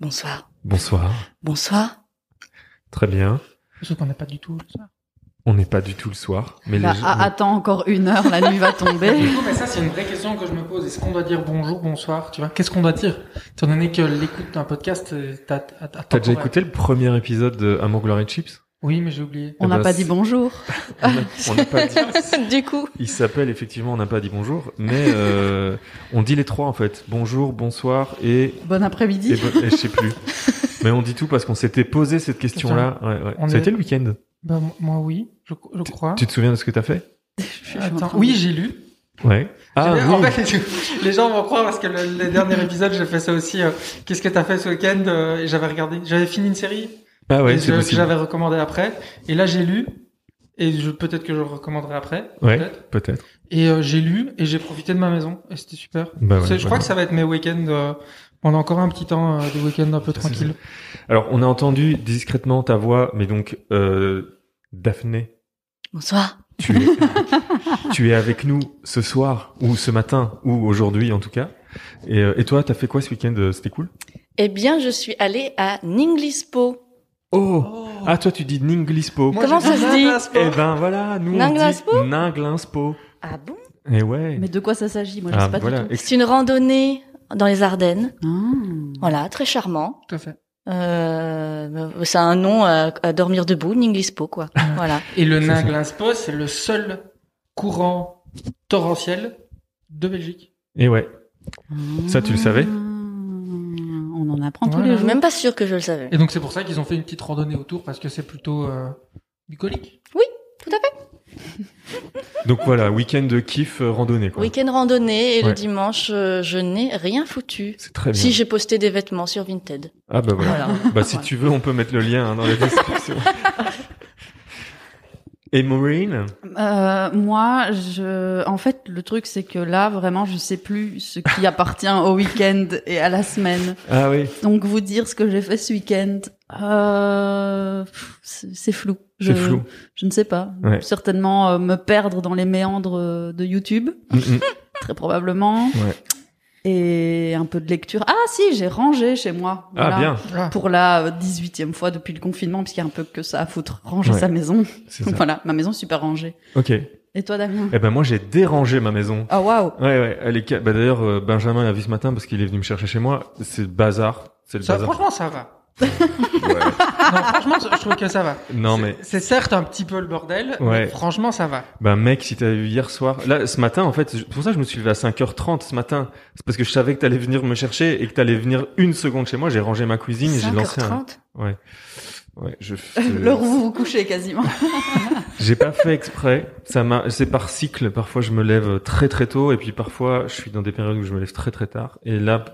Bonsoir. Bonsoir. Bonsoir. Très bien. Sauf qu'on n'est pas du tout ça. On n'est pas du tout le soir, mais Bah, les attends encore une heure, la nuit va tomber. Du coup, mais ça, c'est une vraie question que je me pose. Est-ce qu'on doit dire bonjour, bonsoir, tu vois? Qu'est-ce qu'on doit dire? Étant donné que l'écoute d'un podcast, euh, t'as, déjà écouté le premier épisode de Amour, Gloire et Chips? Oui, mais j'ai oublié. On n'a bah, pas dit bonjour. On n'a- pas dit. du coup. Il s'appelle effectivement, on n'a pas dit bonjour, mais euh, on dit les trois en fait. Bonjour, bonsoir et, Bon et, après-midi. et je sais plus. mais on dit tout parce qu'on s'était posé cette question-là. Ouais, ouais. On Ça a est- été le week-end. Bah, moi, oui, je, je crois. Tu te souviens de ce que t'as fait? Attends, oui, j'ai lu. Ouais. Ah oui. En fait, les gens vont croire parce que le, les derniers épisodes, j'ai fait ça aussi. euh, Qu'est-ce que t'as fait ce week-end? Euh, Et j'avais regardé, j'avais fini une série Ah ouais, et c'est je- que j'avais recommandé après. Et là, j'ai lu. Et je, peut-être que je le recommanderai après. Ouais, peut-être. peut-être. Et euh, j'ai lu et j'ai profité de ma maison. Et c'était super. Bah ouais, je crois bah que ça va être mes week-ends euh, pendant encore un petit temps, euh, des week-ends un peu tranquilles. Alors, on a entendu discrètement ta voix, mais donc euh, Daphné, Bonsoir. tu es, tu es avec nous ce soir ou ce matin ou aujourd'hui en tout cas. Et, euh, et toi, t'as fait quoi ce week-end euh, C'était cool? Eh bien, je suis allée à Ninglispo. Oh, Ah, toi, tu dis Ninglispo. Moi, Comment ça se dit Ninglispo. Eh ben voilà, nous Ninglinspo on dit Ninglinspo. Ah bon? Et ouais. Mais de quoi ça s'agit? Moi, je ah, sais pas voilà. du tout. Ex- C'est une randonnée dans les Ardennes. Ah. Voilà, très charmant. Tout à fait. Euh, c'est un nom à, à dormir debout, Ninglispo, quoi. voilà. Et le. Ninglispo, c'est le seul courant torrentiel de Belgique. Et ouais. Ça, tu le savais? Ah. On en apprend tous Voilà. les Je suis jours. même pas sûre que je le savais. Et donc c'est pour ça qu'ils ont fait une petite randonnée autour parce que c'est plutôt euh, bucolique. Tout à fait. Donc voilà, week-end de kiff euh, randonnée quoi. Week-end randonnée et Ouais. le dimanche, euh, je n'ai rien foutu. C'est très bien. Si j'ai posté des vêtements sur Vinted. Ah bah voilà. Voilà. Bah si tu veux, on peut mettre le lien hein, dans la description. Et Maureen? Euh, moi, je, en fait, le truc, c'est que là, vraiment, je sais plus ce qui appartient au week-end et à la semaine. Ah oui, Donc, vous dire ce que j'ai fait ce week-end, euh, c'est flou. Je, c'est flou. Je ne sais pas. Ouais. Certainement euh, me perdre dans les méandres de YouTube, Mm, mm. très probablement. Ouais. Et un peu de lecture. Ah si, j'ai rangé chez moi. Ah Voilà. bien, Pour la euh, 18e fois depuis le confinement, puisqu'il y a un peu que ça à foutre. Ranger Ouais. sa maison. voilà, ma maison est super rangée. Ok. Et toi, Damien? Eh ben moi j'ai dérangé ma maison. Oh waouh Ouais ouais. Elle est bah d'ailleurs euh, Benjamin l'a vu ce matin parce qu'il est venu me chercher chez moi. C'est le bazar. C'est le Ça, bazar. franchement, ça va. Ouais. Non, franchement, je trouve que ça va. Non C'est- mais c'est certes un petit peu le bordel, Ouais. mais franchement, ça va. Ben mec, si t'avais vu hier soir, là ce matin en fait, c'est pour ça que je me suis levé à 5h30 ce matin, c'est parce que je savais que t'allais venir me chercher et que t'allais venir une seconde chez moi, j'ai rangé ma cuisine et j'ai lancé un... 5h30 Ouais. Ouais, je... L'heure où vous vous couchez, quasiment. J'ai pas fait exprès, ça m'a, c'est par cycle, parfois je me lève très très tôt et puis parfois je suis dans des périodes où je me lève très très tard et là,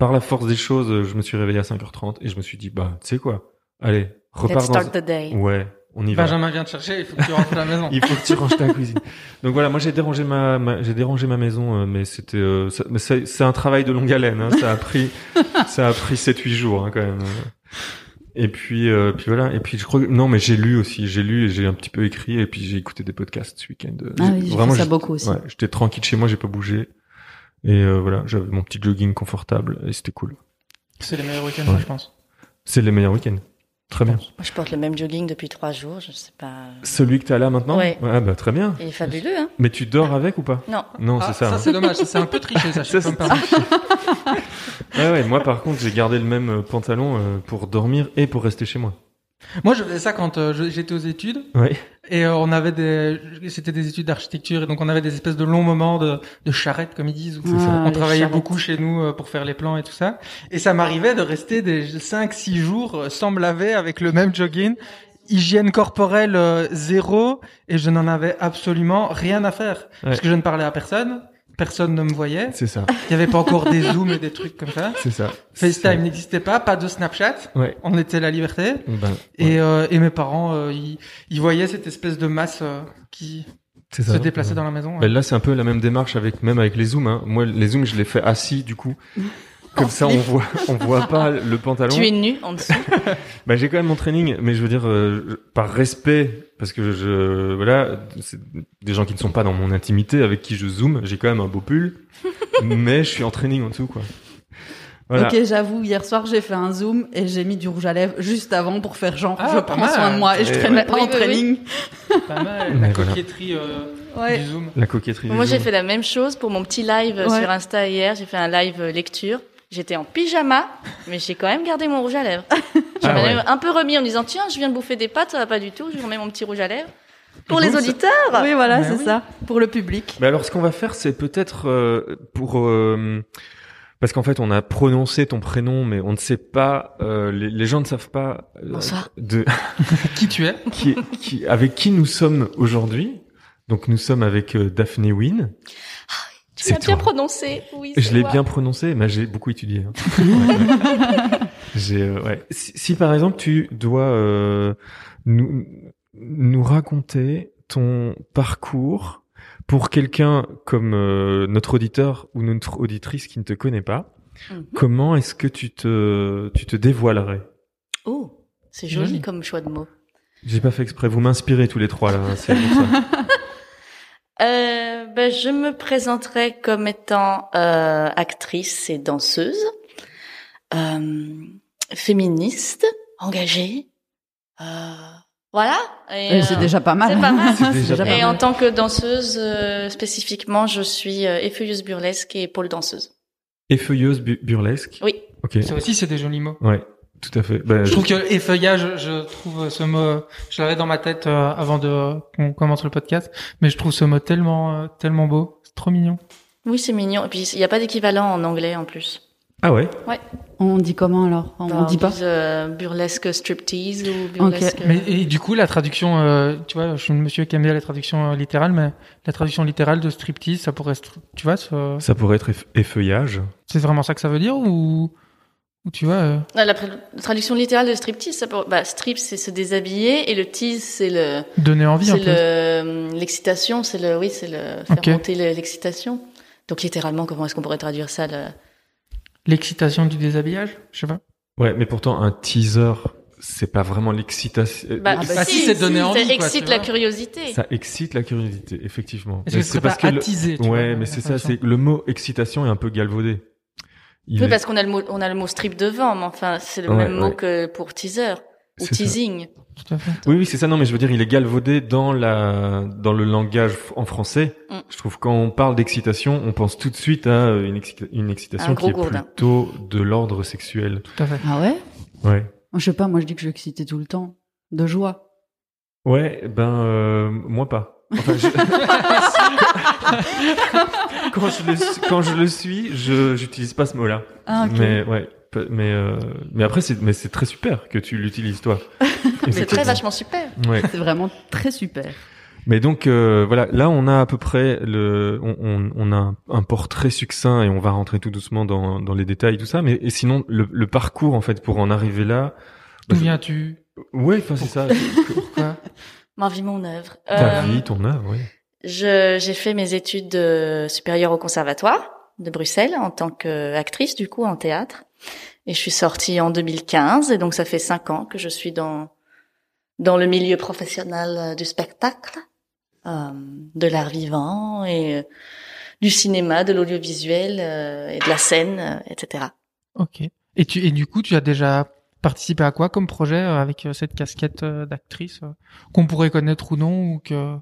par la force des choses, je me suis réveillé à 5h30 et je me suis dit, bah, tu sais quoi, allez, Let's repars start dans... the day. Ouais, on y va. Benjamin vient te chercher, il faut que tu rentres à la maison. Il faut que tu ranges ta cuisine. Donc voilà, moi j'ai dérangé ma, ma- j'ai dérangé ma maison, euh, mais c'était, euh, ça- mais c'est c'est un travail de longue haleine. Hein, ça a pris, ça a pris 7-8 jours hein, quand même. Et puis, euh, puis voilà. Et puis je crois que non, mais j'ai lu aussi, j'ai lu et j'ai un petit peu écrit et puis j'ai écouté des podcasts ce week-end. Ah J'ai- oui, j'ai fait ça beaucoup aussi. Ouais, j'étais tranquille chez moi, j'ai pas bougé. Et euh, voilà, j'avais mon petit jogging confortable et c'était cool. C'est les meilleurs week-ends, Ouais. je pense. C'est les meilleurs week-ends. Très bien. Moi, je porte le même jogging depuis trois jours, je sais pas. Celui que t'as là maintenant Ouais. Ah bah très bien. Il est fabuleux, hein Mais tu dors avec ou pas? Non. Non, Ah, c'est ça. hein. c'est dommage, ça, c'est un peu triché, ça, je Ça, c'est permettre. Ouais, ouais, moi par contre, j'ai gardé le même euh, pantalon euh, pour dormir et pour rester chez moi. Moi, je faisais ça quand euh, j'étais aux études. Ouais. Et euh, on avait des, c'était des études d'architecture, et donc on avait des espèces de longs moments de, de charrette, comme ils disent, où C'est ça. Ah, on les travaillait charrettes. beaucoup chez nous euh, pour faire les plans et tout ça. Et ça m'arrivait de rester des 5-6 jours euh, sans me laver avec le même jogging. Hygiène corporelle euh, zéro, et je n'en avais absolument rien à faire. Parce que je ne parlais à personne, personne ne me voyait, C'est ça, il n'y avait pas encore des zooms et des trucs comme ça. c'est ça. FaceTime n'existait pas, pas de Snapchat, Ouais. on était la liberté. Ben, ouais, Et, euh, et mes parents, euh, ils, ils voyaient cette espèce de masse euh, qui se ça. déplaçait Ouais. dans la maison. Ben là, c'est un peu la même démarche avec même avec les zooms. Hein. Moi, les zooms, je les fais assis du coup. Comme ça, on voit, on voit pas le pantalon. Tu es nu en dessous. Bah, j'ai quand même mon training, mais je veux dire euh, par respect, parce que je voilà, c'est des gens qui ne sont pas dans mon intimité avec qui je zoome. J'ai quand même un beau pull, mais je suis en training en dessous, quoi. Voilà. Ok, j'avoue, hier soir j'ai fait un zoom et j'ai mis du rouge à lèvres juste avant pour faire genre Ah, je pas prends mal. soin de moi et je Et traîne ouais. pas Oui, en oui, oui. training. Pas mal. Mais La voilà. coquetterie euh, Ouais. du Zoom. La coquetterie. Moi, j'ai fait la même chose pour mon petit live euh, Ouais. sur Insta hier. J'ai fait un live lecture. J'étais en pyjama, mais j'ai quand même gardé mon rouge à lèvres. Je Ah m'en ai ouais. un peu remis en me disant tiens, je viens de bouffer des pâtes, ça va pas du tout. Je remets mon petit rouge à lèvres. Pour les auditeurs. Oui, voilà, Mais c'est oui. ça. Pour le public. Mais alors, ce qu'on va faire, c'est peut-être euh, pour euh, parce qu'en fait, on a prononcé ton prénom, mais on ne sait pas. euh, les, les gens ne savent pas euh, Bonsoir. de Qui tu es qui, qui avec qui nous sommes aujourd'hui. Donc, nous sommes avec euh, Daphné Wynne. Tu C'est l'as bien toi. prononcé. Oui. Je l'ai bien prononcé, mais j'ai beaucoup étudié. hein. Euh, ouais. Si, si, par exemple tu dois euh, nous nous raconter ton parcours pour quelqu'un comme euh, notre auditeur ou notre auditrice qui ne te connaît pas, Mhm. comment est-ce que tu te tu te dévoilerais? Oh, c'est joli Joli. comme choix de mots. J'ai pas fait exprès. Vous m'inspirez tous les trois là. hein, C'est pour ça. Euh, ben, je me présenterai comme étant euh, actrice et danseuse, euh, féministe, engagée. Euh, voilà. Et, Euh, c'est déjà pas mal. c'est pas mal. C'est déjà déjà pas Et mal. en tant que danseuse, euh, spécifiquement, je suis euh, effeuilleuse burlesque et pôle danseuse. Effeuilleuse bu- burlesque? Oui. Ok. Ça aussi, c'est des jolis mots. Ouais. Tout à fait. Ben, Je trouve que effeuillage, je trouve ce mot, je l'avais dans ma tête euh, avant de qu'on commence le podcast, mais je trouve ce mot tellement, euh, tellement beau, c'est trop mignon. Oui, c'est mignon. Et puis, il n'y a pas d'équivalent en anglais en plus. Ah ouais? On dit comment alors? On, Enfin, dit pas? euh, burlesque striptease ou burlesque. Mais et du coup, la traduction, euh, tu vois, je suis un monsieur qui aime bien la traduction euh, littérale, mais la traduction littérale de striptease, ça pourrait, être, tu vois, ça- Ça pourrait être eff- effeuillage. c'est vraiment ça que ça veut dire ou, ou tu vois, euh, Ah, La traduction littérale de striptease, ça peut... bah, strip, c'est se déshabiller, et le tease, c'est le, donner envie un c'est peu. le, l'excitation, c'est le, oui, c'est le, faire monter le- l'excitation. Donc, littéralement, comment est-ce qu'on pourrait traduire ça, le... L'excitation du déshabillage, je sais pas. Ouais, mais pourtant un teaser, c'est pas vraiment l'excitation. Bah, Ah bah si, c'est donner envie, Ça quoi, excite la vois. curiosité. Ça excite la curiosité, effectivement. Que ce serait pas le- attiser tu Ouais, vois, mais c'est ça, c'est le mot excitation est un peu galvaudé. Il Oui, est- parce qu'on a le mot, on a le mot strip devant, mais enfin, c'est le Ouais, même mot que pour teaser ou ça. teasing. Tout à fait. Oui, oui, c'est ça. Non, mais je veux dire, il est galvaudé dans la dans le langage en français. Mm. Je trouve quand on parle d'excitation, on pense tout de suite à euh, une, excita- une excitation Un qui est gourdin. plutôt de l'ordre sexuel. Tout à fait. Ah ouais? Ouais. Je sais pas, moi je dis que je suis excitée tout le temps. De joie. Ouais, ben euh, moi pas. Enfin, je- quand je le suis- quand je le suis, je j'utilise pas ce mot-là. Ah, ok. Mais ouais, mais euh, mais après c'est mais c'est très super que tu l'utilises toi. C'est très vachement super. Ouais. C'est vraiment très super. Mais donc euh, voilà, là on a à peu près le, on, on, on a un, portrait succinct et on va rentrer tout doucement dans, dans les détails tout ça. Mais et sinon le, le parcours en fait pour en arriver là. D'où bah, viens-tu? Ouais, enfin c'est ça. Pourquoi? Ma vie, mon œuvre. Ta Euh, vie, ton œuvre, oui. J'ai fait mes études euh, supérieures au conservatoire de Bruxelles en tant qu'actrice, du coup, en théâtre. Et je suis sortie en 2015, et donc ça fait cinq ans que je suis dans dans le milieu professionnel euh, du spectacle, euh, de l'art vivant et du cinéma, de l'audiovisuel et de la scène, etc. Ok. Et tu et du coup, tu as déjà participé à quoi comme projet avec cette casquette d'actrice qu'on pourrait connaître ou non ou que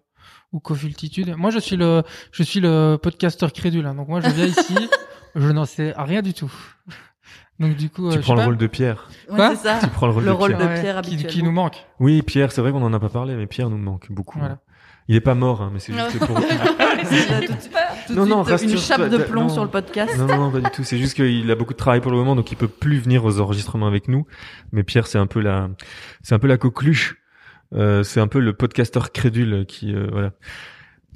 ou qu'ofultitude. Moi, je suis le je suis le podcasteur crédule. hein. donc moi, je viens ici, je n'en sais rien du tout. Donc du coup, euh, Tu prends le pas, rôle de Pierre. Ouais, ça. Tu prends le rôle Le de rôle Pierre. de Ouais, Pierre qui, nous manque. Oui, Pierre, c'est vrai qu'on en a pas parlé, mais Pierre nous manque beaucoup. Voilà. Il est pas mort, hein, mais c'est juste pour. Tout Non, non, une chape de plomb non. sur le podcast. Non, non, non, pas du tout. C'est juste qu'il a beaucoup de travail pour le moment, donc il peut plus venir aux enregistrements avec nous. Mais Pierre, c'est un peu la, c'est un peu la coqueluche. Euh, c'est un peu le podcasteur crédule qui, euh, voilà.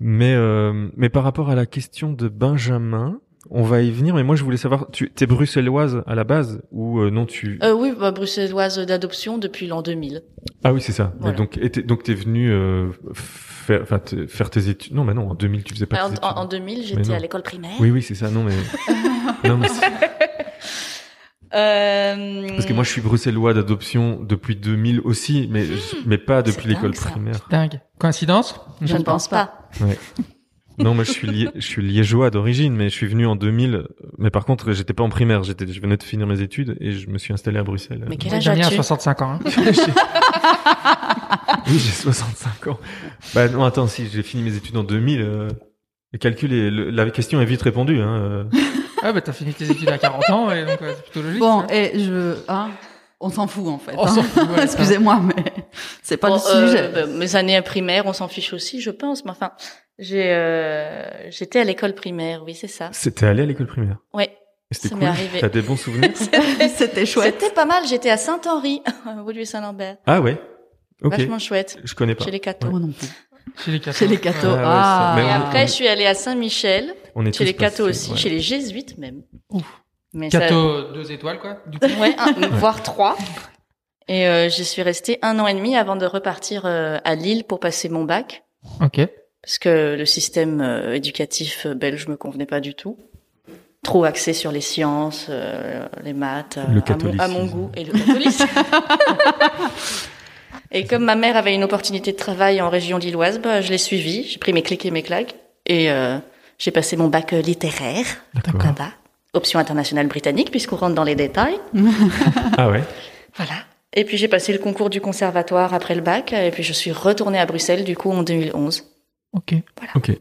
Mais, euh, mais par rapport à la question de Benjamin, on va y venir. Mais moi, je voulais savoir, tu es bruxelloise à la base ou euh, non tu Euh, oui, bah, bruxelloise d'adoption depuis l'an 2000. Ah oui, c'est ça. Voilà. Donc, et donc t'es venu euh, faire, faire tes études. Non, mais non, en 2000, tu faisais pas Alors, tes études. en, en 2000, Mais j'étais à l'école primaire. Oui, oui, c'est ça. Non, mais non, mais Euh, parce que moi, je suis bruxellois d'adoption depuis 2000 aussi, mais mais pas depuis l'école primaire. Dingue. Coïncidence? Je ne pense pas. Non, moi je suis lié, je suis liégeois d'origine, mais je suis venu en 2000. Mais par contre, j'étais pas en primaire, j'étais, je venais de finir mes études et je me suis installé à Bruxelles. Mais quel âge as-tu? 65 ans. hein. oui, j'ai 65 ans. Bah non, attends, si j'ai fini mes études en 2000, euh, le calcul est, le- la question est vite répondue. Hein, euh. Ah bah t'as fini tes études à 40 ans et donc euh, c'est plutôt logique. Bon, ça. et je, hein, on s'en fout en fait. On hein. s'en fout, ouais, Excusez-moi, mais c'est pas Bon, le euh, sujet. bah, mes années primaires, on s'en fiche aussi, je pense. Mais enfin, j'ai, euh, j'étais à l'école primaire, oui, c'est ça. C'était allé à l'école primaire. Ouais. C'était Ça cool. m'est arrivé. T'as des bons souvenirs C'était chouette. C'était pas mal. J'étais à Saint-Henri, au Saint-Lambert. Ah ouais? Ok. Vachement chouette. Je connais pas. Chez les cathos. Moi non plus. Chez les cathos. Chez les cathos. Ouais, ah. ça- mais Et on- après, je suis allée à Saint-Michel, On est chez les cathos aussi, ouais. chez les jésuites même. Ouf. Mais ça- Cathos deux étoiles quoi. Du coup. ouais, un- voire trois. Et euh, j'y suis restée un an et demi avant de repartir euh, à Lille pour passer mon bac, Ok. parce que le système euh, éducatif euh, belge me convenait pas du tout. Trop axé sur les sciences, euh, les maths, euh, Le à, mon, à mon goût et le catholicisme. et comme ma mère avait une opportunité de travail en région lilloise, bah, je l'ai suivie. J'ai pris mes clics et mes claques et euh, j'ai passé mon bac euh, littéraire là-bas. Option internationale britannique, puisqu'on rentre dans les détails. Ah ouais. Voilà. Et puis j'ai passé le concours du conservatoire après le bac, et puis je suis retournée à Bruxelles du coup en 2011. Ok. Ok.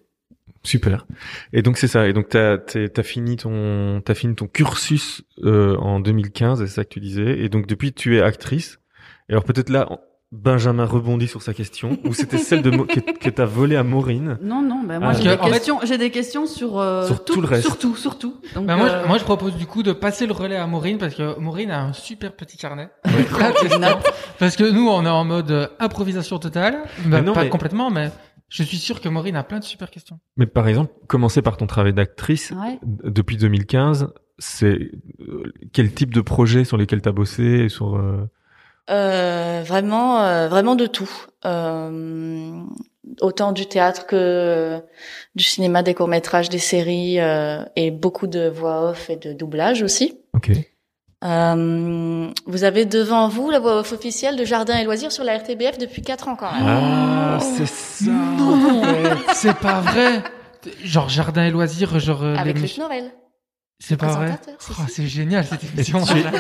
Super. Et donc c'est ça. Et donc t'as t'as fini ton t'as fini ton cursus euh, en 2015, c'est ça que tu disais. Et donc depuis tu es actrice. Et alors peut-être là Benjamin rebondit sur sa question ou c'était celle de Mo- que, que t'as volé à Maureen? Non, non, ben moi Ah, j'ai des fait- questions, j'ai des questions sur, euh, Sur tout le reste. Sur tout, sur tout. Donc, Bah, moi, euh, je, moi, je propose du coup de passer le relais à Maureen parce que Maureen a un super petit carnet. Parce que nous, on est en mode euh, improvisation totale. Bah, Mais non, pas mais- complètement, mais je suis sûr que Maureen a plein de super questions. Mais par exemple, commencer par ton travail d'actrice Ouais. depuis 2015, c'est euh, quel type de projet sur lesquels t'as bossé sur euh, Euh, vraiment, euh, vraiment de tout. Euh, autant du théâtre que du cinéma, des courts métrages, des séries, euh, et beaucoup de voix off et de doublage aussi. Ok. Euh, vous avez devant vous la voix off officielle de Jardin et Loisirs sur la RTBF depuis quatre ans quand même. Ah, c'est ça. C'est pas vrai. Genre jardin et loisirs, genre Avec les Luc Noël. C'est pas vrai. Oh, c'est génial cette émission. tu oh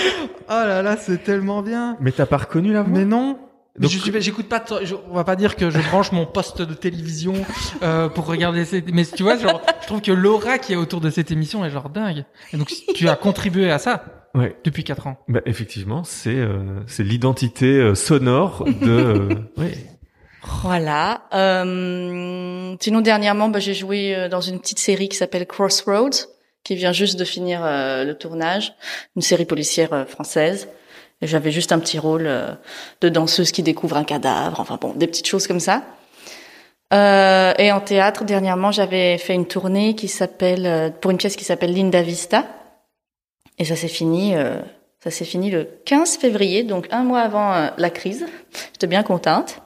là là, c'est tellement bien. Mais t'as pas reconnu la voix? Mais non. Donc- je suis, pas- j'écoute pas. je- on va pas dire que je branche mon poste de télévision euh, pour regarder cette. Mais tu vois, genre, je trouve que l'aura qui est autour de cette émission est genre dingue. Et donc tu as contribué à ça Ouais. depuis quatre ans. Bah, effectivement, c'est euh, c'est l'identité euh, sonore de. euh, ouais. Voilà. Euh, sinon, dernièrement, bah, j'ai joué euh, dans une petite série qui s'appelle Crossroads, qui vient juste de finir euh, le tournage, une série policière euh, française. Et j'avais juste un petit rôle euh, de danseuse qui découvre un cadavre. Enfin bon, des petites choses comme ça. Euh, et en théâtre, dernièrement, j'avais fait une tournée qui s'appelle euh, pour une pièce qui s'appelle Linda Vista. Et ça s'est fini. euh, ça s'est fini le 15 février, donc un mois avant la crise. J'étais bien contente.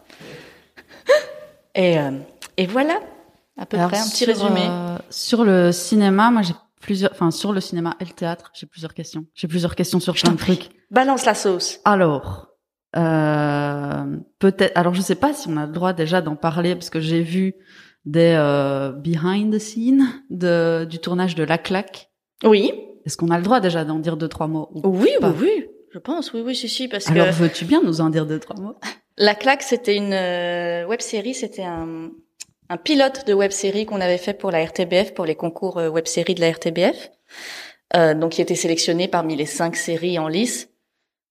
Et, euh, et voilà, à peu Alors, près un petit sur, résumé. euh, sur le cinéma, moi j'ai plusieurs, enfin sur le cinéma et le théâtre, j'ai plusieurs questions. J'ai plusieurs questions sur plein de trucs. Balance la sauce. Alors, euh, peut-être. Alors, je sais pas si on a le droit déjà d'en parler parce que j'ai vu des euh, behind the scene de du tournage de La Claque. Oui, Est-ce qu'on a le droit déjà d'en dire deux trois mots ou oui, oui, oui. Je pense, oui, oui, si, si, parce Alors, que veux-tu bien nous en dire deux trois mots? La Claque, c'était une euh, web série, c'était un, un pilote de web série qu'on avait fait pour la RTBF, pour les concours euh, web série de la RTBF. Euh, donc, il était sélectionné parmi les cinq séries en lice.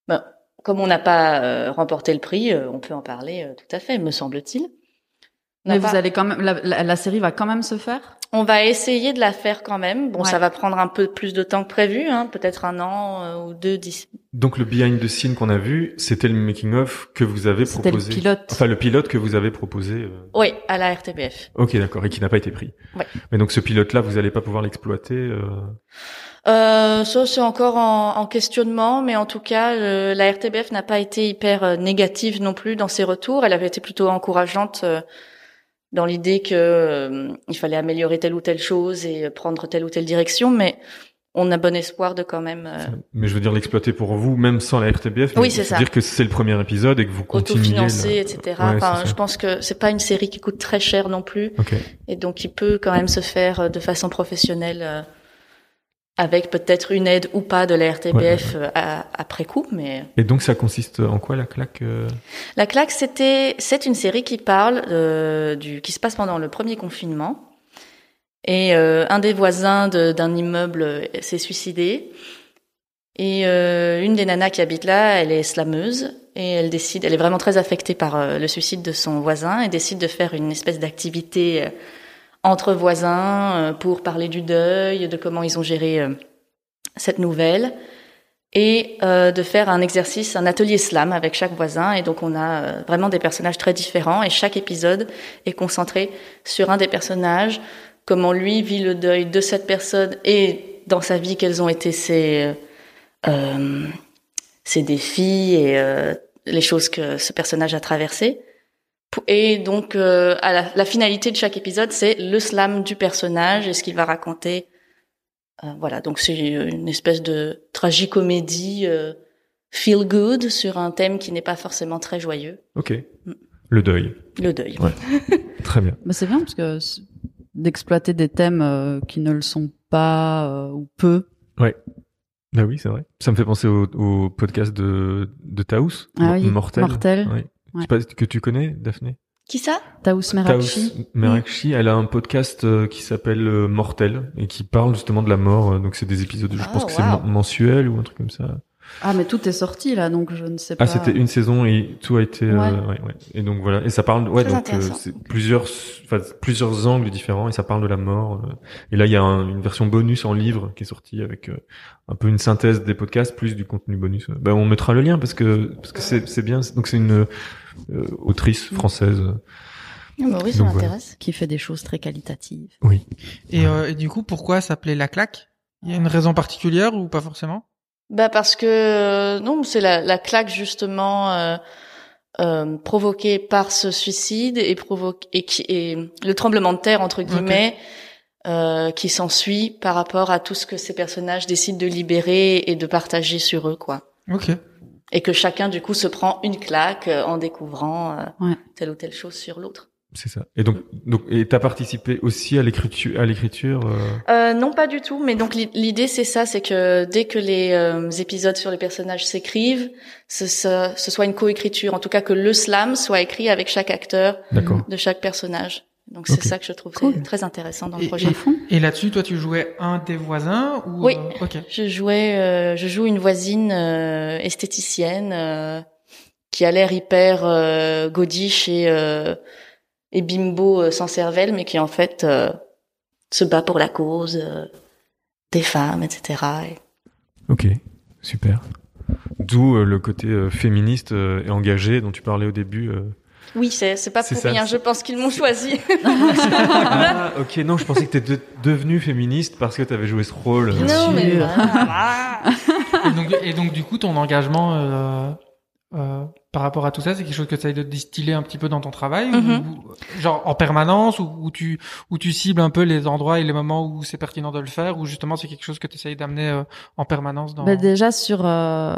Ben, comme on n'a pas euh, remporté le prix, euh, on peut en parler tout à fait, me semble-t-il. Mais vous allez quand même, la, la- la série va quand même se faire? On va essayer de la faire quand même. Bon, Ouais. ça va prendre un peu plus de temps que prévu, hein, peut-être un an euh, ou deux d'ici. Donc le behind the scene qu'on a vu, c'était le making of que vous avez C'était le proposé. pilote. Enfin le pilote que vous avez proposé. euh, Oui, à la RTBF. Ok, d'accord, et qui n'a pas été pris. Ouais. Mais donc ce pilote-là, vous allez pas pouvoir l'exploiter. euh, Euh, ça, c'est encore en, en questionnement, mais en tout cas, euh, la RTBF n'a pas été hyper euh, négative non plus dans ses retours. Elle avait été plutôt encourageante euh, dans l'idée que euh, il fallait améliorer telle ou telle chose et prendre telle ou telle direction, mais on a bon espoir de quand même euh, Mais je veux dire l'exploiter pour vous, même sans la RTBF. Oui, c'est ça. dire que c'est le premier épisode et que vous continuez. autofinancer, là. etc. Ouais, enfin, je pense que c'est pas une série qui coûte très cher non plus, Ok. et donc il peut quand même se faire euh, de façon professionnelle euh, avec peut-être une aide ou pas de la RTBF euh, à- après coup, mais Et donc ça consiste en quoi la claque euh La claque, c'était, c'est une série qui parle euh, du, qui se passe pendant le premier confinement. Et euh, un des voisins de- d'un immeuble s'est suicidé. Et euh, une des nanas qui habite là, elle est slameuse et elle décide, elle est vraiment très affectée par le suicide de son voisin et décide de faire une espèce d'activité entre voisins euh, pour parler du deuil, de comment ils ont géré euh, cette nouvelle et euh, de faire un exercice, un atelier slam avec chaque voisin. Et donc on a vraiment des personnages très différents et chaque épisode est concentré sur un des personnages, comment lui vit le deuil de cette personne et dans sa vie quels ont été ses, euh, ses défis et euh, les choses que ce personnage a traversées. Et donc euh, à la, la finalité de chaque épisode, c'est le slam du personnage et ce qu'il va raconter euh, voilà, donc c'est une espèce de tragicomédie euh, feel good sur un thème qui n'est pas forcément très joyeux, Ok. Mm. Le deuil. le deuil. Très bien. Mais c'est bien parce que d'exploiter des thèmes euh, qui ne le sont pas euh, ou peu. Bah oui, c'est vrai. Ça me fait penser au, au podcast de, de Taous. Ah oui, Mortel. Mortel. Oui. Je sais pas que tu connais, Daphné? Qui ça? Taous Merakchi. Taous Merakchi, elle a un podcast euh, qui s'appelle euh, Mortel et qui parle justement de la mort. euh, Donc c'est des épisodes, je Oh, pense que c'est wow. mensuel ou un truc comme ça. Ah mais tout est sorti là donc je ne sais pas. Ah, c'était une saison et tout a été. euh, Ouais. ouais, ouais. Et donc voilà. Et ça parle. Ouais, Très donc euh, c'est plusieurs, enfin, plusieurs angles différents et ça parle de la mort. euh. Et là, il y a un- une version bonus en livre qui est sortie avec euh, un peu une synthèse des podcasts plus du contenu bonus. Ben, on mettra le lien parce que parce que c'est c'est bien. Donc c'est une euh, autrice française. Ah bah oui, ça voilà. m'intéresse. qui fait des choses très qualitatives. Oui. Et, euh, et du coup, pourquoi s'appelait la claque? Il y a une raison particulière ou pas forcément? Bah parce que euh, non, c'est la, la claque justement euh, euh, provoquée par ce suicide et provoque et qui et le tremblement de terre entre guillemets euh, qui s'ensuit par rapport à tout ce que ces personnages décident de libérer et de partager sur eux quoi. Ok. Et que chacun du coup se prend une claque euh, en découvrant euh, Ouais. telle ou telle chose sur l'autre. C'est ça. Et donc donc et t'as participé aussi à l'écriture à l'écriture. euh, Euh, non, pas du tout. Mais donc l'i- l'idée c'est ça, c'est que dès que les euh, épisodes sur les personnages s'écrivent, ce, ce, ce soit une coécriture, en tout cas que le slam soit écrit avec chaque acteur D'accord. de chaque personnage. Donc c'est ça que je trouve Cool. très intéressant dans le Et- projet. Fond. Et là-dessus, toi, tu jouais un des voisins ou Oui. euh, Ok. Je jouais, euh, je joue une voisine euh, esthéticienne euh, qui a l'air hyper euh, godiche et euh, et bimbo euh, sans cervelle, mais qui en fait euh, se bat pour la cause euh, des femmes, etc. Et- Ok. Super. D'où euh, le côté euh, féministe euh, et engagé dont tu parlais au début. euh. Oui, c'est c'est pas C'est pour ça, rien. c'est- Je pense qu'ils m'ont choisi. ah, ok. Non, je pensais que t'étais de- devenue féministe parce que t'avais joué ce rôle. Bien non, sûr. mais et, donc, et donc, du coup, ton engagement euh, euh, par rapport à tout ça, c'est quelque chose que tu essayes de distiller un petit peu dans ton travail Mhm. ou, Genre en permanence ou tu, où tu cibles un peu les endroits et les moments où c'est pertinent de le faire ou justement c'est quelque chose que tu essayes d'amener euh, en permanence dans... Bah, déjà sur, euh,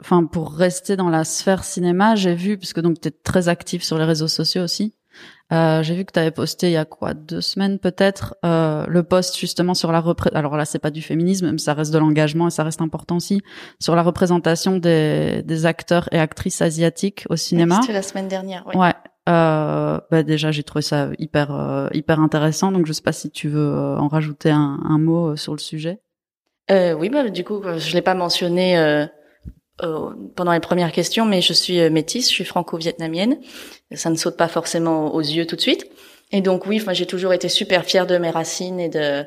enfin pour rester dans la sphère cinéma, j'ai vu puisque donc tu es très actif sur les réseaux sociaux aussi. Euh, j'ai vu que tu avais posté il y a quoi deux semaines peut-être euh, le post justement sur la repré alors là c'est pas du féminisme mais ça reste de l'engagement et ça reste important aussi sur la représentation des, des acteurs et actrices asiatiques au cinéma C'était la semaine dernière. Oui. ouais euh, bah déjà j'ai trouvé ça hyper euh, hyper intéressant donc je sais pas si tu veux euh, en rajouter un, un mot euh, sur le sujet Euh, oui, bah, du coup, je l'ai pas mentionné euh, pendant les premières questions, mais je suis euh, métisse, je suis franco-vietnamienne. Ça ne saute pas forcément aux yeux tout de suite. Et donc oui, enfin, j'ai toujours été super fière de mes racines et de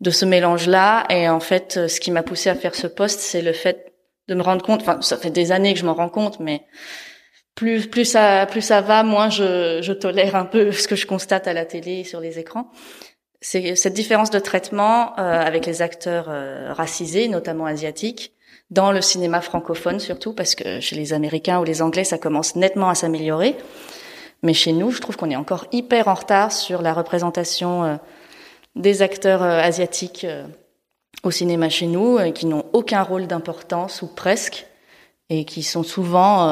de ce mélange-là. Et en fait, euh, ce qui m'a poussée à faire ce poste, c'est le fait de me rendre compte. Enfin, ça fait des années que je m'en rends compte, mais plus plus ça plus ça va, moins je je tolère un peu ce que je constate à la télé et sur les écrans. C'est cette différence de traitement euh, avec les acteurs euh, racisés, notamment asiatiques, dans le cinéma francophone surtout, parce que chez les Américains ou les Anglais, ça commence nettement à s'améliorer. Mais chez nous, je trouve qu'on est encore hyper en retard sur la représentation euh, des acteurs euh, asiatiques euh, au cinéma chez nous, qui n'ont aucun rôle d'importance ou presque, et qui sont souvent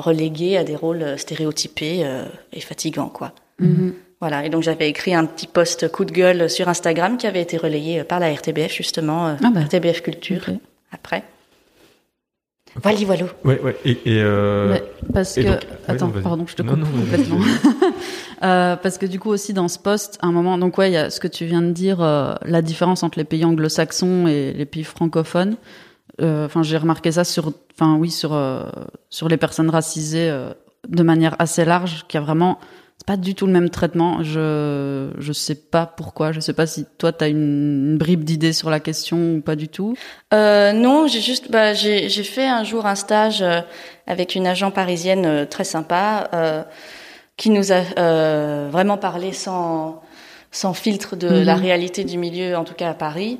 relégués à des rôles stéréotypés et fatigants, quoi. Mhm. Voilà. Et donc j'avais écrit un petit post coup de gueule sur Instagram qui avait été relayé par la RTBF justement, Ah bah. RTBF Culture après. Voilà, voilà. Ouais, ouais. Et, et euh, parce et que donc- ouais, attends, non, pardon, je te coupe non, complètement. Euh, parce que du coup aussi dans ce poste, à un moment, donc ouais, il y a ce que tu viens de dire, euh, la différence entre les pays anglo-saxons et les pays francophones. Euh, Enfin, j'ai remarqué ça sur, enfin oui, sur euh, sur les personnes racisées euh, de manière assez large, qu'il y a vraiment c'est pas du tout le même traitement. Je je sais pas pourquoi. Je sais pas si toi t'as une, une bribe d'idées sur la question ou pas du tout. Euh, non, j'ai juste, bah, j'ai j'ai fait un jour un stage euh, avec une agent parisienne euh, très sympa euh, qui nous a euh, vraiment parlé sans sans filtre de Mhm. la réalité du milieu, en tout cas à Paris,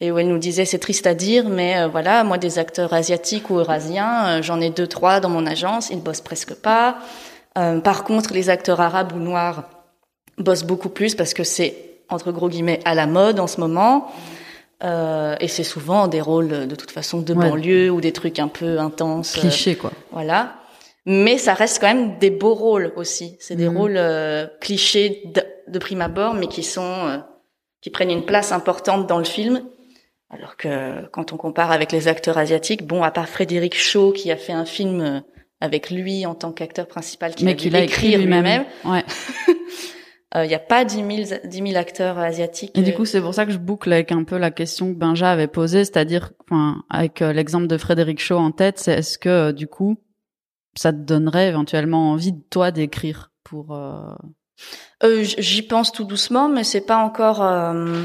et où elle nous disait c'est triste à dire, mais voilà, moi des acteurs asiatiques ou eurasiens, j'en ai deux trois dans mon agence, ils bossent presque pas. Euh, par contre, les acteurs arabes ou noirs bossent beaucoup plus parce que c'est entre gros guillemets à la mode en ce moment. Euh, et c'est souvent des rôles euh, de toute façon de Ouais. banlieue ou des trucs un peu intenses. euh, Cliché quoi. voilà. Mais ça reste quand même des beaux rôles aussi. C'est des Mhm. rôles euh, clichés de, de prime abord, mais qui sont euh, qui prennent une place importante dans le film. Alors que quand on compare avec les acteurs asiatiques, bon, à part Frédéric Shaw qui a fait un film euh, avec lui en tant qu'acteur principal, qui a qu'il a écrit lui-même. Ouais. euh, il n'y a pas 10 000, 10 000 acteurs asiatiques. Et du euh, coup, c'est pour ça que je boucle avec un peu la question que Benja avait posée, c'est-à-dire, enfin, avec euh, l'exemple de Frédéric Shaw en tête, c'est est-ce que euh, du coup, ça te donnerait éventuellement envie de toi d'écrire pour euh, Euh, J'y pense tout doucement, mais c'est pas encore. euh,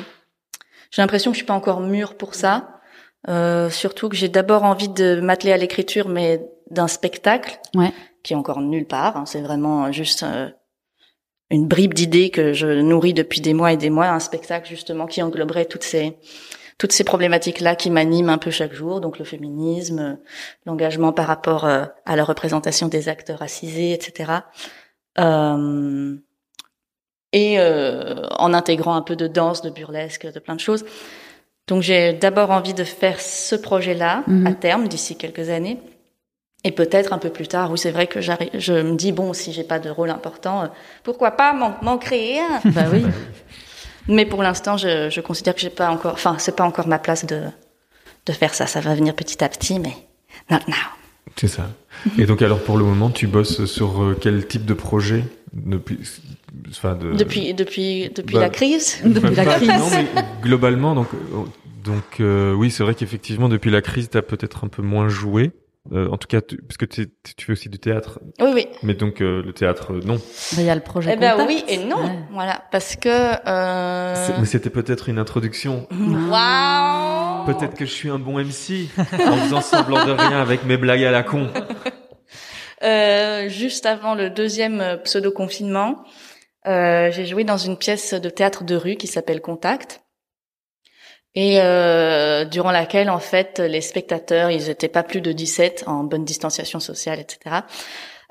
J'ai l'impression que je suis pas encore mûre pour ça. Euh, surtout que j'ai d'abord envie de m'atteler à l'écriture, mais d'un spectacle Ouais. qui est encore nulle part. hein. C'est vraiment juste euh, une bribe d'idées que je nourris depuis des mois et des mois. Un spectacle justement qui engloberait toutes ces toutes ces problématiques-là qui m'animent un peu chaque jour, donc le féminisme, euh, l'engagement par rapport euh, à la représentation des acteurs racisés, etc. Euh, et euh, en intégrant un peu de danse, de burlesque, de plein de choses. Donc j'ai d'abord envie de faire ce projet-là Mhm. à terme d'ici quelques années. Et peut-être un peu plus tard, oui, c'est vrai que j'arrive, je me dis bon, si j'ai pas de rôle important, euh, pourquoi pas m'en, m'en créer un? Bah oui. Mais pour l'instant, je, je considère que j'ai pas encore, enfin, c'est pas encore ma place de de faire ça. Ça va venir petit à petit, mais not now. C'est ça. Et donc alors pour le moment, tu bosses sur euh, quel type de projet depuis, enfin de. Depuis depuis depuis bah, la crise. Depuis la Pas- crise. Non, mais globalement, donc, euh, donc euh, oui, c'est vrai qu'effectivement, depuis la crise, t'as peut-être un peu moins joué. Euh, en tout cas, tu, parce que tu, tu fais aussi du théâtre, Oui, oui. mais donc euh, le théâtre, euh, non. Bah, il y a le projet. Eh ben Contact. oui et non, Ouais. voilà, parce que. Euh... Mais c'était peut-être une introduction. Waouh. Peut-être que je suis un bon MC en faisant semblant de rien avec mes blagues à la con. Euh, juste avant le deuxième euh, pseudo-confinement, euh, j'ai joué dans une pièce de théâtre de rue qui s'appelle Contact. Et euh, durant laquelle, en fait, les spectateurs, ils étaient pas plus de 17 en bonne distanciation sociale, etc.,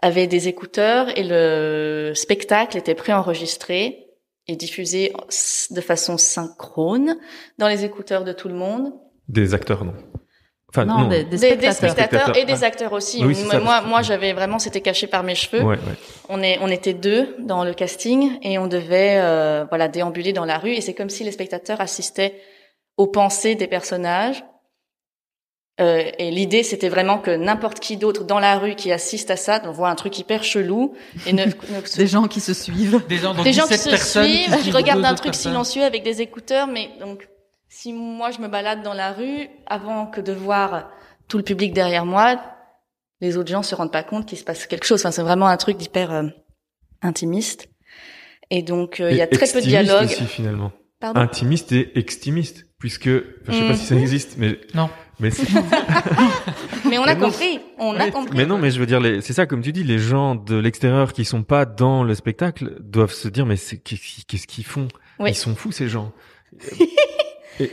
avaient des écouteurs et le spectacle était préenregistré et diffusé de façon synchrone dans les écouteurs de tout le monde. Des acteurs, non. Enfin, Non, non. des, des Des, spectateurs. des spectateurs Spectateurs, et des ah. acteurs aussi. Oui, moi, ça, moi, parce que- moi, j'avais vraiment, c'était caché par mes cheveux. Ouais, ouais. On est, on était deux dans le casting et on devait, euh, voilà, déambuler dans la rue et c'est comme si les spectateurs assistaient aux pensées des personnages. Euh, et l'idée, c'était vraiment que n'importe qui d'autre dans la rue qui assiste à ça, on voit un truc hyper chelou et ne, ne se- Des gens qui se suivent. Des gens, donc des gens qui 17 se qui suivent, je suivent regarde deux un truc personnes. silencieux avec des écouteurs, mais donc si moi je me balade dans la rue, avant que de voir tout le public derrière moi, les autres gens se rendent pas compte qu'il se passe quelque chose. Enfin, c'est vraiment un truc d'hyper euh, intimiste. Et donc euh, il y a très peu de dialogue. aussi, finalement. Pardon? Intimiste et extimiste. Puisque, je sais pas Mhm. si ça existe, mais. Non. Mais c'est- Mais on a Mais non. compris, on a compris. Mais non, mais je veux dire, les- c'est ça, comme tu dis, les gens de l'extérieur qui sont pas dans le spectacle doivent se dire, mais qu'est-ce qu'ils- qu'est-ce qu'ils font? Oui. Ils sont fous ces gens. et,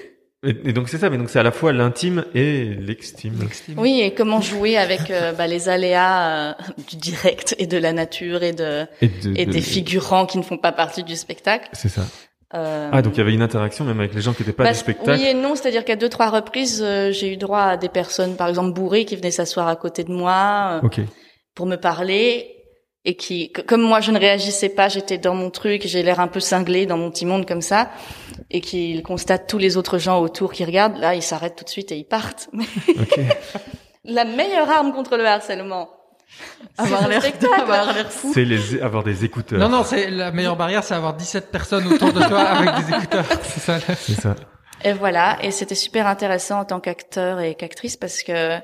et- et donc c'est ça, mais donc c'est à la fois l'intime et l'extime. Oui, et comment jouer avec euh, bah, les aléas euh, du direct et de la nature et de Et, de- et de- des figurants qui ne font pas partie du spectacle. C'est ça. Euh, Ah, donc il y avait une interaction même avec les gens qui n'étaient pas bah, du spectacle. Oui et non, c'est-à-dire qu'à deux trois reprises, euh, j'ai eu droit à des personnes, par exemple bourrées, qui venaient s'asseoir à côté de moi euh, Ok. pour me parler et qui, comme moi je ne réagissais pas, j'étais dans mon truc, j'ai l'air un peu cinglé dans mon petit monde comme ça, et qu'ils constatent tous les autres gens autour qui regardent, là ils s'arrêtent tout de suite et ils partent. Mais Ok. la meilleure arme contre le harcèlement, Avoir l'air avoir l'air fou. C'est les avoir des écouteurs. Non, non, c'est la meilleure barrière, c'est avoir 17 personnes autour de toi avec des écouteurs. C'est ça. là. C'est ça. Et voilà, et c'était super intéressant en tant qu'acteur et qu'actrice parce que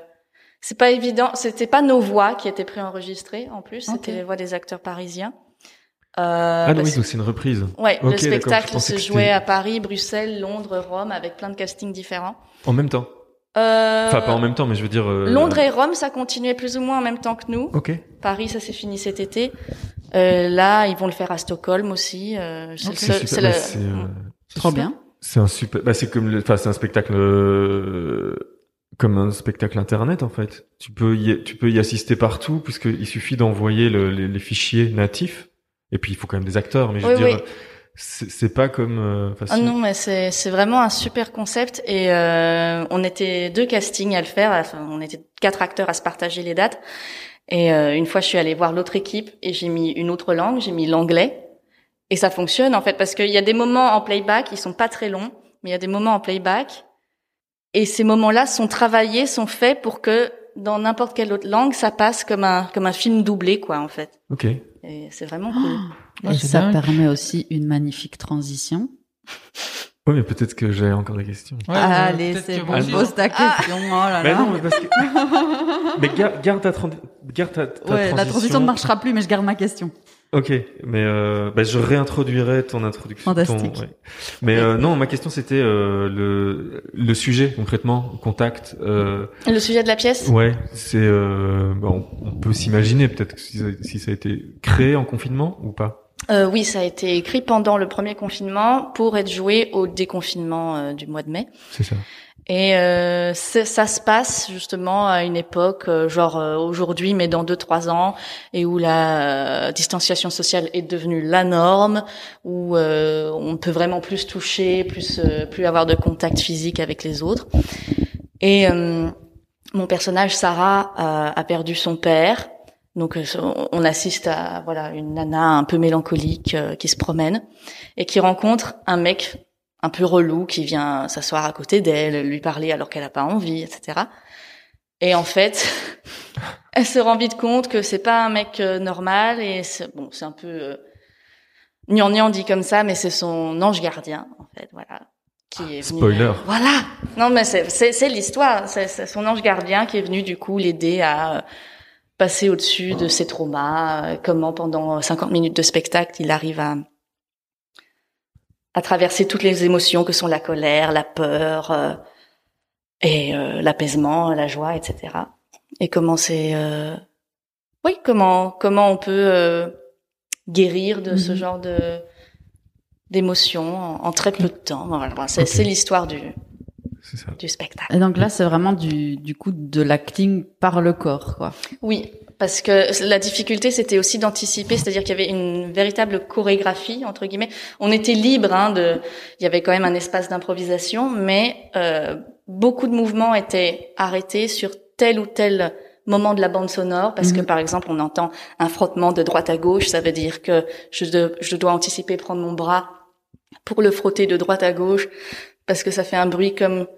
c'est pas évident, c'était pas nos voix qui étaient préenregistrées en plus, c'était les voix des acteurs parisiens. Euh, Ah non, oui, donc c'est une reprise. Ouais, le spectacle se jouait à Paris, Bruxelles, Londres, Rome, avec plein de castings différents. En même temps. Euh, Enfin, pas en même temps, mais je veux dire. euh, Londres et Rome, ça continuait plus ou moins en même temps que nous. Ok. Paris, ça s'est fini cet été. Euh, là, ils vont le faire à Stockholm aussi. Euh, c'est Ok, le seul- Super. c'est Bah, le- euh, C'est Trop bien. C'est un super. Bah, c'est comme. le- Enfin, c'est un spectacle. euh, Comme un spectacle internet en fait. Tu peux y, tu peux y assister partout puisqu'il suffit d'envoyer le- les, les fichiers natifs. Et puis il faut quand même des acteurs. Mais je veux dire, oui. C'est c'est pas comme. euh, Ah si- non, mais c'est c'est vraiment un super concept et euh, on était deux castings à le faire. Enfin, on était quatre acteurs à se partager les dates. Et euh, une fois, je suis allée voir l'autre équipe et j'ai mis une autre langue, j'ai mis l'anglais. Et ça fonctionne en fait parce qu'il y a des moments en playback, ils sont pas très longs, mais il y a des moments en playback. Et ces moments-là sont travaillés, sont faits pour que dans n'importe quelle autre langue, ça passe comme un comme un film doublé quoi en fait. Ok. Et c'est vraiment cool. Ouais, Et ça dingue. permet aussi une magnifique transition. Oui, mais peut-être que j'ai encore des questions. Ouais, Allez, peut-être c'est que bon, pose ta question. Oh là Mais là. non, mais parce que. mais garde, garde ta, tran- garde ta, ta ouais, la transition ne marchera plus, mais je garde ma question. Ok, mais euh, bah, je réintroduirai ton introduction. Fantastique. ton- ouais. Mais euh, non, ma question c'était euh, le le sujet concrètement, contact. Euh, Le sujet de la pièce? ouais, c'est euh, bon, on peut s'imaginer peut-être que si, si ça a été créé en confinement ou pas. Euh, oui, ça a été écrit pendant le premier confinement pour être joué au déconfinement euh, du mois de mai. C'est ça. Et euh, ça se passe justement à une époque, euh, genre euh, aujourd'hui, mais dans deux trois ans, et où la distanciation sociale est devenue la norme, où euh, on peut vraiment plus toucher, plus euh, plus avoir de contact physique avec les autres. Et euh, mon personnage Sarah a, a perdu son père. Donc euh, on- assiste à voilà une nana un peu mélancolique euh, qui se promène et qui rencontre un mec un peu relou qui vient s'asseoir à côté d'elle, lui parler alors qu'elle a pas envie, etc. Et en fait, elle se rend vite compte que c'est pas un mec euh, normal et c'est, bon, c'est un peu euh, gnangnan dit comme ça, mais c'est son ange gardien en fait, voilà. Qui est venu- Spoiler. Voilà. Non, mais c'est c'est, c'est l'histoire. C'est, c'est son ange gardien qui est venu du coup l'aider à euh, passer au-dessus de ses traumas. euh, Comment pendant 50 minutes de spectacle, il arrive à à traverser toutes les émotions que sont la colère, la peur euh, et euh, l'apaisement, la joie, etc. Et comment c'est, euh, oui, comment comment on peut guérir de ce Mhm. genre de d'émotions en, en très peu de temps. Voilà, c'est l'histoire du ça. du spectacle. Et donc là, c'est vraiment du, du coup de l'acting par le corps, quoi. Oui, parce que la difficulté, c'était aussi d'anticiper, c'est-à-dire qu'il y avait une véritable chorégraphie entre guillemets. On était libre, hein, de, il y avait quand même un espace d'improvisation, mais euh, beaucoup de mouvements étaient arrêtés sur tel ou tel moment de la bande sonore, parce que Mhm. par exemple, on entend un frottement de droite à gauche, ça veut dire que je, de- je dois anticiper prendre mon bras pour le frotter de droite à gauche, parce que ça fait un bruit comme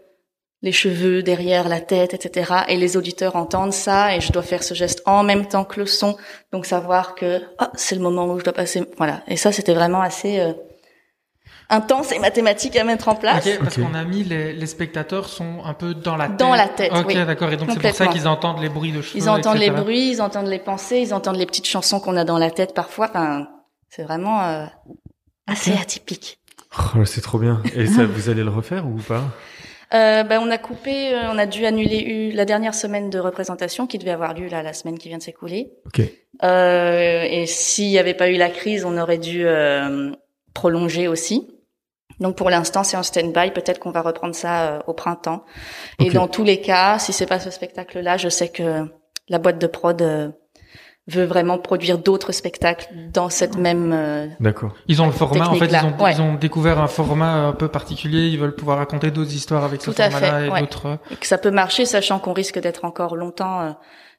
les cheveux derrière la tête, etc. Et les auditeurs entendent ça et je dois faire ce geste en même temps que le son. Donc savoir que ah, c'est le moment où je dois passer. Voilà. Et ça, c'était vraiment assez euh, intense et mathématique à mettre en place. Ok, parce Ok. qu'on a mis les, les spectateurs sont un peu dans la tête. Dans la tête, Ok, oui. d'accord. Et donc c'est pour ça qu'ils entendent les bruits de cheveux. Ils entendent les etc. bruits, ils entendent les pensées, ils entendent les petites chansons qu'on a dans la tête parfois. Enfin, c'est vraiment euh, assez atypique. Oh, c'est trop bien. Et ça, vous allez le refaire ou pas? Euh, ben, on a coupé, euh, on a dû annuler eu la dernière semaine de représentation qui devait avoir lieu là la semaine qui vient de s'écouler. Ok. Euh, et s'il n'y avait pas eu la crise, on aurait dû euh, prolonger aussi. Donc pour l'instant, c'est en stand-by. Peut-être qu'on va reprendre ça au printemps. Et dans tous les cas, si c'est pas ce spectacle-là, je sais que la boîte de prod euh, veut vraiment produire d'autres spectacles dans cette même euh, D'accord. Ils ont le format, en fait, ils ont, ouais. ils ont découvert un format un peu particulier. Ils veulent pouvoir raconter d'autres histoires avec ce Tout à format-là fait, et ouais. d'autres. et que ça peut marcher, sachant qu'on risque d'être encore longtemps euh,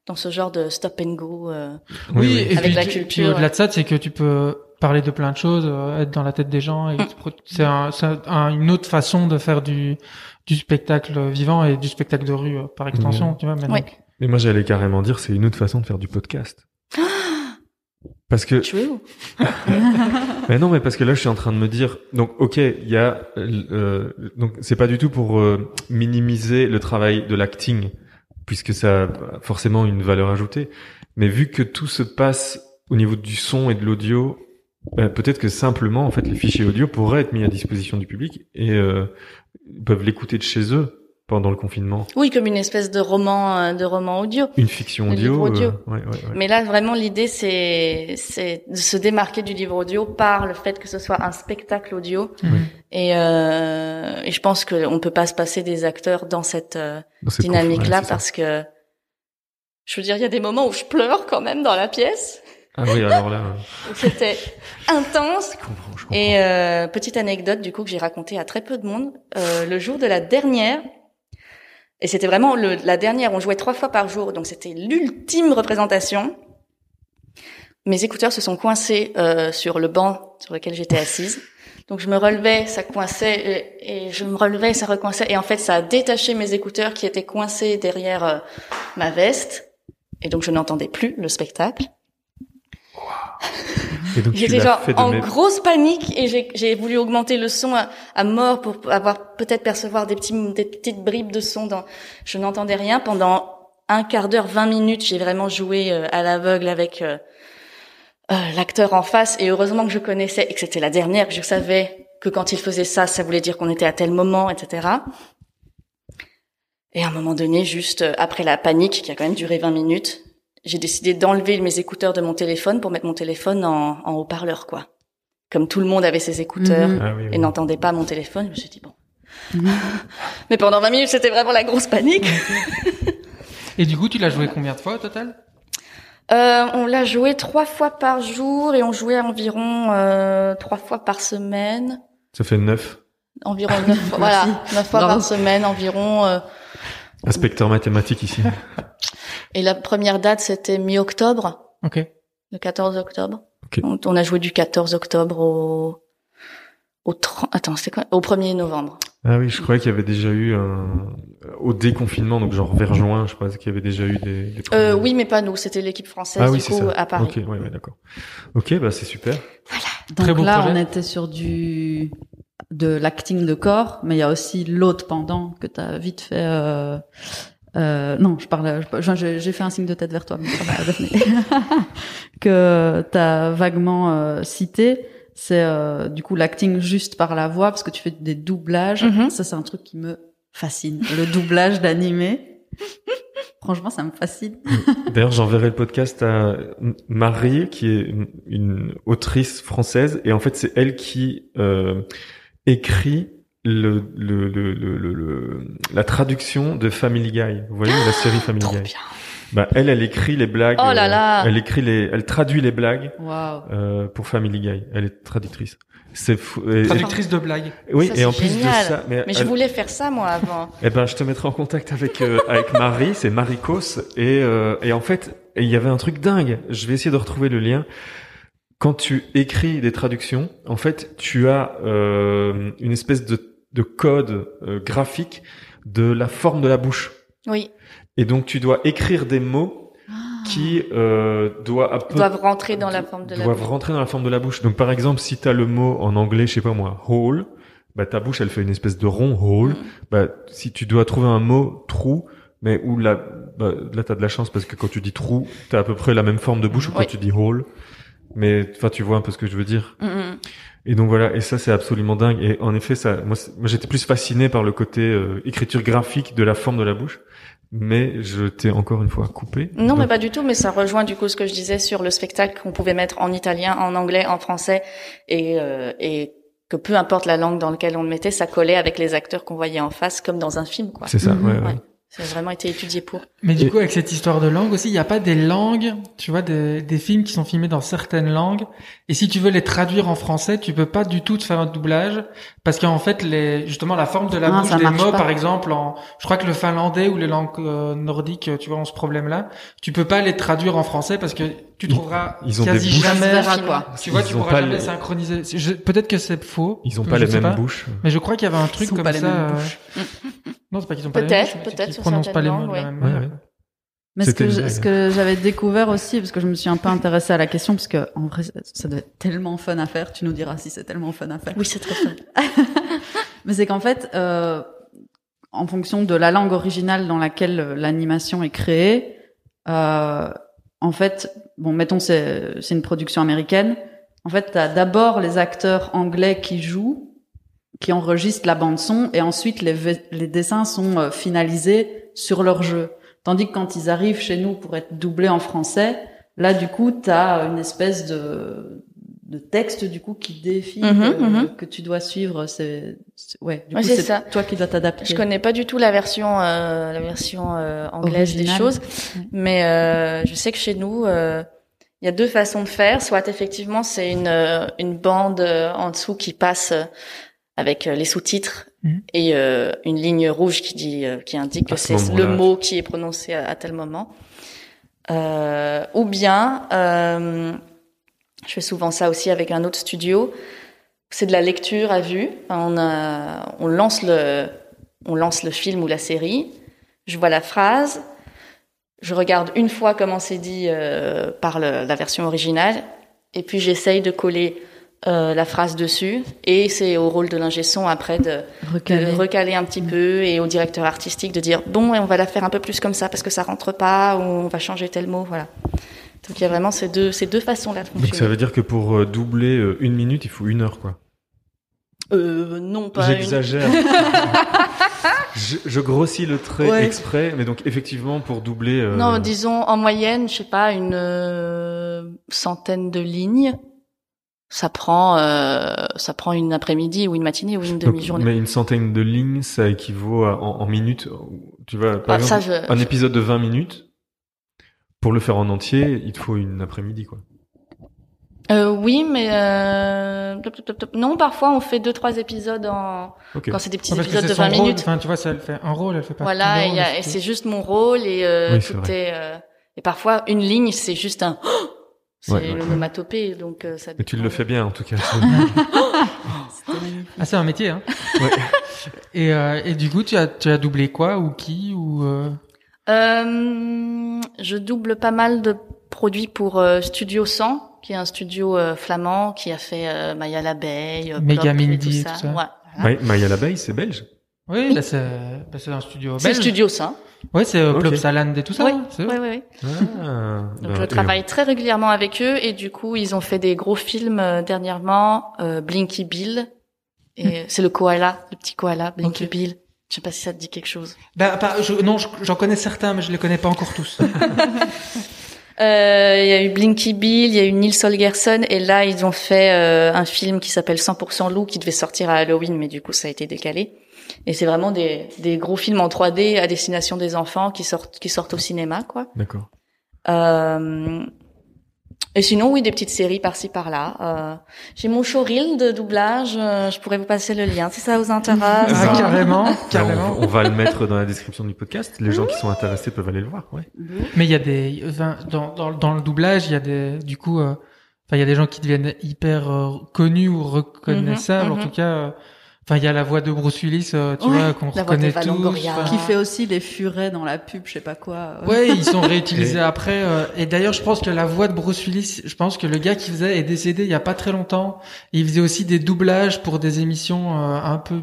dans ce genre de stop and go. euh. Oui, et Avec puis, la tu- culture, puis au-delà de ça, c'est que tu peux parler de plein de choses, euh, être dans la tête des gens. Mm. et pro- C'est un, c'est un- une autre façon de faire du, du spectacle vivant et du spectacle de rue euh, par extension. Tu vois, mais Mais moi, j'allais carrément dire, c'est une autre façon de faire du podcast. Parce que, True. mais non, mais parce que là, je suis en train de me dire, donc, ok, il y a, euh, donc, c'est pas du tout pour euh, minimiser le travail de l'acting, puisque ça a forcément une valeur ajoutée. Mais vu que tout se passe au niveau du son et de l'audio, ben, peut-être que simplement, en fait, les fichiers audio pourraient être mis à disposition du public et euh, ils peuvent l'écouter de chez eux pendant le confinement. Oui, comme une espèce de roman, euh, de roman audio. Une fiction audio. livre audio. euh, ouais, ouais, ouais. Mais là, vraiment, l'idée, c'est, c'est de se démarquer du livre audio par le fait que ce soit un spectacle audio. Mhm. Et, euh, et je pense qu'on peut pas se passer des acteurs dans cette euh, cette dynamique-là parce que, je veux dire, il y a des moments où je pleure quand même dans la pièce. Ah oui, alors là, C'était intense. je comprends, je comprends. Et euh, petite anecdote du coup que j'ai racontée à très peu de monde. Euh, le jour de la dernière, et c'était vraiment le, la dernière, on jouait trois fois par jour, donc c'était l'ultime représentation. Mes écouteurs se sont coincés euh, sur le banc sur lequel j'étais assise. Donc je me relevais, ça coinçait, et, je me relevais, ça recoinçait, et en fait ça a détaché mes écouteurs qui étaient coincés derrière euh, ma veste, et donc je n'entendais plus le spectacle. J'étais genre en grosse panique et j'ai- voulu augmenter le son à, à mort pour avoir peut-être percevoir des petits des petites bribes de son dans je n'entendais rien. Pendant un quart d'heure 20 minutes j'ai vraiment joué euh, à l'aveugle avec euh, euh, l'acteur en face. Et heureusement que je connaissais et que c'était la dernière. Que je savais que quand il faisait ça ça voulait dire qu'on était à tel moment etc et à un moment donné juste après la panique qui a quand même duré 20 minutes j'ai décidé d'enlever mes écouteurs de mon téléphone pour mettre mon téléphone en, en haut-parleur, quoi. Comme tout le monde avait ses écouteurs Mhm. Ah oui, oui. et n'entendait pas mon téléphone, je me suis dit bon. Mhm. Mais pendant 20 minutes, c'était vraiment la grosse panique. Et du coup, tu l'as joué combien de fois au total? Euh, on l'a joué trois fois par jour et on jouait environ euh, trois fois par semaine, Ça fait neuf. environ neuf fois, voilà, neuf fois Bravo. par semaine environ. euh. Inspecteur mathématique ici. Et la première date, c'était mi-octobre, Ok. le 14 octobre. Ok. On, on a joué du 14 octobre au au 30, attends, c'était quoi? Au 1er novembre. Ah oui, je croyais qu'il y avait déjà eu un au déconfinement, donc genre vers juin, je crois qu'il y avait déjà eu des. des Euh, oui, mais pas nous. C'était l'équipe française Ah oui, du c'est coup ça. à Paris. Ok, ouais, ouais, d'accord. Ok, bah c'est super. Donc Très beau là, projet. on était sur du de l'acting de corps, mais il y a aussi l'autre pendant que tu as vite fait. Euh, euh, non, je parle. J'ai fait un signe de tête vers toi, mais que tu as vaguement euh, cité. C'est euh, du coup l'acting juste par la voix, parce que tu fais des doublages. Mhm. Ça, c'est un truc qui me fascine. Le doublage d'animé. Franchement, ça me fascine. D'ailleurs, j'enverrai le podcast à Marie, qui est une, une autrice française, et en fait, c'est elle qui euh, écrit le, le, le, le, le- le- la traduction de Family Guy. Vous voyez la série Family Trop Guy bien. Bah, elle, elle écrit les blagues. Oh là euh, là. Elle écrit les, elle traduit les blagues Waouh. euh, pour Family Guy. Elle est traductrice. C'est fou. Traductrice de blagues. oui, Ça, et en plus de ça, mais, Mais je elle- voulais faire ça moi avant. eh ben, je te mettrai en contact avec euh, avec Marie, c'est Maricos, et euh, et en fait, il y avait un truc dingue. Je vais essayer de retrouver le lien. Quand tu écris des traductions, en fait, tu as euh, une espèce de de code euh, graphique de la forme de la bouche, Oui, et donc tu dois écrire des mots qui euh, doivent peu- doivent rentrer dans la forme de la. doivent rentrer dans la forme de la bouche. Donc par exemple, si tu as le mot en anglais, je sais pas moi, hole, bah ta bouche elle fait une espèce de rond hole. Mm. Bah si tu dois trouver un mot trou, mais où là bah, là t'as de la chance parce que quand tu dis trou, t'as à peu près la même forme de bouche que quand Oui. tu dis hole. Mais enfin tu vois un peu ce que je veux dire. Mm, mm. Et donc voilà, et ça c'est absolument dingue. Et en effet, ça, moi, j'étais plus fasciné par le côté euh, écriture graphique de la forme de la bouche, mais je t'ai encore une fois coupé. Non, Donc, mais pas du tout. Mais ça rejoint du coup ce que je disais sur le spectacle qu'on pouvait mettre en italien, en anglais, en français, et euh, et que peu importe la langue dans laquelle on le mettait, ça collait avec les acteurs qu'on voyait en face, comme dans un film, quoi. C'est ça, ouais, ouais. ouais. Ça a vraiment été étudié pour. Mais du coup, avec cette histoire de langue aussi, il n'y a pas des langues, tu vois, des, des films qui sont filmés dans certaines langues. Et si tu veux les traduire en français, tu peux pas du tout te faire un doublage parce qu'en fait, les, justement, la forme de la Ah, bouche des mots, pas. par exemple, en, je crois que le finlandais ou les langues euh, nordiques, tu vois, ont ce problème-là. Tu peux pas les traduire en français parce que tu Ils- trouveras ils ont des quasi se jamais. quoi. Tu vois, Ils tu pourras pas jamais les- synchroniser. Je- Peut-être que c'est faux. Ils ont pas les mêmes bouches. Mais je crois qu'il y avait un truc Ils ont comme pas les ça. mêmes euh, bouches. Non, c'est pas qu'ils ont pas les mêmes Peut-être, bouches, peut-être qu'ils sur prononcent pas les certaines mots de la langues, même ouais. manière. Ouais, Mais que, je- ce que j'avais découvert aussi, parce que je me suis un peu intéressée à la question, parce que en vrai, ça doit être tellement fun à faire. Tu nous diras si c'est tellement fun à faire. Oui, c'est très fun. Mais c'est qu'en fait, euh, en fonction de la langue originale dans laquelle euh, l'animation est créée, euh, en fait, bon, mettons c'est c'est une production américaine. En fait, t'as d'abord les acteurs anglais qui jouent, qui enregistrent la bande son, et ensuite les les dessins sont euh, finalisés sur leur jeu. Tandis que quand ils arrivent chez nous pour être doublés en français, là du coup, t'as une espèce de de texte du coup qui défile Mhm, euh, mhm. que tu dois suivre. C'est ouais, du Ouais, coup c'est toi qui dois t'adapter. Je connais pas du tout la version, euh, la version euh, anglaise des choses, Ouais. mais euh, je sais que chez nous, euh, il y a deux façons de faire. Soit effectivement c'est une euh, une bande euh, en dessous qui passe avec euh, les sous-titres Mhm. et euh, une ligne rouge qui dit, euh, qui indique À que ce c'est le mot qui est prononcé à, à tel moment. Euh, ou bien, euh, je fais souvent ça aussi avec un autre studio. C'est de la lecture à vue. On, a, on lance le, on lance le film ou la série. Je vois la phrase. Je regarde une fois comment c'est dit euh, par le- la version originale, et puis j'essaye de coller euh, la phrase dessus. Et c'est au rôle de l'ingé son après de, Recaler. de recaler un petit peu et au directeur artistique de dire bon, on va la faire un peu plus comme ça parce que ça rentre pas ou on va changer tel mot, voilà. Donc il y a vraiment ces deux, ces deux façons-là de Donc ça fonctionner. veut dire que pour euh, doubler euh, une minute, il faut une heure, quoi. Euh, non, pas une- J'exagère. je, je grossis le trait Ouais. exprès, mais donc effectivement pour doubler. euh, Non, disons en moyenne, je sais pas, une euh, centaine de lignes. Ça prend, euh, ça prend une après-midi ou une matinée ou une donc, demi-journée. mais une centaine de lignes, ça équivaut à, en, en minutes. Tu vois, par Ah, ça, exemple, je- un épisode de 20 minutes. Pour le faire en entier, il te faut une après-midi, quoi. Euh, oui, mais euh, top, top, top, top. non, parfois on fait deux trois épisodes en quand c'est des petits Ouais, que épisodes de son 20 rôle. minutes. Enfin, tu vois, ça, elle fait un rôle, elle fait pas Voilà, et, et c'est juste mon rôle et euh, Oui, tout vrai. est euh, et parfois une ligne c'est juste un c'est Ouais, ouais. l'onomatopée donc euh, ça. Mais tu le fais bien, en tout cas. Ah, c'est un métier, hein. Ouais. Et, euh, et du coup, tu as, tu as doublé quoi ou qui ou euh... Je double pas mal de produits pour euh, Studio 100, qui est un studio euh, flamand qui a fait euh, Maya l'abeille, et Mindy tout ça. tout ça. Ouais, voilà. Ma- Maya l'abeille, c'est belge. Oui, Oui. là, c'est, bah, c'est un studio C'est belge. Studio 100. Ouais, c'est euh, Ok. Plopsaland et tout ça. Oui, hein, c'est oui, oui, oui. Ah, Donc je travaille très régulièrement avec eux et du coup ils ont fait des gros films euh, dernièrement, euh, Blinky Bill et c'est le koala, le petit koala Blinky. Bill. Je sais pas si ça te dit quelque chose. Bah, pas- je- non, je- j'en connais certains, mais je les connais pas encore tous. Euh, Il y a eu Blinky Bill, il y a eu Nils Holgersson et là ils ont fait euh, un film qui s'appelle 100% loup qui devait sortir à Halloween mais du coup ça a été décalé. Et c'est vraiment des, des gros films en 3D à destination des enfants qui sortent qui sortent au cinéma quoi. D'accord. Euh, et sinon, oui, des petites séries par-ci par-là. Euh, J'ai mon showreel de doublage. euh, je pourrais vous passer le lien si ça vous intéresse. ah, carrément, Ben, carrément. on, on va le mettre dans la description du podcast. Les gens qui sont intéressés peuvent aller le voir. Ouais. Mais il y a des, enfin, dans, dans, dans le doublage, il y a des, du coup, euh, enfin, il y a des gens qui deviennent hyper euh, connus ou reconnaissables. Mhm, En mhm. tout cas, euh, enfin, il y a la voix de Bruce Willis, euh, tu Ouais, vois, qu'on reconnaît tous. Enfin, Qui fait aussi les furets dans la pub, je sais pas quoi. euh. Ouais, ils sont réutilisés après. euh, et d'ailleurs, je pense que la voix de Bruce Willis, je pense que le gars qui faisait est décédé il y a pas très longtemps. Il faisait aussi des doublages pour des émissions euh, un peu,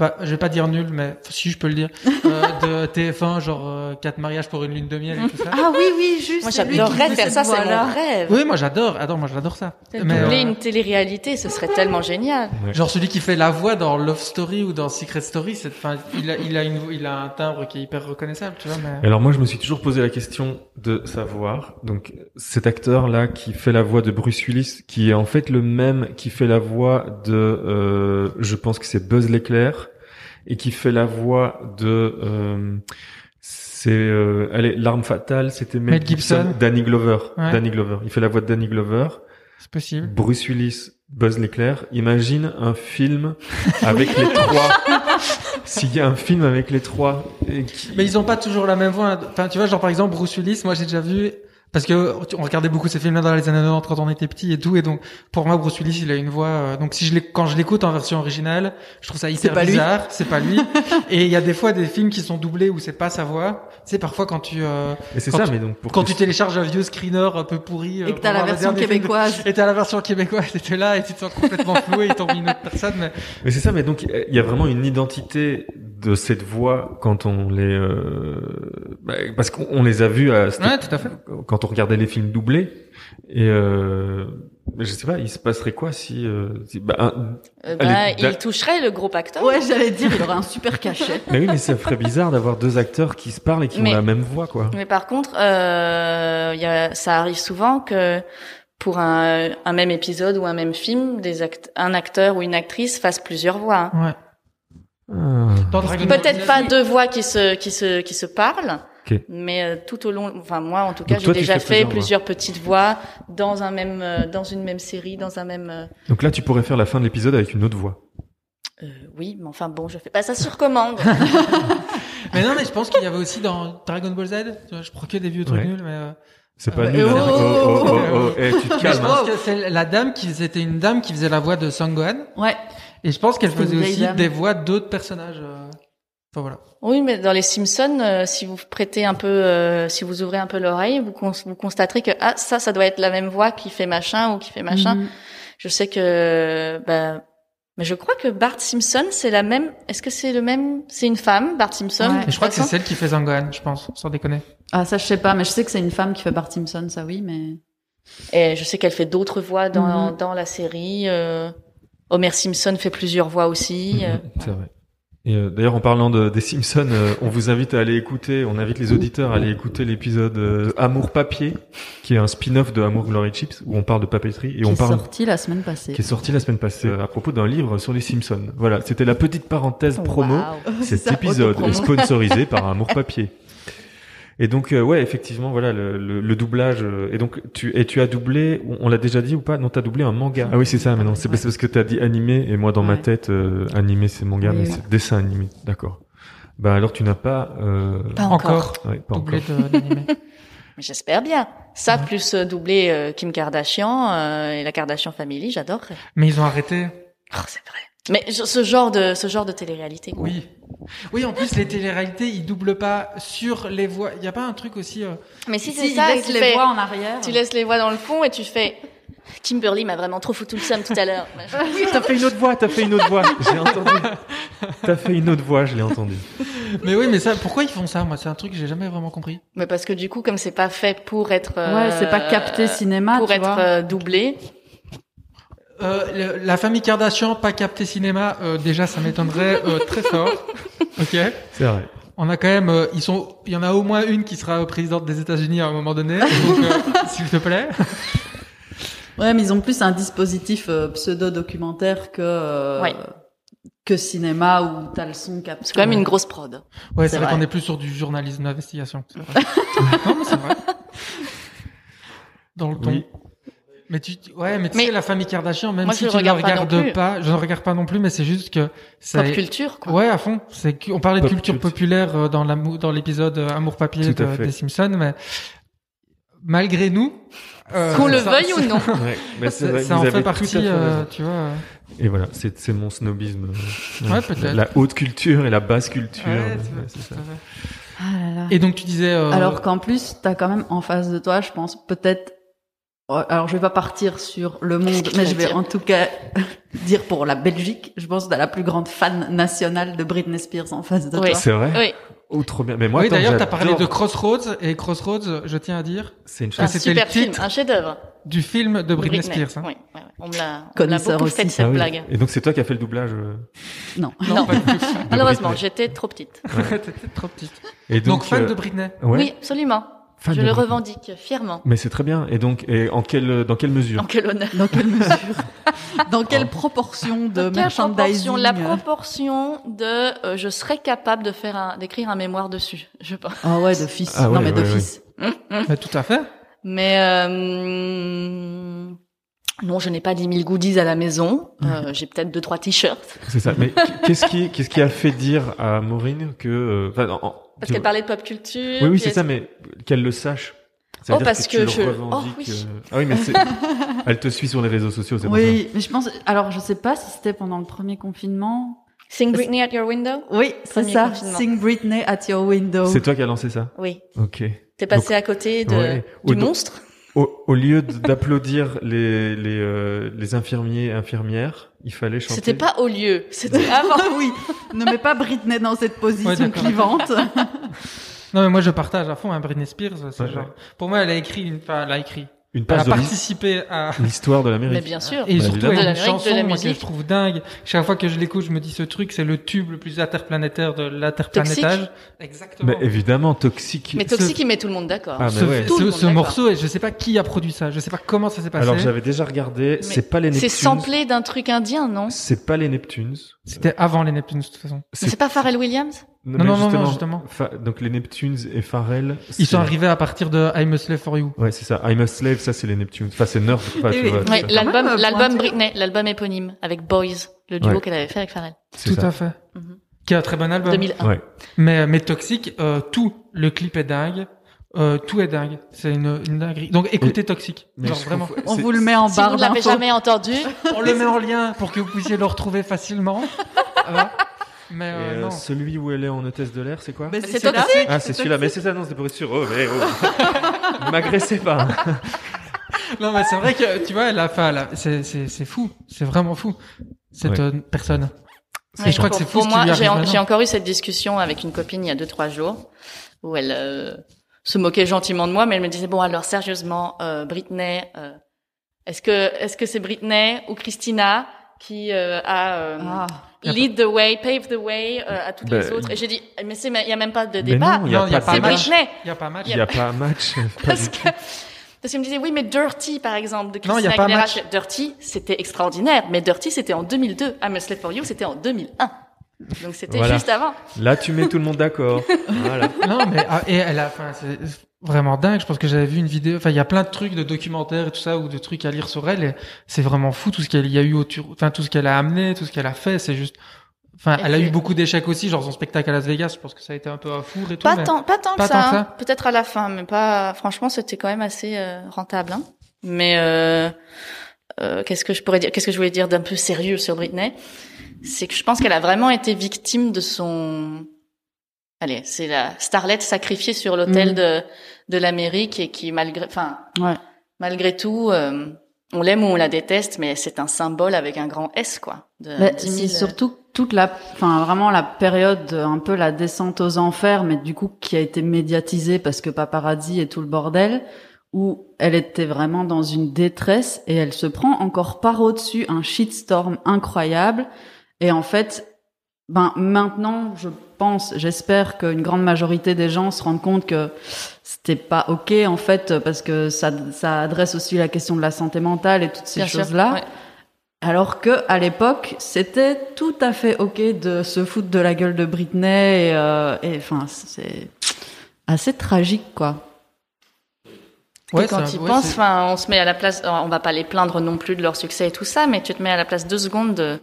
pas, je vais pas dire nul, mais si je peux le dire, euh, de TF1, genre euh, quatre mariages pour une lune de miel et tout ça. Ah oui, oui, juste. Moi, j'adorerais faire ça, c'est mon rêve. Oui, moi j'adore. Adore, moi j'adore ça. Mais, Doubler euh, une télé-réalité, ce serait tellement génial. Ouais. Genre celui qui fait la voix dans Love Story ou dans Secret Story, c'est, enfin, il a, il a une, il a un timbre qui est hyper reconnaissable, tu vois. Mais... Alors moi, je me suis toujours posé la question de savoir, donc cet acteur-là qui fait la voix de Bruce Willis, qui est en fait le même qui fait la voix de, euh, je pense que c'est Buzz l'éclair, et qui fait la voix de, euh, C'est, euh, allez, l'arme fatale, c'était Mel, Mel Gibson. Gibson, Danny Glover, Ouais. Danny Glover. Il fait la voix de Danny Glover. C'est possible. Bruce Willis, Buzz l'éclair. Imagine un film avec les trois. S'il y a un film avec les trois, et qui- Mais ils ont pas toujours la même voix. Enfin, tu vois, genre par exemple Bruce Willis, moi j'ai déjà vu parce que on regardait beaucoup ces films-là dans les années 90 quand on était petit et tout, et donc pour moi Bruce Willis il a une voix. euh, donc si je quand je l'écoute en version originale, je trouve ça hyper bizarre. C'est pas lui. et il y a des fois des films qui sont doublés où c'est pas sa voix. Tu sais, parfois quand tu euh, Et c'est quand ça, tu- mais donc pour quand tu télécharges un vieux screener un peu pourri euh, Et que t'as la version québécoise. Et t'as la version québécoise, t'étais là et tu te sens complètement floué, t'ont mis une autre personne. Mais Mais c'est ça, mais donc il y a vraiment une identité de cette voix quand on les, euh, bah, parce qu'on on les a vus à, Ouais, tout à fait. quand on regardait les films doublés. Et euh, je sais pas, il se passerait quoi si, euh, si- bah, un- Euh, Allez, bah, il toucherait le gros acteur. Ouais, j'allais dire, il aurait un super cachet. mais oui, mais ça ferait bizarre d'avoir deux acteurs qui se parlent et qui Mais- ont la même voix, quoi. Mais par contre, euh, il y a, ça arrive souvent que pour un, un même épisode ou un même film, des act un acteur ou une actrice fasse plusieurs voix. hein. ouais. Ah. Dans Dragon Ball Peut-être Z, pas deux voix qui se qui se qui se parlent, mais euh, tout au long. Enfin moi, en tout cas, j'ai déjà fait plusieurs plusieurs, petites voix dans un même euh, dans une même série, dans un même. euh, Donc là, tu pourrais faire la fin de l'épisode avec une autre voix. euh, oui, mais enfin bon, je fais pas ça sur commande. Mais non, mais je pense qu'il y avait aussi dans Dragon Ball Z. Je prends que des vieux trucs Ouais. nuls, mais. C'est pas Ouais. nul. Oh, tu te Mais je calmes. hein. pense que c'est la dame qui, c'était une dame qui faisait la voix de Sangohan. Ouais. Et je pense qu'elle faisait aussi dame. des voix d'autres personnages. euh. Enfin voilà. Oui, mais dans les Simpsons, euh, si vous prêtez un peu, euh, si vous ouvrez un peu l'oreille, vous, vous constaterez que ah ça, ça doit être la même voix qui fait machin ou qui fait machin. Mhm. Je sais que, bah, mais je crois que Bart Simpson, c'est la même. Est-ce que c'est le même C'est une femme, Bart Simpson. Ouais. je crois que c'est celle qui fait Sangohan, je pense, sans déconner. Ah, ça, je sais pas, mais je sais que c'est une femme qui fait Bart Simpson, ça oui, mais. Et je sais qu'elle fait d'autres voix dans Mhm. dans la série. euh, Homer Simpson fait plusieurs voix aussi. euh. Mhm, C'est vrai. Et euh, d'ailleurs, en parlant de, des Simpsons, euh, on vous invite à aller écouter, on invite les auditeurs à aller écouter l'épisode euh, Amour papier, qui est un spin-off de Amour Glory Chips, où on parle de papeterie et qui on est parle sorti la semaine passée. qui est sorti la semaine passée à propos d'un livre sur les Simpsons. Voilà, c'était la petite parenthèse promo. Cet épisode est sponsorisé par Amour Papier. Et donc euh, ouais, effectivement, voilà le, le, le doublage. euh, et donc tu et tu as doublé, on, on l'a déjà dit ou pas? Non, t'as doublé un manga. Ah oui, c'est ça. Mais non, c'est Ouais. parce que t'as dit animé et moi dans ma tête, euh, animé c'est manga, Oui, mais oui. c'est dessin animé. D'accord. Bah alors tu n'as pas. Euh... Pas encore. Encore. ouais, pas Doublé encore. de- d'animé. Mais J'espère bien. Ça plus euh, doubler euh, Kim Kardashian euh, et la Kardashian Family, j'adorerais. Mais ils ont arrêté. Oh, c'est vrai. Mais ce genre de ce genre de télé-réalité. quoi. Oui. Oui, en plus, les téléréalités, ils doublent pas sur les voix. Il y a pas un truc aussi, euh, Mais si Si, c'est il ça, tu les fais- voix en arrière. tu laisses les voix dans le fond et tu fais. Kimberly m'a vraiment trop foutu le seum tout à l'heure. Oui, t'as fait une autre voix. T'as fait une autre voix. J'ai entendu. T'as fait une autre voix. Je l'ai entendu. Mais oui, mais ça, pourquoi ils font ça? Moi, c'est un truc que j'ai jamais vraiment compris. Mais parce que du coup, comme c'est pas fait pour être. euh, Ouais, c'est pas capté cinéma, Pour tu être vois. euh, doublé. Euh, le- la famille Kardashian, pas capté cinéma, euh, déjà, ça m'étonnerait euh, très fort. Ok. C'est vrai. On a quand même, euh, ils sont, il y en a au moins une qui sera présidente des États-Unis à un moment donné. Donc, euh, s'il te plaît. Ouais, mais ils ont plus un dispositif euh, pseudo-documentaire que euh, Ouais. que cinéma où t'as le son capté. C'est quand même une grosse prod. Ouais, C'est c'est vrai vrai. qu'on est plus sur du journalisme d'investigation. c'est vrai. non, mais c'est vrai. Dans le ton. Oui. Mais tu, ouais, mais tu Mais- sais, la famille Kardashian, même Moi, si je tu ne regarde pas regardes non plus. pas, je ne regarde pas non plus, mais c'est juste que ça Pop culture, quoi. Ouais, à fond. C'est on parlait de culture culture. populaire euh, dans l'amour, dans l'épisode euh, Amour papier de- des Simpsons, mais malgré nous, euh, Qu'on le ça- veuille ou non. Ouais. Mais c'est ça, vrai, ça vous en avez fait partie, euh, tu vois. Et voilà, c'est c'est mon snobisme. Ouais, peut-être. La haute culture et la basse culture. ouais, c'est ça. Ah là là. Et donc tu disais. euh, Alors qu'en plus, t'as quand même en face de toi, je pense, peut-être. Ouais, Alors, je vais pas partir sur le monde, mais je vais dire en tout cas dire pour la Belgique, je pense que la plus grande fan nationale de Britney Spears en face de Oui. toi. C'est vrai Oui. Oh, trop bien. Mais moi, oui, d'ailleurs, t'as parlé de Crossroads et Crossroads, je tiens à dire, C'est une Un chose. c'était le film, titre un chef-d'œuvre. du film de Britney, Britney. Spears. hein. Oui, ouais, ouais. On me l'a, beaucoup aussi. fait cette Ah oui. blague. Et donc c'est toi qui as fait le doublage. euh, Non. Non, pas du tout. malheureusement, j'étais trop petite. T'étais trop petite. Et Donc, donc, fan euh, de Britney. Ouais. Oui, absolument. Fan Je le Britney. revendique fièrement. Mais c'est très bien. Et donc, et en quelle, dans quelle mesure En quel honneur. Dans quelle mesure Dans quelle Oh. proportion de Quelle merchandising proportion La proportion de euh, je serais capable de faire un, d'écrire un mémoire dessus, je pense. Ah ouais, d'office. Ah ouais, non mais ouais, d'office. Mais tout à fait. Mais euh, non, je n'ai pas 10 000 goodies à la maison. Euh, j'ai peut-être deux trois t-shirts C'est ça. Mais qu'est-ce qui, qu'est-ce qui a fait dire à Maureen que, euh, enfin, en- en- parce que- qu'elle parlait de pop culture. Oui, oui, c'est ça, mais qu'elle le sache. Ça Oh, parce que je- oh, oui. euh, Ah oui, mais c'est, elle te suit sur les réseaux sociaux, c'est pour Oui, mais je pense. Alors, je sais pas si c'était pendant le premier confinement. Sing Britney at your window? Oui, c'est ça. Sing Britney at your window. C'est toi qui as lancé ça? Oui. Ok. T'es passé à côté de Ouais. du donc- monstre? Au, au lieu d'applaudir les les euh, les infirmiers et infirmières, il fallait chanter. C'était pas au lieu, c'était avant. Oui, ne mets pas Britney dans cette Ouais, position d'accord. clivante. Non, mais moi, je partage à fond, hein, Britney Spears. C'est Ouais, genre, ouais. pour moi, elle a écrit une, enfin, elle a écrit. Une Elle a de participé à, l'histoire de Mais l'Amérique. bien sûr. et Bah, surtout avec De une de chanson la moi, que je trouve dingue. Chaque fois que je l'écoute, je me dis ce truc, c'est le tube le plus interplanétaire de l'interplanétage. Exactement. Mais évidemment, toxique. Mais Toxic, il met tout le monde d'accord. Ah, mais ce, ouais. Tout le ce- monde ce morceau, et je sais pas qui a produit ça. Je sais pas comment ça s'est passé. Alors j'avais déjà regardé. C'est pas les C'est Neptunes. samplé d'un truc indien, non? C'est pas les Neptunes. C'était avant les Neptunes, de toute façon. Mais c'est pas Pharrell Williams? Non, mais non, non, non, justement. Fa- donc les Neptunes et Pharrell. Ils sont arrivés à partir de I'm a Slave for You. Ouais, c'est ça. I'm a Slave, ça c'est les Neptunes. Enfin, c'est Nerf. Tu vois, Ouais, l'album, l'album. Britney, l'album éponyme avec Boys, le duo Ouais. qu'elle avait fait avec Pharrell. Tout ça. à fait. Mhm. Qui est un très bon album. 2001. Ouais. Mais, mais Toxic, euh, tout, le clip est dingue. Euh, tout est dingue. C'est une, une dinguerie. Donc écoutez Toxic. Genre vraiment. On vous le met en Si vous barre ne l'avez jamais entendu, On le met en lien pour que vous puissiez le retrouver facilement. Mais Et, euh, euh, non. celui où elle est en hôtesse de l'air, c'est quoi Mais c'est celui-là. toxique. Ah, c'est celui-là. Mais c'est ça, non, c'était pour être sûr. Oh, mais oh. Ne M'agressez pas. Non, mais c'est vrai que, tu vois, elle a, enfin, elle a- c'est, c'est, c'est fou. C'est vraiment fou. Cette Ouais. euh, personne. Ouais, Et je crois pour, que c'est fou pour ce qui moi, lui j'ai, en- maintenant. j'ai encore eu cette discussion avec une copine il y a deux trois jours où elle euh, se moquait gentiment de moi, mais elle me disait bon alors sérieusement, euh, Britney, euh, est-ce que est-ce que c'est Britney ou Christina qui euh, a euh, Ah. Lead the way, pave the way euh, à toutes Ben, les autres Et j'ai dit mais c'est il y a même pas de débat, non, il y a Non, il y a pas match. Britney. Il y a pas match. Il n'y a pas match. Parce que parce qu'elle me disait oui mais Dirty par exemple de Non, y a Christina pas Aguilera. match. Dirty c'était extraordinaire, mais Dirty c'était en 2002. I'm a Slave for You c'était en 2001. Donc c'était Voilà. juste avant. Là, tu mets tout le monde d'accord. Voilà. Non, mais ah, et elle a, enfin, c'est vraiment dingue. Je pense que j'avais vu une vidéo. Enfin, il y a plein de trucs de documentaires et tout ça ou de trucs à lire sur elle. Et c'est vraiment fou tout ce qu'elle y a eu autour. Enfin, tout ce qu'elle a amené, tout ce qu'elle a fait. C'est juste. Enfin, elle a eu beaucoup d'échecs aussi, genre son spectacle à Las Vegas. Je pense que ça a été un peu un four et tout. Pas mais- tant, pas tant pas que tant ça. hein. ça. Peut-être à la fin, mais pas. Franchement, c'était quand même assez euh, rentable. Hein. Mais euh, euh, qu'est-ce que je pourrais dire Qu'est-ce que je voulais dire d'un peu sérieux sur Britney? C'est que je pense qu'elle a vraiment été victime de son. Allez, c'est la starlette sacrifiée sur l'autel Mhm. de de l'Amérique et qui malgré, enfin, Ouais. malgré tout, euh, on l'aime ou on la déteste, mais c'est un symbole avec un grand S, quoi. De Mais 10 000, c'est surtout toute la, enfin vraiment la période, de un peu la descente aux enfers, mais du coup qui a été médiatisée parce que paparazzi et tout le bordel, où elle était vraiment dans une détresse et elle se prend encore par au-dessus un shitstorm incroyable. Et en fait, ben maintenant, je pense, j'espère qu'une grande majorité des gens se rendent compte que c'était pas ok en fait parce que ça, ça adresse aussi la question de la santé mentale et toutes ces choses-là. Ouais. Alors que à l'époque, c'était tout à fait ok de se foutre de la gueule de Britney et, euh, enfin c'est assez tragique quoi. Ouais, quand y ouais, penses, c'est- enfin, on se met à la place, on va pas les plaindre non plus de leur succès et tout ça, mais tu te mets à la place deux secondes de,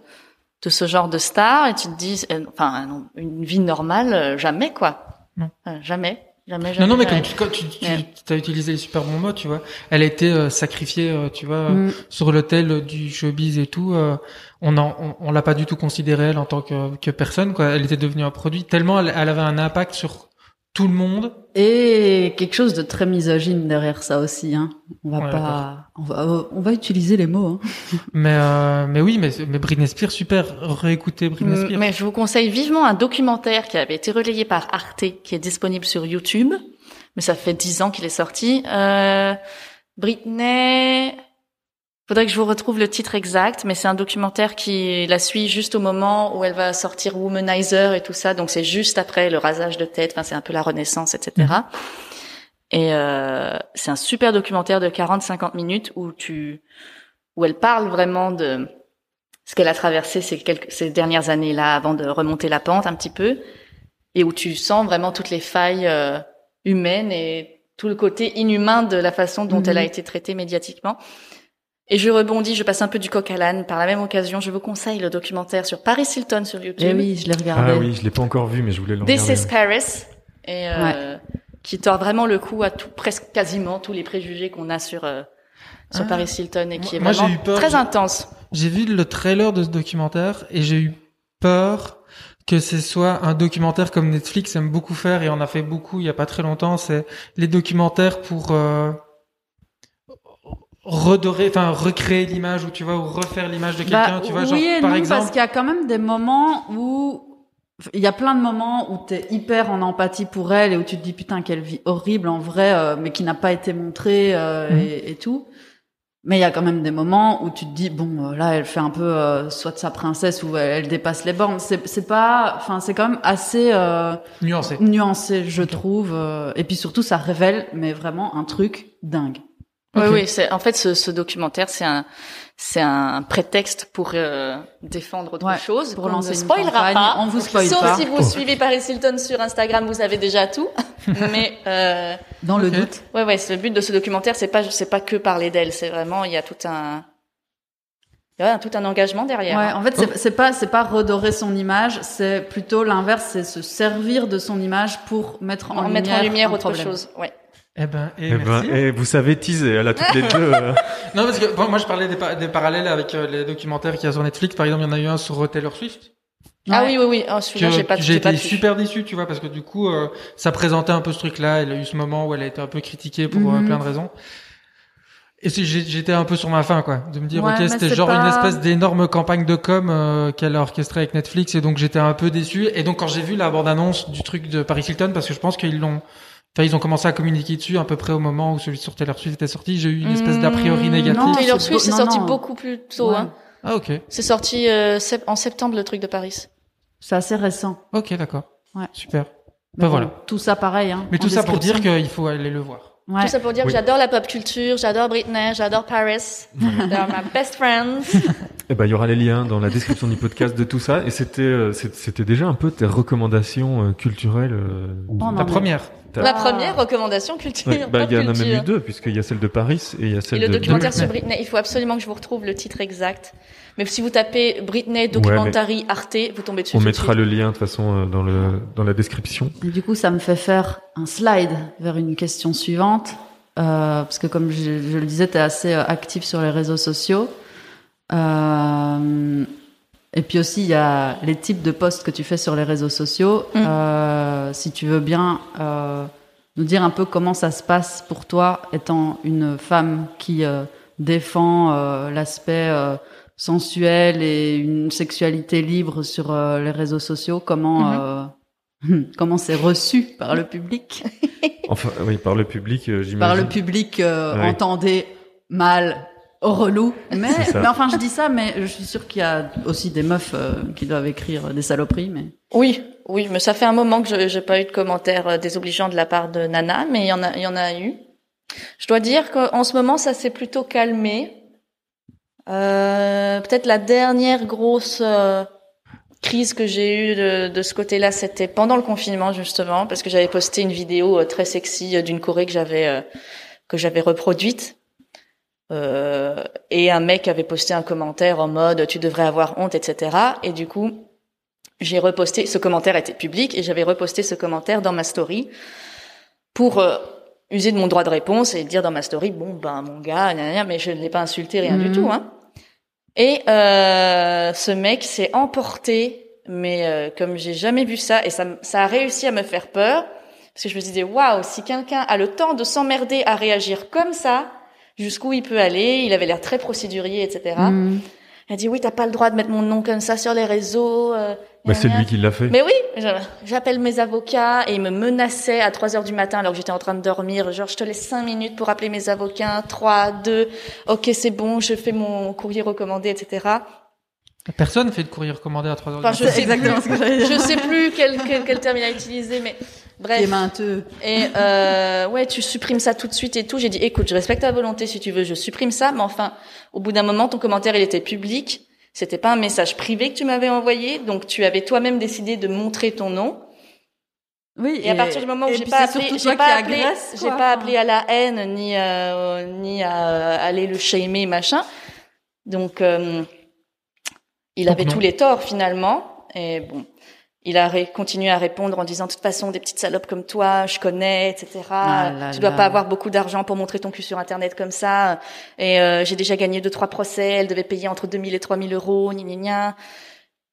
de ce genre de star et tu te dis, euh, enfin, non, une vie normale, euh, jamais quoi. Non. Euh, jamais, jamais, Non, jamais. non, mais jamais. comme tu, quand tu, tu Ouais. as utilisé les super bons mots, tu vois. Elle a été euh, sacrifiée, euh, tu vois, Mm. sur l'autel du showbiz et tout. euh, on en, on, on l'a pas du tout considérée elle en tant que, que personne, quoi. Elle était devenue un produit tellement elle, elle avait un impact sur tout le monde. Et quelque chose de très misogyne derrière ça aussi. Hein. On va Ouais, pas, on va, on va utiliser les mots. Hein. Mais, euh, mais oui, mais, mais Britney Spears, super. Réécoutez Britney Mm, Spears. Mais je vous conseille vivement un documentaire qui avait été relayé par Arte, qui est disponible sur YouTube. Mais ça fait dix ans qu'il est sorti. Euh, Britney. Faudrait que je vous retrouve le titre exact, mais c'est un documentaire qui la suit juste au moment où elle va sortir Womanizer et tout ça. Donc c'est juste après le rasage de tête. Enfin, c'est un peu la Renaissance, etc. Et euh, c'est un super documentaire de 40-50 minutes où tu où elle parle vraiment de ce qu'elle a traversé ces quelques ces dernières années-là avant de remonter la pente un petit peu et où tu sens vraiment toutes les failles euh, humaines et tout le côté inhumain de la façon dont elle a Mhm. été traitée médiatiquement. Et je rebondis, je passe un peu du coq à l'âne. Par la même occasion, je vous conseille le documentaire sur Paris Hilton sur YouTube. Eh oui, je l'ai regardé. Ah oui, je l'ai pas encore vu, mais je voulais le This regarder. is Paris. Et euh, qui tord vraiment le coup à tout, presque quasiment tous les préjugés qu'on a sur euh, sur Ah. Paris Hilton et qui est Moi, j'ai vraiment eu peur, très j'ai- intense. J'ai vu le trailer de ce documentaire et j'ai eu peur que ce soit un documentaire comme Netflix aime beaucoup faire et on a fait beaucoup il y a pas très longtemps. C'est les documentaires pour euh, redorer, enfin recréer l'image ou tu vois ou refaire l'image de quelqu'un. Bah, tu vois, oui genre et par non, exemple. parce qu'il y a quand même des moments où il y a plein de moments où t'es hyper en empathie pour elle et où tu te dis putain quelle vie horrible en vrai, euh, mais qui n'a pas été montrée euh, Mhm. et, et tout. Mais il y a quand même des moments où tu te dis bon euh, là elle fait un peu euh, soit de sa princesse ou elle, elle dépasse les bornes. C'est c'est pas, enfin c'est quand même assez euh, Nuancé. nuancé je trouve. euh, et puis surtout ça révèle mais vraiment un truc dingue. Oui, oui. C'est en fait ce, ce documentaire, c'est un c'est un prétexte pour euh, défendre autre Ouais, chose. pour qu'on lancer ne une spoilera campagne. pas. On vous spoil Sauf pas. si vous suivez Paris Hilton sur Instagram, vous avez déjà tout. Mais euh, Dans le Ok. doute. ouais, ouais. c'est Le but de ce documentaire, c'est pas c'est pas que parler d'elle. C'est vraiment il y a tout un il y a tout un engagement derrière. Ouais, en fait, c'est c'est pas c'est pas redorer son image, c'est plutôt l'inverse, c'est se servir de son image pour mettre en, en lumière, mettre en lumière autre problème. chose. Ouais. Eh ben, et Eh ben, merci. eh, vous savez teaser, elle a toutes les deux. euh. Non, parce que bon, moi je parlais des, pa- des parallèles avec euh, les documentaires qu'il y a sur Netflix. Par exemple, il y en a eu un sur euh, Taylor Swift. Ah Ouais. oui, oui, oui. Oh, celui-là, j'ai pas, j'ai j'ai pas été super déçu, tu vois, parce que du coup, euh, ça présentait un peu ce truc-là. Elle a eu ce moment où elle a été un peu critiquée pour euh, Mhm. plein de raisons. Et j'étais un peu sur ma faim, quoi, de me dire, Ouais, ok, c'était genre pas- une espèce d'énorme campagne de com euh, qu'elle a orchestrée avec Netflix, et donc j'étais un peu déçu. Et donc quand j'ai vu la bande-annonce du truc de Paris Hilton, parce que je pense qu'ils l'ont, enfin ils ont commencé à communiquer dessus à peu près au moment où celui sur Taylor Swift était sorti, j'ai eu une espèce d'a priori Mmh, négatif. Non, Taylor Swift, c'est sorti non, non. beaucoup plus tôt. Ouais. Hein. Ah ok, C'est sorti euh, en septembre le truc de Paris. C'est assez récent. ok, d'accord, Ouais. super. Mais Ben bon, voilà. Tout ça pareil. Hein, Mais tout ça pour dire qu'il faut aller le voir. Ouais. Tout ça pour dire Oui. que j'adore la pop culture, j'adore Britney, j'adore Paris. They're my best friends. Eh ben, il y aura les liens dans la description du podcast de tout ça. Et c'était, euh, c'était déjà un peu tes recommandations euh, culturelles. Oh, non, mais- première. T'as- Ah. première recommandation culture. Ouais, bah, pop il y en a même eu deux, puisqu'il y a celle de Paris et il y a celle Et le de documentaire sur Britney. Britney, il faut absolument que je vous retrouve le titre exact. Mais si vous tapez Britney documentary Arte, vous tombez dessus. On tout de mettra suite. le lien de toute façon euh, dans le dans la description. Et du coup, ça me fait faire un slide vers une question suivante. Euh, parce que comme je, je le disais, tu es assez euh, actif sur les réseaux sociaux. Euh, et puis aussi, il y a les types de posts que tu fais sur les réseaux sociaux. Mm. Euh, si tu veux bien euh, nous dire un peu comment ça se passe pour toi, étant une femme qui euh, défend euh, l'aspect euh, sensuel et une sexualité libre sur euh, les réseaux sociaux, comment... Mhm. euh, comment c'est reçu par le public? Enfin, oui, par le public, j'imagine. Par le public, euh, Ouais. entendez mal, relou. Mais, mais enfin, je dis ça, mais je suis sûre qu'il y a aussi des meufs euh, qui doivent écrire des saloperies. Mais Oui, oui, mais ça fait un moment que je j'ai pas eu de commentaires euh, désobligeants de la part de Nana, mais il y en a, il y en a eu. Je dois dire qu'en ce moment, ça s'est plutôt calmé. Euh, Peut-être la dernière grosse euh, crise que j'ai eue de, de ce côté-là, c'était pendant le confinement justement, parce que j'avais posté une vidéo euh, très sexy d'une Corée que j'avais euh, que j'avais reproduite. Euh, et un mec avait posté un commentaire en mode tu devrais avoir honte, etc. Et du coup, j'ai reposté, ce commentaire était public et j'avais reposté ce commentaire dans ma story pour euh, user de mon droit de réponse et dire dans ma story, bon, ben, mon gars, gna, mais je ne l'ai pas insulté, rien du Mhm. tout, hein. Et euh, ce mec s'est emporté, mais euh, comme j'ai jamais vu ça, et ça, ça a réussi à me faire peur, parce que je me disais, waouh, si quelqu'un a le temps de s'emmerder à réagir comme ça, jusqu'où il peut aller, il avait l'air très procédurier, etc. Mm. Il a dit, oui, t'as pas le droit de mettre mon nom comme ça sur les réseaux. euh, gna, c'est lui qui l'a fait. Mais oui, je- j'appelle mes avocats et ils me menaçaient à 3 heures du matin alors que j'étais en train de dormir. Genre, je te laisse 5 minutes pour appeler mes avocats. 3, 2, ok, c'est bon, je fais mon courrier recommandé, etc. Personne fait de courrier recommandé à 3 heures Enfin, du je matin. sais exactement plus, ce que j'allais dire. je sais plus quel, quel, quel terme il a utilisé, mais Bref. Et euh, ouais, tu supprimes ça tout de suite et tout. J'ai dit, écoute, je respecte ta volonté si tu veux, je supprime ça, mais enfin, au bout d'un moment, ton commentaire, il était public. C'était pas un message privé que tu m'avais envoyé, donc tu avais toi-même décidé de montrer ton nom. Oui. Et, à partir du moment où j'ai pas appelé, j'ai pas appelé, j'ai pas appelé à la haine ni à, ni à aller le shamer machin. Donc euh, il avait non. tous les torts finalement. Et bon, il a continué à répondre en disant de toute façon des petites salopes comme toi, je connais, etc. Ah là tu dois là. pas avoir beaucoup d'argent pour montrer ton cul sur internet comme ça. Et euh, j'ai déjà gagné deux trois procès. Elle devait payer entre 2000 et 3000 euros, gna gna.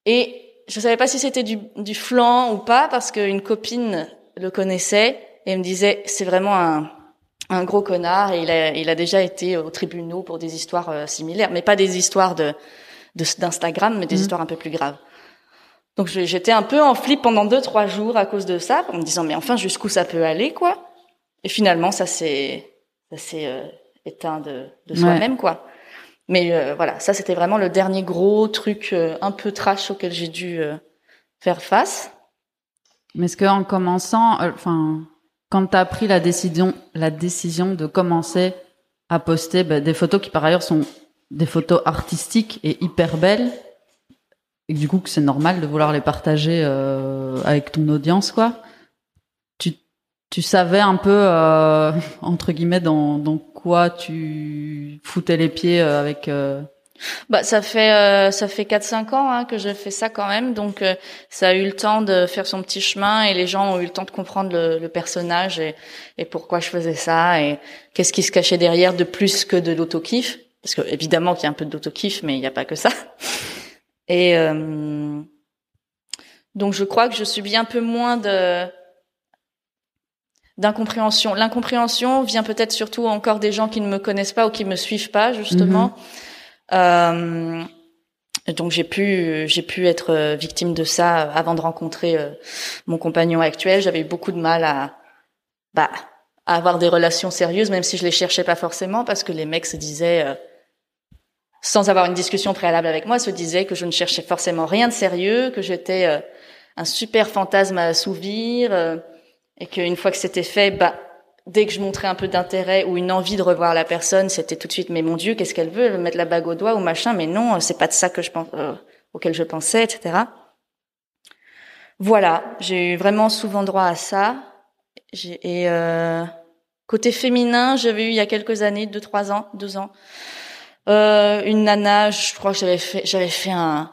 Et je savais pas si c'était du, du flanc ou pas parce qu'une copine le connaissait et me disait c'est vraiment un, un gros connard et il a, il a déjà été aux tribunaux pour des histoires euh, similaires, mais pas des histoires de de- d'Instagram, mais des Mhm. histoires un peu plus graves. Donc j'étais un peu en flip pendant deux trois jours à cause de ça, en me disant mais enfin jusqu'où ça peut aller quoi? Et finalement ça s'est ça s'est euh, éteint de, de Ouais. soi-même quoi. Mais euh, voilà, ça c'était vraiment le dernier gros truc euh, un peu trash auquel j'ai dû euh, faire face. Mais est-ce qu'en commençant, euh, enfin, quand tu as pris la décision, la décision de commencer à poster bah, des photos qui par ailleurs sont des photos artistiques et hyper belles, et du coup que c'est normal de vouloir les partager euh, avec ton audience, quoi. Tu, tu savais un peu euh, entre guillemets dans, dans quoi tu foutais les pieds euh, avec. euh, Bah ça fait euh, ça fait 4 5 ans hein, que je fais ça quand même donc euh, ça a eu le temps de faire son petit chemin et les gens ont eu le temps de comprendre le, le personnage et, et pourquoi je faisais ça et qu'est-ce qui se cachait derrière de plus que de l'auto-kiff parce que évidemment qu'il y a un peu d'auto-kiff mais il n'y a pas que ça. Et euh, donc je crois que je subis un peu moins de d'incompréhension. L'incompréhension vient peut-être surtout encore des gens qui ne me connaissent pas ou qui me suivent pas justement. Euh, donc j'ai pu j'ai pu être euh, victime de ça avant de rencontrer euh, mon compagnon actuel. J'avais eu beaucoup de mal à bah à avoir des relations sérieuses, même si je les cherchais pas forcément, parce que les mecs se disaient euh, sans avoir une discussion préalable avec moi, se disaient que je ne cherchais forcément rien de sérieux, que j'étais euh, un super fantasme à assouvir, euh, et qu'une fois que c'était fait, bah dès que je montrais un peu d'intérêt ou une envie de revoir la personne, c'était tout de suite mais mon Dieu, qu'est-ce qu'elle veut, mettre la bague au doigt ou machin, mais non, c'est pas de ça que je pense euh, auquel je pensais, etc. Voilà, j'ai eu vraiment souvent droit à ça. Et euh, côté féminin, j'avais eu il y a quelques années, deux trois ans, deux ans, euh, une nana, je crois que j'avais fait, j'avais fait un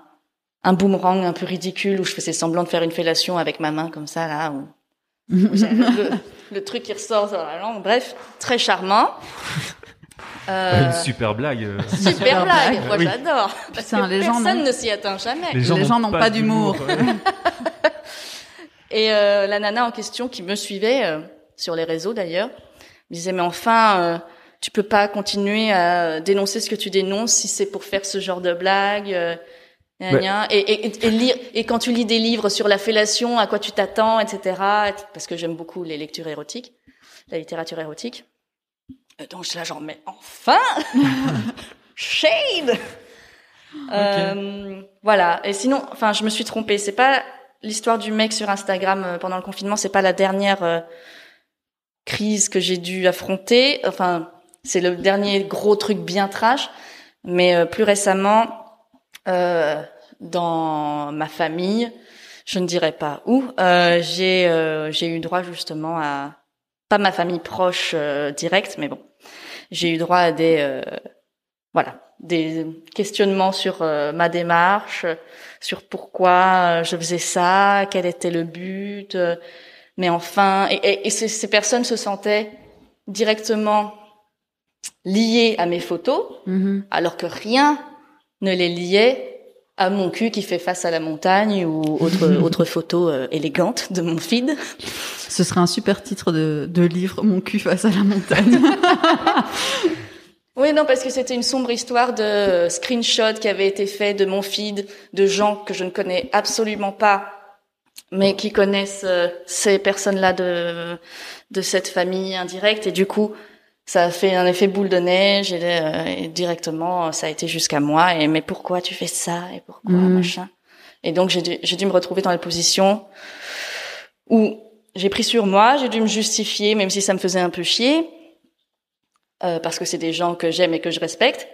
un boomerang un peu ridicule où je faisais semblant de faire une fellation avec ma main comme ça là. Où, le, le truc qui ressort sur la langue. Bref, très charmant. Euh, Une super blague. euh. super, Super blague, blague. moi Oui. j'adore. Parce Putain, que les gens personne ne s'y atteint jamais. Les gens n'ont pas d'humour. Et euh, la nana en question qui me suivait euh, sur les réseaux d'ailleurs me disait mais enfin euh, tu peux pas continuer à dénoncer ce que tu dénonces si c'est pour faire ce genre de blague. euh, gna, Mais- gna. Et, et, et, et lire et quand tu lis des livres sur la fellation, à quoi tu t'attends, etc. Parce que j'aime beaucoup les lectures érotiques, la littérature érotique. Euh, Donc là genre mais enfin shade. Euh, voilà. Et sinon, enfin, je me suis trompée. C'est pas l'histoire du mec sur Instagram euh, pendant le confinement. C'est pas la dernière euh, crise que j'ai dû affronter. Enfin, c'est le dernier gros truc bien trash. Mais euh, plus récemment, euh, dans ma famille, je ne dirais pas où, euh, j'ai euh, j'ai eu droit justement à pas ma famille proche euh, directe, mais bon, j'ai eu droit à des euh, voilà des questionnements sur ma démarche, sur pourquoi je faisais ça, quel était le but. mais enfin, et, et- ces personnes se sentaient directement liées à mes photos, Mhm. alors que rien ne les liait à mon cul qui fait face à la montagne ou autre autre photo euh, élégante de mon feed. Ce serait un super titre de, de livre, Mon cul face à la montagne. Oui, non, parce que c'était une sombre histoire de screenshot qui avait été fait de mon feed de gens que je ne connais absolument pas, mais qui connaissent euh, ces personnes-là de de cette famille indirecte. Et du coup, ça a fait un effet boule de neige et, euh, et directement, ça a été jusqu'à moi. Et mais pourquoi tu fais ça et pourquoi Mhm. machin Et donc j'ai dû j'ai dû me retrouver dans la position où j'ai pris sur moi, j'ai dû me justifier, même si ça me faisait un peu chier, euh, parce que c'est des gens que j'aime et que je respecte.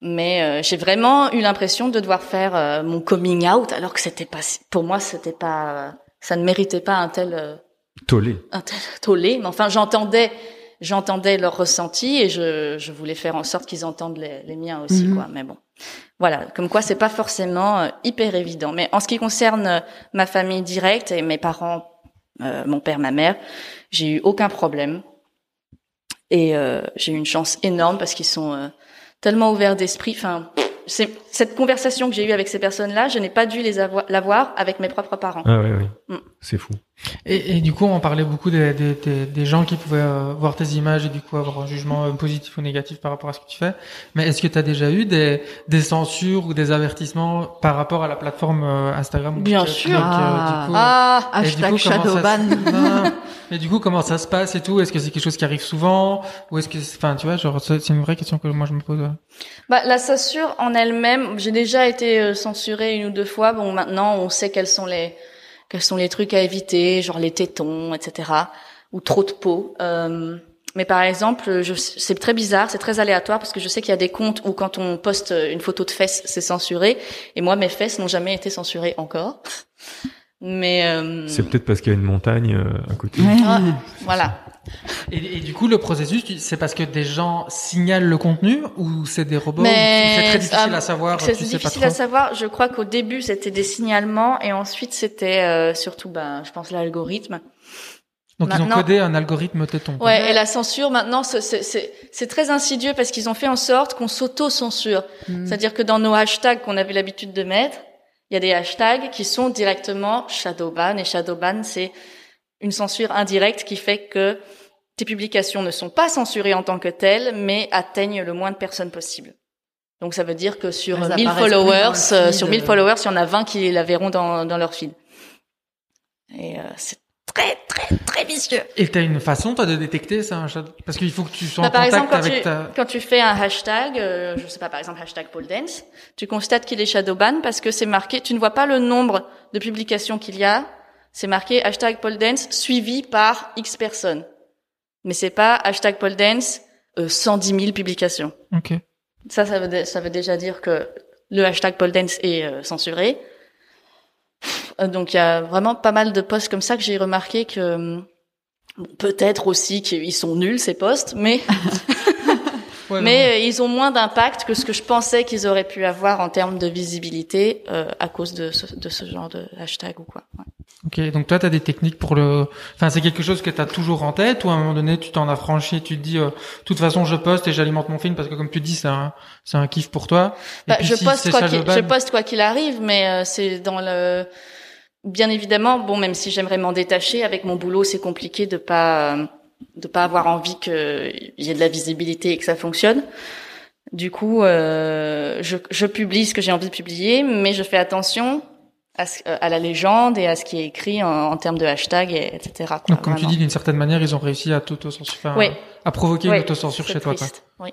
Mais euh, j'ai vraiment eu l'impression de devoir faire euh, mon coming out, alors que c'était pas, pour moi, c'était pas, ça ne méritait pas un tel, Tollé. un tel tollé. Mais enfin, j'entendais, j'entendais leurs ressentis et je, je voulais faire en sorte qu'ils entendent les, les miens aussi, Mhm. quoi. Mais bon, voilà, comme quoi c'est pas forcément euh, hyper évident. Mais en ce qui concerne euh, ma famille directe et mes parents, euh, mon père, ma mère, j'ai eu aucun problème et euh, j'ai eu une chance énorme parce qu'ils sont euh, tellement ouverts d'esprit. Enfin, c'est cette conversation que j'ai eue avec ces personnes-là, je n'ai pas dû les avoir l'avoir avec mes propres parents. Ah ouais, oui. Mm. C'est fou. Et, et du coup, on parlait beaucoup des, des, des, des gens qui pouvaient euh, voir tes images et du coup avoir un jugement euh, positif ou négatif par rapport à ce que tu fais. Mais est-ce que tu as déjà eu des, des censures ou des avertissements par rapport à la plateforme euh, Instagram ou Bien sûr. euh, Ah. du coup, Ah, du Hashtag coup, se- Shadowban. Et du coup, comment ça se passe et tout? Est-ce que c'est quelque chose qui arrive souvent? Ou est-ce que, c'est- enfin, tu vois, genre, c'est c'est une vraie question que moi je me pose. ouais. Bah, la censure en elle-même, j'ai déjà été euh, censurée une ou deux fois. Bon, maintenant, on sait quels sont les quels sont les trucs à éviter, genre les tétons, etc. ou trop de peau. Euh, mais par exemple, c'est très bizarre, c'est très aléatoire parce que je sais qu'il y a des comptes où quand on poste une photo de fesses, c'est censuré. Et moi, mes fesses n'ont jamais été censurées encore. Mais euh, C'est peut-être parce qu'il y a une montagne euh, à côté. Ouais. ah, voilà. Et, et du coup, le processus, c'est parce que des gens signalent le contenu ou c'est des robots C'est très difficile à savoir. C'est tu sais pas difficile trop? à savoir. Je crois qu'au début, c'était des signalements et ensuite, c'était euh, surtout, ben, je pense, l'algorithme. Donc ils ont codé un algorithme téton. quoi. Ouais, et la censure, maintenant, c'est- c'est c'est- c'est très insidieux parce qu'ils ont fait en sorte qu'on s'auto-censure. Mm. C'est-à-dire que dans nos hashtags qu'on avait l'habitude de mettre, il y a des hashtags qui sont directement shadowban. Et shadowban, c'est une censure indirecte qui fait que tes publications ne sont pas censurées en tant que telles, mais atteignent le moins de personnes possible. Donc ça veut dire que sur Elles 1000 apparaissent plus dans followers, euh, feed, sur 1000 euh. followers, il y en a 20 qui la verront dans, dans leur feed. Et euh, c'est très, très, très vicieux. Et t'as une façon toi de détecter ça un shadow- Parce qu'il faut que tu sois Bah, en par contact exemple, quand avec tu, ta. quand tu fais un hashtag, euh, je sais pas, par exemple hashtag pole dance, tu constates qu'il est shadowban parce que c'est marqué, tu ne vois pas le nombre de publications qu'il y a, c'est marqué hashtag pole dance suivi par X personnes. Mais c'est pas hashtag pole dance euh, 110 000 publications. Ok. Ça, ça veut, ça veut déjà dire que le hashtag pole dance est euh, censuré. Euh, Donc il y a vraiment pas mal de posts comme ça que j'ai remarqué que bon, peut-être aussi qu'ils sont nuls ces posts, mais Ouais, mais euh, ils ont moins d'impact que ce que je pensais qu'ils auraient pu avoir en termes de visibilité euh, à cause de ce, de ce genre de hashtag ou quoi. Ouais. Ok, donc toi, tu as des techniques pour le... Enfin, c'est quelque chose que tu as toujours en tête ou à un moment donné, tu t'en as franchi, tu te dis, euh, de toute façon, je poste et j'alimente mon film parce que comme tu dis, c'est un, c'est un kiff pour toi. Et Bah, puis je, si poste quoi qu'il, je poste quoi qu'il arrive, mais euh, c'est dans le... Bien évidemment, bon, même si j'aimerais m'en détacher, avec mon boulot, c'est compliqué de pas euh, de pas avoir envie qu'il y ait de la visibilité et que ça fonctionne. Du coup, euh, je, je publie ce que j'ai envie de publier, mais je fais attention à, ce- à la légende et à ce qui est écrit en, en termes de hashtag, et, etc. quoi, Donc, comme tu dis, d'une certaine manière, ils ont réussi à t'auto-censurer, Oui. à provoquer Oui, une autocensure chez toi. Quoi. Oui.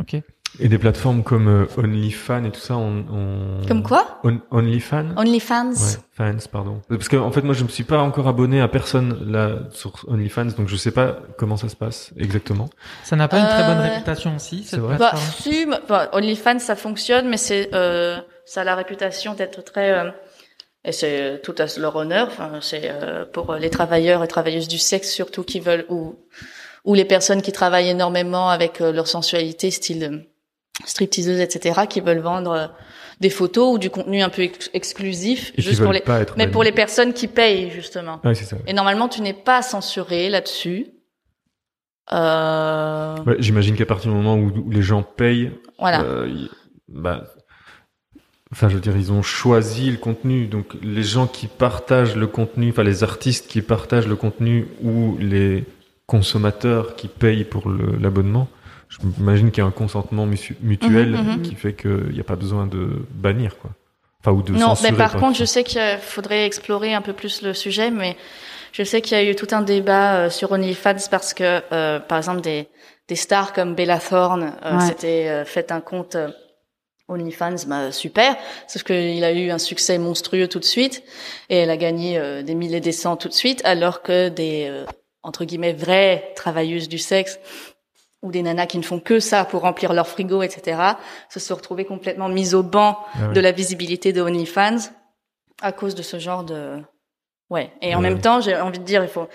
Ok. Et des plateformes comme euh, OnlyFans et tout ça, on, on... Comme quoi On- OnlyFans OnlyFans. Ouais, fans, pardon. Parce que en fait, moi, je me suis pas encore abonné à personne là sur OnlyFans, donc je sais pas comment ça se passe exactement. Ça n'a pas une très bonne Euh, réputation aussi, cette c'est vrai. Bah, plateforme. si, bah, OnlyFans, ça fonctionne, mais c'est, euh, ça a la réputation d'être très, euh, et c'est tout à leur honneur. Enfin, c'est euh, pour les travailleurs et travailleuses du sexe surtout qui veulent ou ou les personnes qui travaillent énormément avec euh, leur sensualité, style euh, stripteaseuse, etc., qui veulent vendre euh, des photos ou du contenu un peu ex- exclusif, Et qui juste veulent pour les, pas être mais pour les personnes qui payent justement. Ouais, c'est ça. Et normalement, tu n'es pas censuré là-dessus. Euh, Ouais, J'imagine qu'à partir du moment où, les gens payent, voilà. euh, ils- bah, enfin, je veux dire, ils ont choisi le contenu. Donc, les gens qui partagent le contenu, enfin, les artistes qui partagent le contenu ou les consommateurs qui payent pour l'abonnement, je m'imagine qu'il y a un consentement mutu- mutuel Mhm, mhm. qui fait qu'il n'y a pas besoin de bannir, quoi. Enfin, ou de Non, censurer. mais par quoi. contre, je sais qu'il faudrait explorer un peu plus le sujet, mais je sais qu'il y a eu tout un débat euh, sur OnlyFans parce que, euh, par exemple, des, des stars comme Bella Thorne euh, Ouais. s'étaient euh, fait un compte euh, OnlyFans, bah super, sauf qu'il a eu un succès monstrueux tout de suite et elle a gagné euh, des milliers des cents tout de suite, alors que des euh, entre guillemets vraies travailleuses du sexe ou des nanas qui ne font que ça pour remplir leur frigo, etc., se sont retrouvées complètement mises au banc Ah ouais. de la visibilité de OnlyFans à cause de ce genre de ouais. Et en Ouais. même temps, j'ai envie de dire, il faut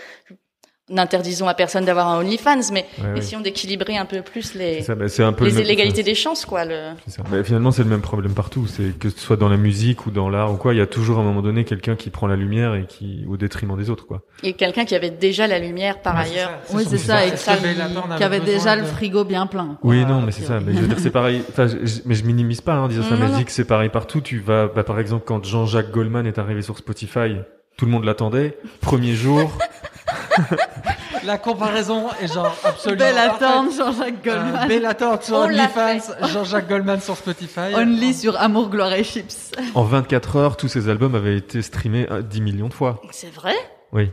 n'interdisons à personne d'avoir un OnlyFans, mais Ouais, essayons d'équilibrer un peu plus les ça, bah, c'est un peu le les même- inégalités des chances, quoi. Le... C'est ça. Mais finalement, c'est le même problème partout. C'est que ce soit dans la musique ou dans l'art ou quoi, il y a toujours à un moment donné quelqu'un qui prend la lumière et qui, au détriment des autres, quoi. Et quelqu'un qui avait déjà la lumière par Ouais, ailleurs. ça, Oui, c'est ça, et Bellator n'avait qui avait déjà de- le frigo bien plein. Oui, non, mais c'est ça. Mais je veux dire, c'est pareil. Enfin, je, je- mais je minimise pas, hein, en disant ça. Mais je dis que c'est pareil partout. Tu vas, bah, par exemple, quand Jean-Jacques Goldman est arrivé sur Spotify, tout le monde l'attendait. Premier jour. La comparaison est genre absolument parfaite. Jean-Jacques Euh, Goldman. Bellator sur On l'a OnlyFans, Jean-Jacques Goldman sur Spotify. Only sur Amour, Gloire et Chips. En 24 heures, tous ces albums avaient été streamés à 10 millions de fois. C'est vrai? Oui.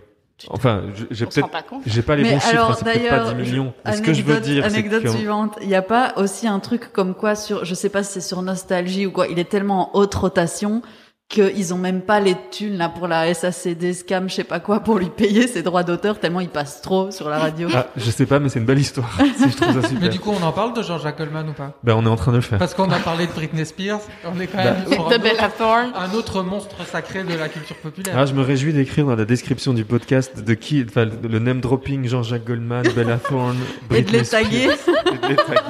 Enfin, je- j'ai peut-être, pas compte. j'ai pas les Mais bons chiffres, alors, hein, c'est peut-être pas d'ailleurs, 10 millions. ce que je veux anecdote- dire, c'est Anecdote que suivante. Il n'y a pas aussi un truc comme quoi sur, je sais pas si c'est sur Nostalgie ou quoi, il est tellement en haute rotation qu'ils ont même pas les thunes là pour la SACD scam, je sais pas quoi, pour lui payer ses droits d'auteur tellement il passe trop sur la radio. ah, je sais pas, mais c'est une belle histoire. Si, je trouve ça super. Mais du coup, on en parle de Jean-Jacques Goldman ou pas? Ben, on est en train de le faire. Parce qu'on a parlé de Britney Spears, on est quand Bah, même sur De un, Bella autre, Thorne. un autre monstre sacré de la culture populaire. Ah, je me réjouis d'écrire dans la description du podcast de qui, enfin, le name dropping Jean-Jacques Goldman, Bella Thorne, Et de Britney les taguer. Et de les taguer.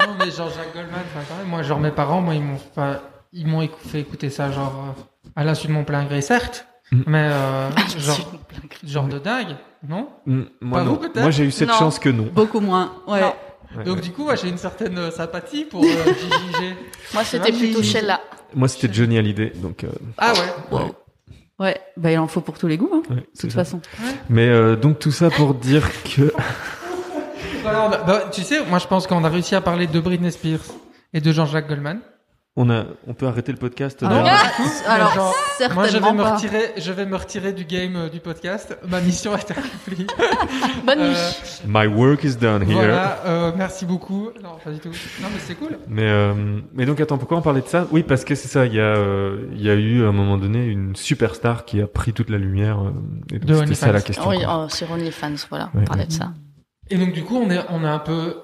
Non, mais Jean-Jacques Goldman, enfin, quand même, moi, genre, mes parents, moi, ils m'ont, enfin, ils m'ont fait écouter ça, genre, euh, à l'insu de mon plein gré, certes, Mm. mais, euh, genre, genre de dingue, non? Mm, Moi, Pas non. vous, peut-être Moi, j'ai eu cette Non. chance que non. Beaucoup moins. Ouais. Non. Ouais, Donc, ouais. du coup, j'ai une certaine euh, sympathie pour euh, JJG. Moi, c'était plutôt Sheila. Moi, c'était Johnny Hallyday, donc, euh, Ah ouais. ouais, Ouais. Bah, il en faut pour tous les goûts, hein, ouais, de toute ça. façon. Mais euh, donc tout ça pour dire que Voilà, bah, tu sais, moi, je pense qu'on a réussi à parler de Britney Spears et de Jean-Jacques Goldman. On a, on peut arrêter le podcast. Ah, non, pas tout, Alors, genre, moi, je vais certainement me retirer, je vais me retirer du game euh, du podcast. Ma mission est accomplie. Bonne Euh, nuit. My work is done here. Voilà, euh, merci beaucoup. Non, pas du tout. Non, mais c'est cool. Mais euh, mais donc attends, pourquoi on parlait de ça? Oui, parce que c'est ça. Il y a euh, il y a eu à un moment donné une superstar qui a pris toute la lumière. euh, et donc c'était ça OnlyFans. la question. Oui, oh, sur OnlyFans, voilà, Ouais. on parlait de ça. Et donc, du coup, on est, on est un peu,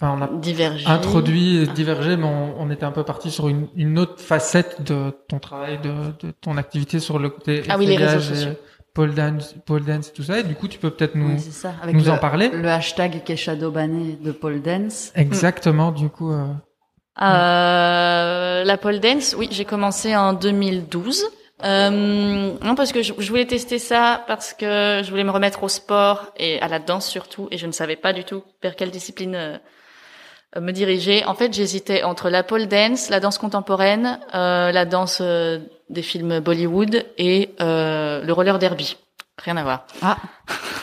enfin, on a Divergé. introduit, et divergé, mais on, on était un peu parti sur une, une autre facette de ton travail, de, de ton activité sur le côté Ah oui, les réseaux sociaux. Pole dance, pole dance et tout ça. Et du coup, tu peux peut-être nous, Oui, c'est ça. Avec nous le, en parler. le hashtag qui est shadowbanné de Paul Dance. Exactement, du coup, euh, Euh, la pole dance, oui, j'ai commencé en 2012. Euh, non, parce que je, je voulais tester ça, parce que je voulais me remettre au sport et à la danse surtout, et je ne savais pas du tout vers quelle discipline euh, me diriger. En fait, j'hésitais entre la pole dance, la danse contemporaine, euh, la danse euh, des films Bollywood et euh, le roller derby. Rien à voir. Ah.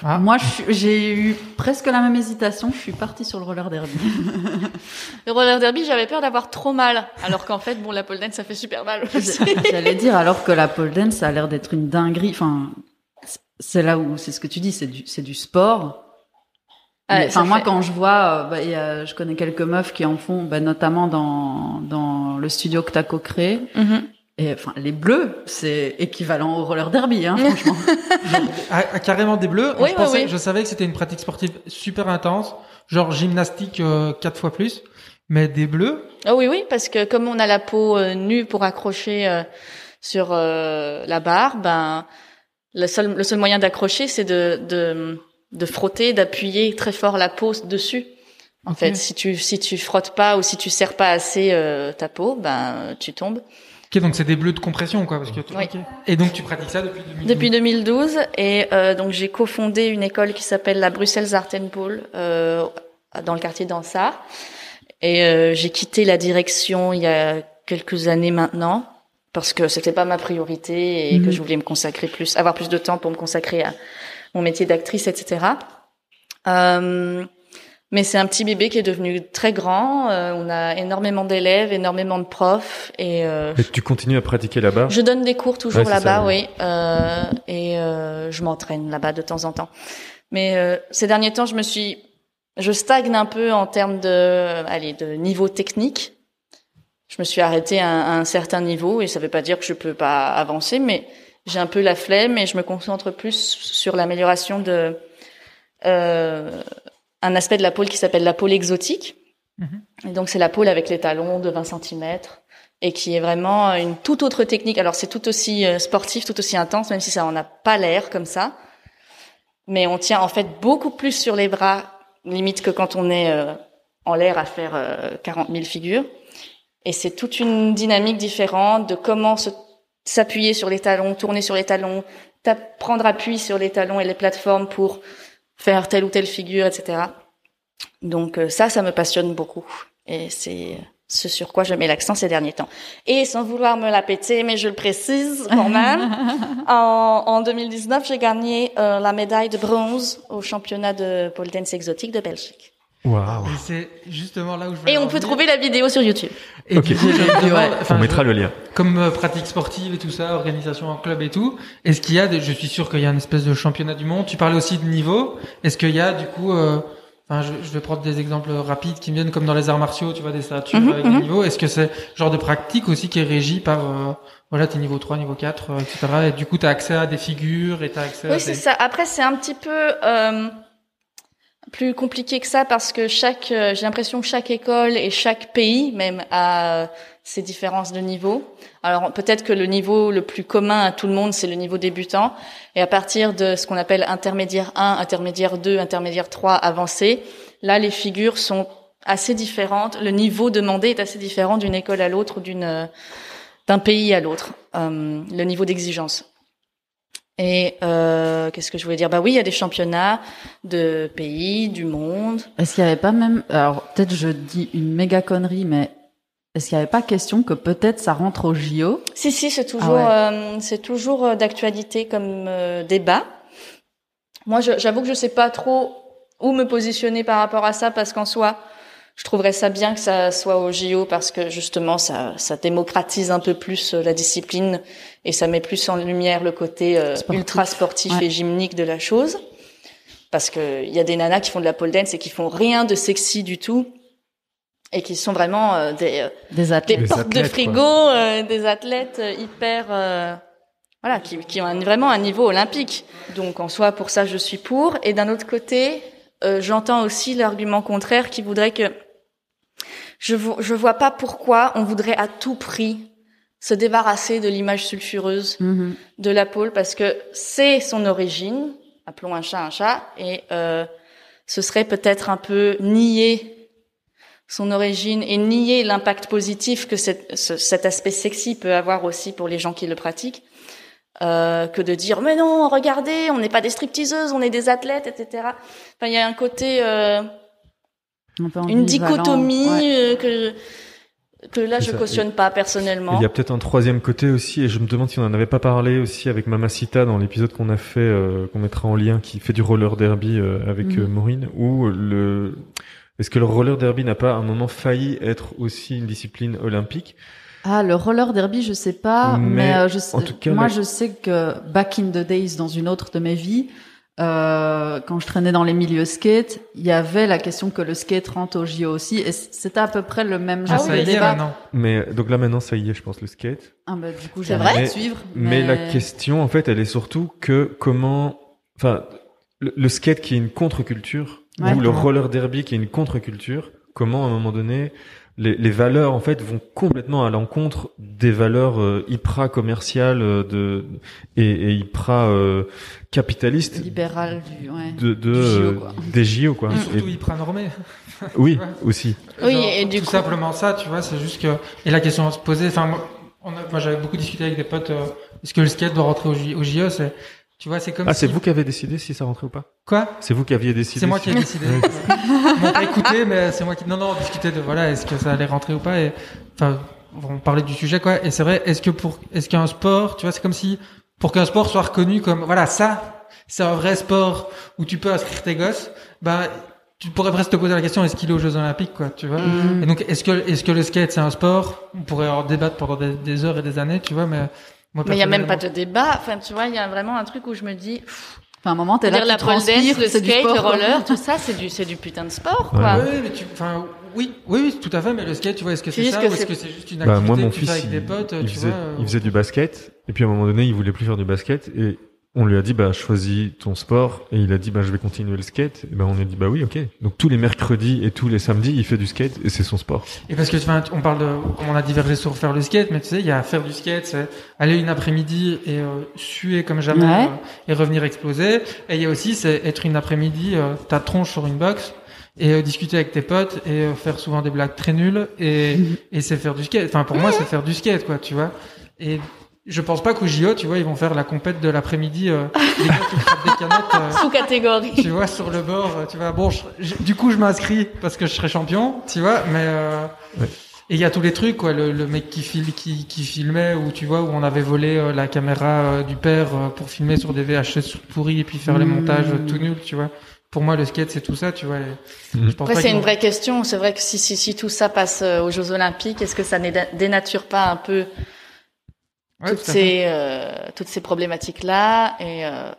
Ah. Moi, je suis- j'ai eu presque la même hésitation. Je suis partie sur le roller derby. Le roller derby, j'avais peur d'avoir trop mal, alors qu'en fait, bon, la pole dance, ça fait super mal aussi. J'allais dire, alors que la pole dance, ça a l'air d'être une dinguerie. Enfin, c'est là où, c'est ce que tu dis, c'est du, c'est du sport. Ça Enfin, moi, fait- quand je vois, euh, bah, il y a- je connais quelques meufs qui en font, bah, notamment dans, dans le studio que t'as co-créé. Mhm. Et enfin, les bleus, c'est équivalent au roller derby, hein, franchement. ah, ah, carrément des bleus. Oui, je oui, pensais, oui. je savais que c'était une pratique sportive super intense, genre gymnastique euh, quatre fois plus. Mais des bleus, Ah oui, oui, parce que comme on a la peau euh, nue pour accrocher euh, sur euh, la barre, ben le seul le seul moyen d'accrocher, c'est de, de de frotter, d'appuyer très fort la peau dessus. En fait, si tu si tu frottes pas ou si tu serres pas assez euh, ta peau, ben tu tombes. ok, donc c'est des bleus de compression, quoi. Parce que, Oui. ok. Et donc tu pratiques ça depuis 2012. Depuis 2012 et euh, donc j'ai cofondé une école qui s'appelle la Bruxelles Art and Pole euh, dans le quartier d'Ansart et euh, j'ai quitté la direction il y a quelques années maintenant parce que c'était pas ma priorité et Mhm. que je voulais me consacrer plus, avoir plus de temps pour me consacrer à mon métier d'actrice, etc. Euh, mais c'est un petit bébé qui est devenu très grand. euh, on a énormément d'élèves, énormément de profs et euh, Et tu continues à pratiquer là-bas? Je donne des cours toujours Ouais, là-bas, oui, euh, et euh, je m'entraîne là-bas de temps en temps. Mais euh, ces derniers temps, je me suis, je stagne un peu en termes de, allez, de niveau technique. je me suis arrêtée à, un- à un certain niveau et ça veut pas dire que je peux pas avancer, mais j'ai un peu la flemme et je me concentre plus sur l'amélioration de euh, un aspect de la pôle qui s'appelle la pôle exotique. Et donc c'est la pôle avec les talons de 20 cm et qui est vraiment une toute autre technique. Alors c'est tout aussi euh, sportif, tout aussi intense, même si ça en a pas l'air comme ça. Mais on tient en fait beaucoup plus sur les bras, limite que quand on est euh, en l'air à faire euh, 40 000 figures. Et c'est toute une dynamique différente de comment se- s'appuyer sur les talons, tourner sur les talons, prendre appui sur les talons et les plateformes pour faire telle ou telle figure, etc. Donc euh, ça, ça me passionne beaucoup. Et c'est ce sur quoi je mets l'accent ces derniers temps. Et sans vouloir me la péter, mais je le précise quand même, en, en 2019, j'ai gagné euh, la médaille de bronze au championnat de pole dance exotique de Belgique. Waouh. Et c'est justement là où je voulais Et on peut trouver la vidéo sur YouTube. Et Ok. On mettra je- le lien. Comme euh, pratique sportive et tout ça, organisation en club et tout, est-ce qu'il y a, des, je suis sûr qu'il y a une espèce de championnat du monde. Tu parlais aussi de niveau. Est-ce qu'il y a du coup, euh, enfin, je, je vais prendre des exemples rapides qui me viennent comme dans les arts martiaux, tu vois, des statues Mhm, avec mhm. des niveaux. Est-ce que c'est genre de pratique aussi qui est régi par, euh, voilà, t'es niveau 3, niveau 4, euh, etc. Et du coup, t'as accès à des figures et t'as accès à Oui, des... c'est ça. Après, c'est un petit peu euh, plus compliqué que ça parce que chaque, euh, j'ai l'impression que chaque école et chaque pays même a euh, ses différences de niveau. Alors peut-être que le niveau le plus commun à tout le monde, c'est le niveau débutant. Et à partir de ce qu'on appelle intermédiaire 1, intermédiaire 2, intermédiaire 3, avancé, là, les figures sont assez différentes. Le niveau demandé est assez différent d'une école à l'autre, d'une euh, d'un pays à l'autre. Le niveau d'exigence. Et euh, qu'est-ce que je voulais dire? Bah oui, il y a des championnats de pays, du monde. Est-ce qu'il n'y avait pas même, alors peut-être je dis une méga connerie, mais est-ce qu'il n'y avait pas question que peut-être ça rentre au JO Si si, c'est toujours Ah euh, c'est toujours euh, d'actualité comme euh, débat. Moi, j'avoue que je sais pas trop où me positionner par rapport à ça parce qu'en soi, je trouverais ça bien que ça soit au JO parce que justement, ça ça démocratise un peu plus euh, la discipline et ça met plus en lumière le côté euh, Sportif. ultra sportif Ouais. et gymnique de la chose. Parce que il y a des nanas qui font de la pole dance et qui font rien de sexy du tout et qui sont vraiment euh, des euh, des athlètes Des portes de athlètes, frigo, euh, des athlètes euh, hyper, euh, voilà, qui, qui ont un- vraiment un niveau olympique. Donc en soi, pour ça, je suis pour. Et d'un autre côté, euh, j'entends aussi l'argument contraire qui voudrait que je je vois pas pourquoi on voudrait à tout prix se débarrasser de l'image sulfureuse Mhm. de la pôle parce que c'est son origine, appelons un chat un chat, et euh, ce serait peut-être un peu nier son origine et nier l'impact positif que cette- ce- cet aspect sexy peut avoir aussi pour les gens qui le pratiquent, euh, que de dire mais non, regardez, on n'est pas des stripteaseuses, on est des athlètes, etc. Enfin, il y a un côté, euh, Un peu une dichotomie ouais. euh, que que là je cautionne pas Il personnellement. y a peut-être un troisième côté aussi, et je me demande si on en avait pas parlé aussi avec Mamacita dans l'épisode qu'on a fait, euh, qu'on mettra en lien, qui fait du roller derby euh, avec Mhm. euh, Maureen, où le est-ce que le roller derby n'a pas à un moment failli être aussi une discipline olympique? Ah, le roller derby, je sais pas, mais, Mais, euh, je sais, en tout cas, moi je sais que back in the days, dans une autre de mes vies, euh, quand je traînais dans les milieux skate, il y avait la question que le skate rentre au JO aussi, et c'était à peu près le même Ah, genre ça de y est débat. maintenant. Mais donc là maintenant ça y est, je pense le skate. Ah bah du coup, j'aimerais suivre. Mais, la question en fait, elle est surtout que comment, enfin, le, le skate qui est une contre-culture Ouais. ou le roller derby qui est une contre-culture, comment à un moment donné les, les valeurs en fait vont complètement à l'encontre des valeurs euh, hyper commerciales euh, de et, et hyper euh, capitalistes libéral du, ouais. de, de Du JO, euh, quoi. des JO quoi. Et Et- surtout hyper oui, aussi. Oui, Genre, et du tout coup- simplement ça, tu vois, c'est juste que et la question à se poser, enfin moi, on a- moi j'avais beaucoup discuté avec des potes, euh, est-ce que le skate doit rentrer au, au JO, c'est tu vois, c'est comme Ah, c'est vous qui avez décidé si ça rentrait ou pas? Quoi? C'est vous qui aviez décidé. C'est moi si- qui ai décidé. Ils m'ont pas écouté, mais c'est moi qui non non, on discutait de voilà, est-ce que ça allait rentrer ou pas et enfin on parlait du sujet quoi et c'est vrai, est-ce que pour est-ce qu'un sport, tu vois, c'est comme si pour qu'un sport soit reconnu comme voilà, ça c'est un vrai sport où tu peux inscrire tes gosses, bah tu pourrais presque te poser la question est-ce qu'il est aux Jeux Olympiques quoi, tu vois? Mhm. Et donc, est-ce que, est-ce que le skate, c'est un sport? On pourrait en débattre pendant des, des heures et des années, tu vois, mais moi, Mais il y a même pas de débat. Enfin, tu vois, il y a vraiment un truc où je me dis, pff, Enfin, à un moment, t'es là, dire tu la pole transpires, dance, le du skate, sport, le roller, tout ça, c'est du, c'est du putain de sport, Ouais. quoi. Oui, mais tu, enfin, oui, oui, oui, tout à fait. Mais le skate, tu vois, est-ce que C'est ça que ou est-ce que c'est juste une Bah, activité moi, mon que tu fais fils, avec il, des potes, il tu faisait, vois euh, il faisait du basket. Et puis à un moment donné, il voulait plus faire du basket. Et on lui a dit, bah, choisis ton sport. Et il a dit, bah, je vais continuer le skate. Et ben, on lui a dit, bah oui, ok. Donc tous les mercredis et tous les samedis, il fait du skate et c'est son sport. Et parce que tu on parle de, comme on a divergé sur faire le skate, mais tu sais, il y a faire du skate, c'est aller une après-midi et euh, suer comme jamais Ouais. euh, et revenir exploser. Et il y a aussi, c'est être une après-midi, euh, ta tronche sur une box et euh, discuter avec tes potes et euh, faire souvent des blagues très nulles et, et c'est faire du skate. Enfin, pour moi, c'est faire du skate, quoi, tu vois. Et je pense pas qu'au JO, tu vois, ils vont faire la compète de l'après-midi, euh, les gars qui frappent des canettes. euh, Sous-catégorie. tu vois, sur le bord, euh, tu vois. Bon, je- je- du coup, je m'inscris parce que je serai champion, tu vois, mais euh, Ouais. et il y a tous les trucs, quoi. Le, le mec qui file, qui, qui filmait, ou tu vois, où on avait volé euh, la caméra euh, du père euh, pour filmer sur des VHS pourris et puis faire les Mm. montages tout nuls, tu vois. Pour moi, le skate, c'est tout ça, tu vois. je pense Après, c'est une vraie question. C'est vrai que si, si, si tout ça passe aux Jeux Olympiques, est-ce que ça n'éda- dénature pas un peu Ouais, toutes tout ces, euh, toutes ces problématiques-là et euh,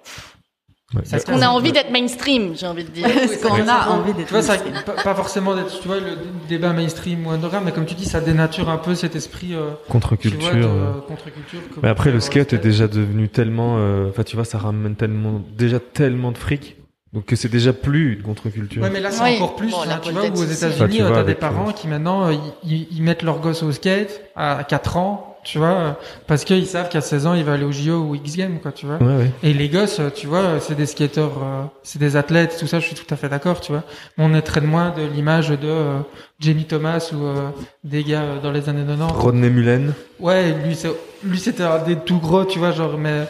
Ouais. Est-ce qu'on a envie d'être mainstream, j'ai envie de dire. Est-ce qu'on a envie d'être Tu vois, ça, pas, forcément d'être, tu vois, le débat mainstream ou underground, mais comme tu dis, ça dénature un peu cet esprit, euh, Contre-culture. de euh. contre-culture. que Mais après, le skate est déjà devenu tellement, euh, enfin, tu vois, ça ramène tellement, déjà tellement de fric. Donc que c'est déjà plus une contre-culture. Ouais, mais là, c'est Oui. encore plus. Bon, hein, tu vois, où aux. États-Unis, Enfin, tu euh, vois, t'as des parents euh, qui maintenant, euh, ils, ils- ils mettent leur gosse au skate à 4 ans, tu vois, parce qu'ils savent qu'à 16 ans, il va aller au JO ou X Games, quoi, tu vois. Ouais, ouais. Et les gosses, euh, tu vois, euh, c'est des skateurs, euh, c'est des athlètes, tout ça, je suis tout à fait d'accord, tu vois. Mais on est très loin de l'image de euh, Jamie Thomas ou euh, des gars dans les années 90. Rodney Mullen. Ouais, lui, c'est, lui, c'était un des tout gros, tu vois, genre, mais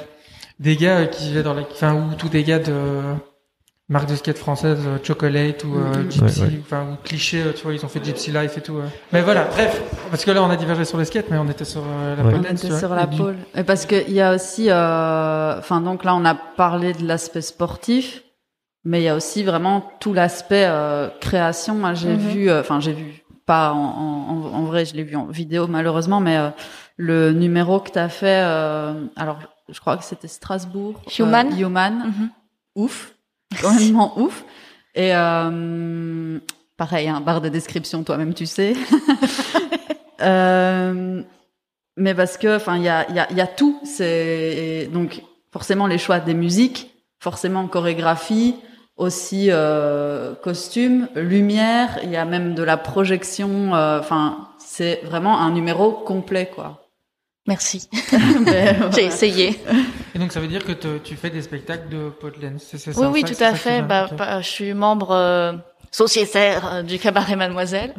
des gars qui vivaient dans la, enfin, ou tous des gars de marque de skate française, euh, Chocolate ou euh, Mhm. Gypsy, Ouais, ouais. enfin, ou cliché, euh, tu vois, ils ont fait Gypsy Life et tout. ouais. Mais voilà, bref, parce que là, on a divergé sur le skate, mais on était sur euh, la Ouais. pole On dance, était vois. sur la pole. Et parce qu'il y a aussi, euh, enfin donc là on a parlé de l'aspect sportif, mais il y a aussi vraiment tout l'aspect euh, création. Moi j'ai Mhm. vu, euh, enfin j'ai vu pas en, en, en vrai, je l'ai vu en vidéo malheureusement, mais euh, le numéro que t'as fait, euh, alors je crois que c'était Strasbourg, Human. euh, Human, Mhm. ouf, complètement ouf. Et euh, pareil, un barre de description, toi-même tu sais. Euh, mais parce que, enfin, il y a, il y, a, il y a tout. C'est donc forcément les choix des musiques, forcément chorégraphie, aussi euh, costume, lumière. Il y a même de la projection. euh, Enfin, c'est vraiment un numéro complet, quoi. Merci. Mais, J'ai essayé. Et donc, ça veut dire que te- tu fais des spectacles de pole dance, c'est ça Oui, oui, tout à fait. Bah, bah, je suis membre euh, sociétaire euh, du cabaret Mademoiselle.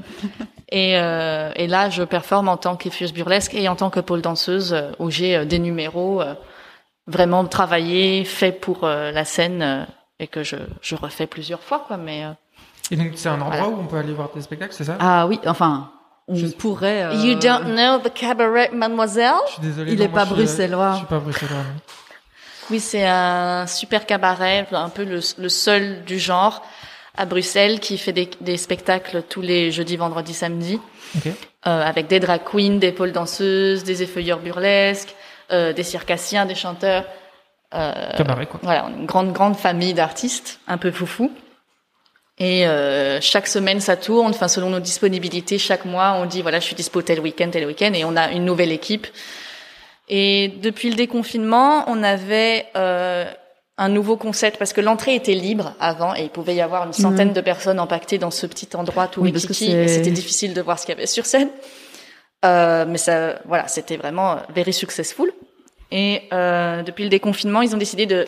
et, euh, et là, je performe en tant qu'effieuse burlesque et en tant que pole danseuse euh, où j'ai euh, des numéros euh, vraiment travaillés, faits pour euh, la scène euh, et que je, je refais plusieurs fois. quoi. Mais euh, Et donc, c'est un endroit Voilà. où on peut aller voir tes spectacles, c'est ça? Ah oui, enfin, on Je- pourrait. euh, You don't know the cabaret Mademoiselle? Je suis désolé. Il non, est moi, pas suis- bruxellois. Je suis pas bruxellois. non. Oui, c'est un super cabaret, un peu le, le seul du genre à Bruxelles qui fait des, des spectacles tous les jeudis, vendredis, samedis, Ok. euh, avec des drag queens, des pôles danseuses, des effeuilleurs burlesques, euh, des circassiens, des chanteurs. Euh, Cabaret, quoi. voilà, une grande, grande famille d'artistes, un peu foufou. Et euh, chaque semaine, ça tourne. Enfin, selon nos disponibilités, chaque mois, on dit voilà, je suis dispo tel week-end, tel week-end, et on a une nouvelle équipe. Et depuis le déconfinement, on avait euh, un nouveau concept parce que l'entrée était libre avant et il pouvait y avoir une centaine Mhm. de personnes empaquetées dans ce petit endroit tout Oui, et c'était difficile de voir ce qu'il y avait sur scène. Euh, mais ça, voilà, c'était vraiment very successful. Et euh, depuis le déconfinement, ils ont décidé de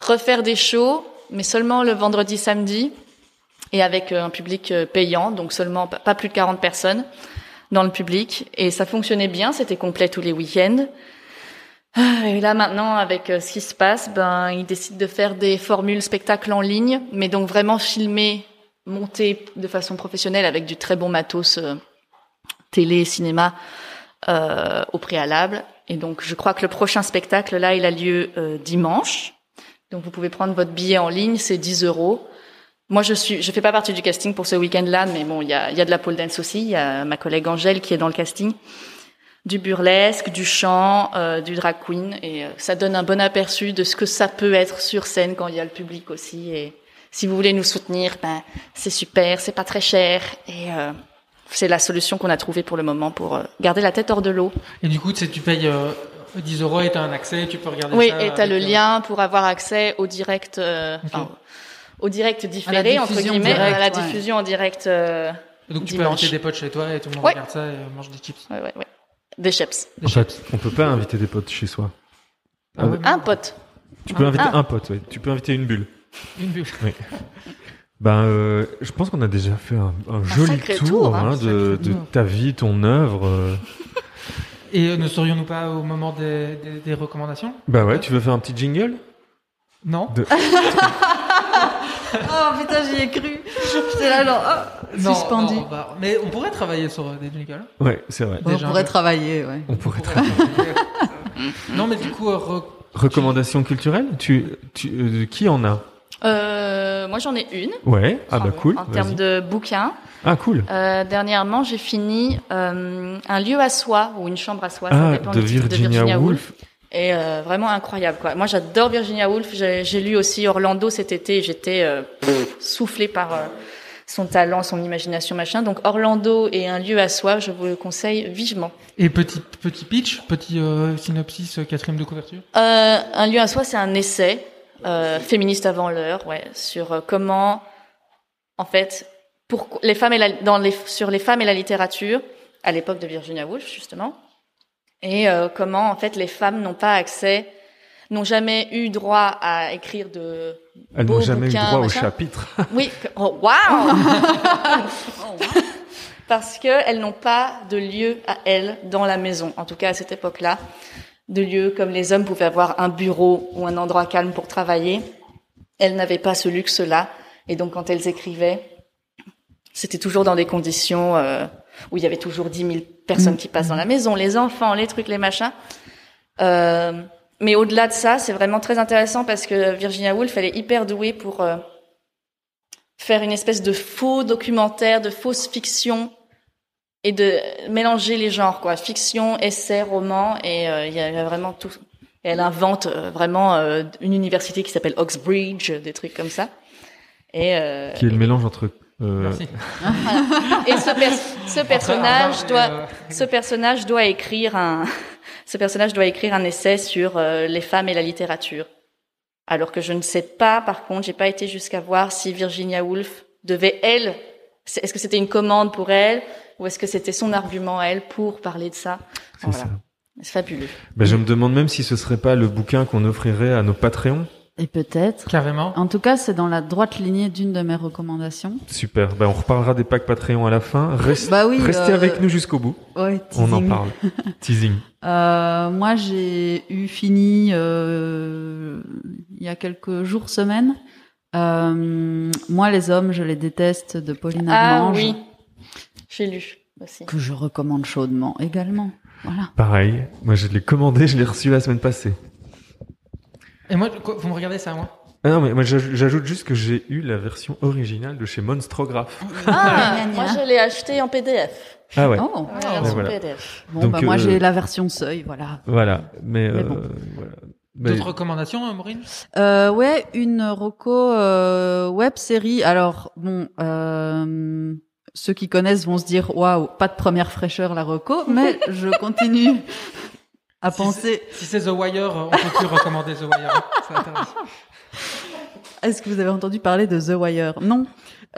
refaire des shows, mais seulement le vendredi, samedi, et avec euh, un public euh, payant, donc seulement pas plus de 40 personnes dans le public. Et ça fonctionnait bien, c'était complet tous les week-ends. Ah, Et là maintenant, avec euh, ce qui se passe, ben ils décident de faire des formules spectacles en ligne, mais donc vraiment filmer, monter de façon professionnelle avec du très bon matos télé, cinéma au préalable. Et donc je crois que le prochain spectacle là, il a lieu dimanche. Donc vous pouvez prendre votre billet en ligne, c'est 10 euros. Moi, je suis, je fais pas partie du casting pour ce week-end-là, mais bon, il y a, il y a de la pole dance aussi. Il y a ma collègue Angèle qui est dans le casting. du burlesque, du chant, euh, du drag queen, et euh, ça donne un bon aperçu de ce que ça peut être sur scène quand il y a le public aussi. Et si vous voulez nous soutenir, ben c'est super, c'est pas très cher, et euh, c'est la solution qu'on a trouvée pour le moment pour euh, garder la tête hors de l'eau. Et du coup, tu sais, tu payes euh, 10 euros et t'as un accès, tu peux regarder Oui, ça. et t'as le lien pour avoir accès au direct, euh, Ok. enfin, au direct différé entre guillemets, à la ouais. diffusion en direct. euh, Donc tu peux inviter des potes chez toi et tout le monde Ouais. regarde ça et mange des chips. ouais, ouais, ouais. Des chips. Des En chips. fait, on peut pas inviter des potes chez soi. Ah ouais, Un pote. Tu peux inviter Ah. un pote, ouais. Tu peux inviter une bulle. Une bulle. Ben, euh, je pense qu'on a déjà fait un, un joli tour, tour, hein. hein, de, ta vie, ton œuvre. euh. Et ne serions-nous pas au moment des, des, des recommandations? Bah ouais, tu veux faire un petit jingle? Non de... Oh putain, j'y ai cru. J'étais là genre oh, Non, suspendu. non, bah, mais on pourrait travailler sur euh, des jingles. Ouais, c'est vrai. Déjà on pourrait travailler, ouais. On pourrait travailler. non, mais du coup, euh, re- Recommandations culturelles? Tu, tu, euh, Qui en a? Euh, moi, j'en ai une. Ouais, ah bah Bravo. cool. En termes de bouquins, Ah cool. euh, dernièrement, j'ai fini euh, un lieu à soi ou une chambre à soi, ça Ah, dépend de du titre, Virginia, Woolf. Et euh, vraiment incroyable quoi. Moi j'adore Virginia Woolf. J'ai lu aussi Orlando cet été. J'étais euh, soufflée par euh, son talent, son imagination machin. Donc Orlando et un lieu à soi, je vous le conseille vivement. et petit petit pitch, petit synopsis, quatrième de couverture? Un lieu à soi, c'est un essai féministe avant l'heure, ouais, sur comment, en fait, pour les femmes et la, dans les, sur les femmes et la littérature à l'époque de Virginia Woolf justement, et euh, comment en fait les femmes n'ont pas accès, n'ont jamais eu droit à écrire de Elles n'ont jamais eu bouquins, droit au chapitre. oui, oh waouh Parce que elles n'ont pas de lieu à elles dans la maison. En tout cas, à cette époque-là, de lieu comme les hommes pouvaient avoir un bureau ou un endroit calme pour travailler. Elles n'avaient pas ce luxe-là. Et donc, quand elles écrivaient, c'était toujours dans des conditions euh, où il y avait toujours 10 000 personnes qui passent dans la maison, les enfants, les trucs, les machins. Euh, mais au-delà de ça, c'est vraiment très intéressant parce que Virginia Woolf, elle est hyper douée pour euh, faire une espèce de faux documentaire, de fausse fiction et de mélanger les genres, quoi. Fiction, essai, roman, et euh, il y, a, il y a vraiment tout. Et elle invente vraiment une université qui s'appelle Oxbridge, des trucs comme ça. Et, Qui est le mélange entre. Euh, Merci. et ce, pers- ce personnage doit, euh, ce personnage doit écrire un, ce personnage doit écrire un essai sur euh, les femmes et la littérature. Alors que je ne sais pas, par contre, j'ai pas été jusqu'à voir si Virginia Woolf devait elle, est-ce que c'était une commande pour elle ou est-ce que c'était son argument à elle pour parler de ça? C'est Voilà. ça. C'est fabuleux. Ben, je me demande même si ce serait pas le bouquin qu'on offrirait à nos Patreons. Et peut-être. Carrément. En tout cas, c'est dans la droite lignée d'une de mes recommandations. Super. Ben, on reparlera des packs Patreon à la fin. Reste- Bah oui. Restez euh, avec nous jusqu'au bout. Ouais, On en teasing. parle. Teasing. Euh, moi, j'ai eu fini euh, il y a quelques jours, semaines. Euh, moi, les hommes, je les déteste de Pauline Ah Armange, oui, j'ai lu aussi. que je recommande chaudement également. Voilà. Pareil. Moi, je l'ai commandé, je l'ai reçu la semaine passée. Et moi, quoi, vous me regardez ça, moi Ah non, mais moi, j'aj- j'ajoute juste que j'ai eu la version originale de chez Monstrographe. Ah, gna. moi je l'ai acheté en PDF. Ah ouais. Oh. Ouais, la version voilà. PDF. Bon, Donc, bah, moi, euh, j'ai la version seuil, voilà. Voilà. Mais, Mais euh, bon. voilà. Mais- D'autres recommandations, euh, Maureen? Euh, ouais, une roco euh, web série. Alors bon, euh, ceux qui connaissent vont se dire waouh, pas de première fraîcheur la roco, mais je continue à Si penser. Si c'est The Wire, on peut plus recommander The Wire. Est-ce que vous avez entendu parler de The Wire? Non,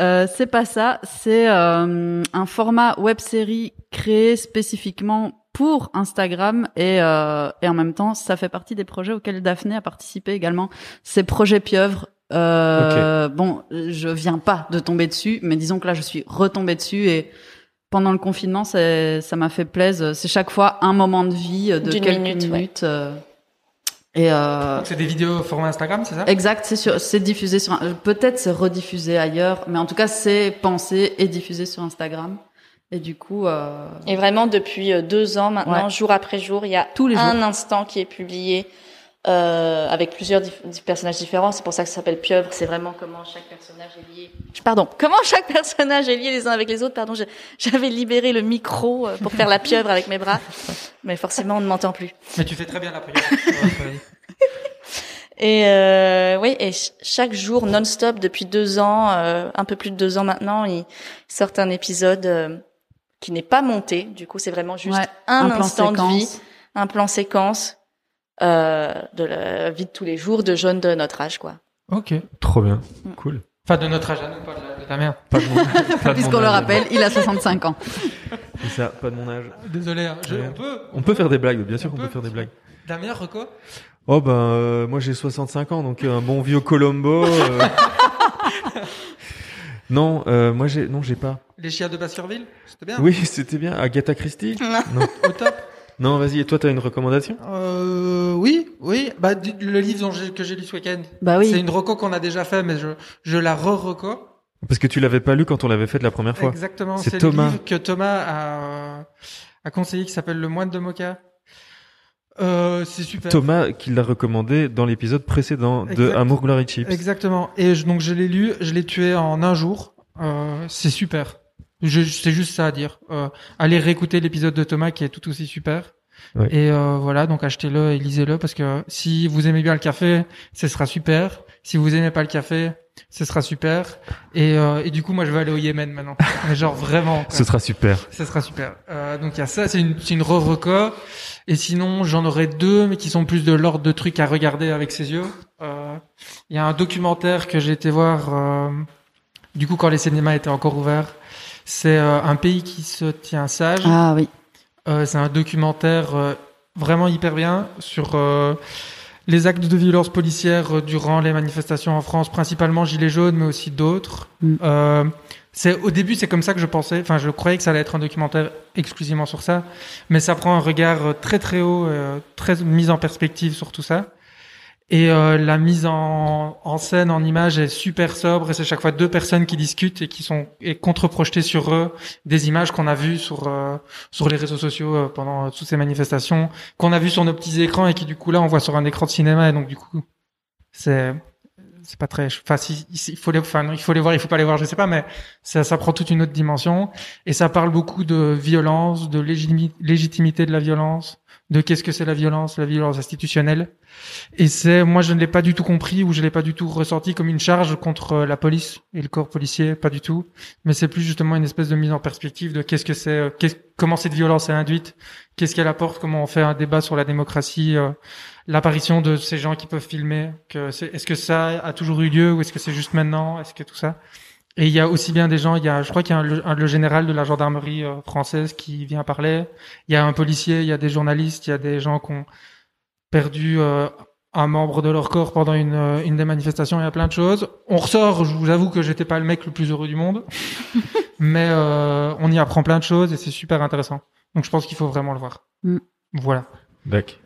euh, c'est pas ça. C'est euh, un format web série créé spécifiquement pour Instagram et, euh, et en même temps, ça fait partie des projets auxquels Daphné a participé également. C'est Projet Pieuvre. Euh, Bon, je viens pas de tomber dessus, mais disons que là, je suis retombée dessus et pendant le confinement, ça m'a fait plaisir. C'est chaque fois un moment de vie de D'une quelques minute, minutes. ouais. euh, et euh, c'est des vidéos format Instagram, c'est ça? Exact, c'est sur, c'est diffusé sur, peut-être c'est rediffusé ailleurs, mais en tout cas c'est pensé et diffusé sur Instagram. Et du coup, euh, Et vraiment, depuis euh, deux ans maintenant, Ouais. jour après jour, il y a Tous les un jours. instant qui est publié euh, avec plusieurs dif- personnages différents. C'est pour ça que ça s'appelle pieuvre. C'est vraiment comment chaque personnage est lié. Pardon, comment chaque personnage est lié les uns avec les autres. Pardon, j'avais libéré le micro euh, pour faire la pieuvre avec mes bras, mais forcément on ne m'entend plus. Mais tu fais très bien la prière. Et euh, oui, et ch- chaque jour non-stop depuis deux ans, euh, un peu plus de deux ans maintenant, ils sortent un épisode euh, qui n'est pas monté. Du coup, c'est vraiment juste Ouais, un, plan instant de vie, un plan séquence de la vie de tous les jours de jeunes de notre âge, quoi. ok. Trop bien. Mm. Cool. Enfin, de notre age à nous, pas de la, de la merde. Pas de mon, pas de Puisqu'on le âge. rappelle, il a 65 ans. C'est ça, pas de mon âge. Désolé, hein, je, on peut. On peut faire des blagues, bien sûr On qu'on peut peut. faire des blagues. Damien, Reco Oh ben euh, moi j'ai 65 ans donc un bon vieux Colombo. euh. non, euh, moi j'ai non j'ai pas. Les chiens de Baskerville C'était bien? Oui, c'était bien. Agatha Christie? non, Au top? Non, vas-y. Et toi, t'as une recommandation? Euh, Oui, oui. Bah, du- le livre que j'ai lu ce week-end. Bah oui. C'est une reco qu'on a déjà fait, mais je, je la re-reco. Parce que tu l'avais pas lu quand on l'avait fait la première fois. Exactement. C'est C'est Thomas. le livre que Thomas a, a conseillé qui s'appelle Le moine de Mocha. Euh, c'est super. Thomas qui l'a recommandé dans l'épisode précédent de Exact. Amour, Gloire et Chips. Exactement. Et je- donc je l'ai lu, je l'ai tué en un jour. Euh, c'est super. Je, c'est juste ça à dire. Euh, allez réécouter l'épisode de Thomas qui est tout aussi super. Ouais. Et euh, voilà, donc achetez-le et lisez-le parce que si vous aimez bien le café, ce sera super. Si vous aimez pas le café, ce sera super. Et, euh, et du coup, moi, je vais aller au Yémen maintenant. Mais genre vraiment. quoi. Ce sera super. Ce sera super. Euh, donc il y a ça, c'est une, une re-reco. Et sinon, j'en aurai deux, mais qui sont plus de l'ordre de trucs à regarder avec ses yeux. Euh, Il y a un documentaire que j'ai été voir, euh, du coup, quand les cinémas étaient encore ouverts. C'est euh, un pays qui se tient sage. Ah oui. Euh, c'est un documentaire euh, vraiment hyper bien sur euh, les actes de violence policière durant les manifestations en France, principalement Gilets jaunes, mais aussi d'autres. Mm. Euh, c'est au début, c'est comme ça que je pensais. Enfin, je croyais que ça allait être un documentaire exclusivement sur ça, mais ça prend un regard très très haut, euh, très mis en perspective sur tout ça. Et euh, la mise en, en scène, en image est super sobre. Et c'est chaque fois deux personnes qui discutent et qui sont et contre-projetées sur eux des images qu'on a vues sur euh, sur les réseaux sociaux euh, pendant euh, toutes ces manifestations, qu'on a vues sur nos petits écrans et qui du coup là on voit sur un écran de cinéma. Et donc du coup, c'est c'est pas très. Enfin, si, il faut les, enfin, il faut les voir, il faut pas les voir, je sais pas, mais ça, ça prend toute une autre dimension et ça parle beaucoup de violence, de légitimi- légitimité de la violence, de qu'est-ce que c'est la violence, la violence institutionnelle. Et c'est, moi, je ne l'ai pas du tout compris ou je l'ai pas du tout ressenti comme une charge contre euh, la police et le corps policier, pas du tout. Mais c'est plus justement une espèce de mise en perspective de qu'est-ce que c'est, euh, comment cette violence est induite, qu'est-ce qu'elle apporte, comment on fait un débat sur la démocratie. euh, l'apparition de ces gens qui peuvent filmer, que est-ce que ça a toujours eu lieu ou est-ce que c'est juste maintenant, est-ce que tout ça. Et il y a aussi bien des gens, il y a, je crois qu'il y a un, le- un- le général de la gendarmerie euh, française qui vient parler. Il y a un policier, il y a des journalistes, il y a des gens qui ont perdu euh, un membre de leur corps pendant une, euh, une des manifestations. Il y a plein de choses. On ressort, je vous avoue que j'étais pas le mec le plus heureux du monde, mais euh, on y apprend plein de choses et c'est super intéressant. Donc je pense qu'il faut vraiment le voir. Mm. Voilà. Bac.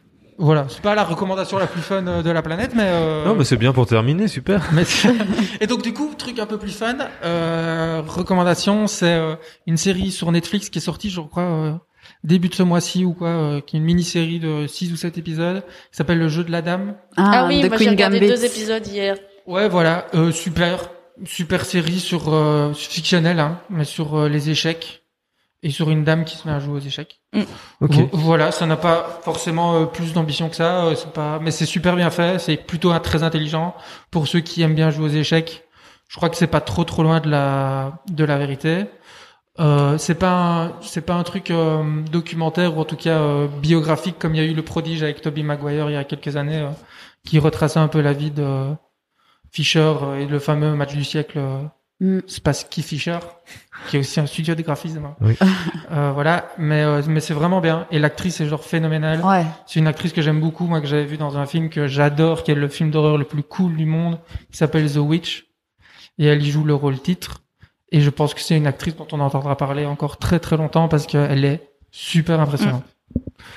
Voilà, c'est pas la recommandation la plus fun euh, de la planète, mais. euh, Non, mais c'est bien pour terminer, super. mais c'est- et donc du coup, truc un peu plus fun, euh, recommandation, c'est euh, une série sur Netflix qui est sortie, je crois, euh, début de ce mois-ci ou quoi, euh, qui est une mini-série de 6 ou 7 épisodes, qui s'appelle Le Jeu de la Dame. Ah, oui, The moi j'ai regardé Gambit. deux épisodes hier. Ouais, voilà, euh, super, super série sur euh, fictionnelle, hein, mais sur euh, les échecs et sur une dame qui se met à jouer aux échecs. Ok. Vo- Voilà, ça n'a pas forcément euh, plus d'ambition que ça, euh, c'est pas, mais c'est super bien fait, c'est plutôt un- très intelligent pour ceux qui aiment bien jouer aux échecs. Je crois que c'est pas trop trop loin de la de la vérité. Euh, c'est pas un, c'est pas un truc euh, documentaire ou en tout cas euh, biographique comme il y a eu le prodige avec Toby Maguire il y a quelques années euh, qui retraçait un peu la vie de Fisher euh, et le fameux match du siècle Mm. Spassky Fisher qui est aussi un studio de graphisme. hein. Oui. Euh, voilà, mais euh, mais c'est vraiment bien et l'actrice est genre phénoménale. Ouais. C'est une actrice que j'aime beaucoup, moi que j'avais vu dans un film que j'adore, qui est le film d'horreur le plus cool du monde, qui s'appelle The Witch, et elle y joue le rôle titre. Et je pense que c'est une actrice dont on entendra parler encore très très longtemps parce qu'elle est super impressionnante.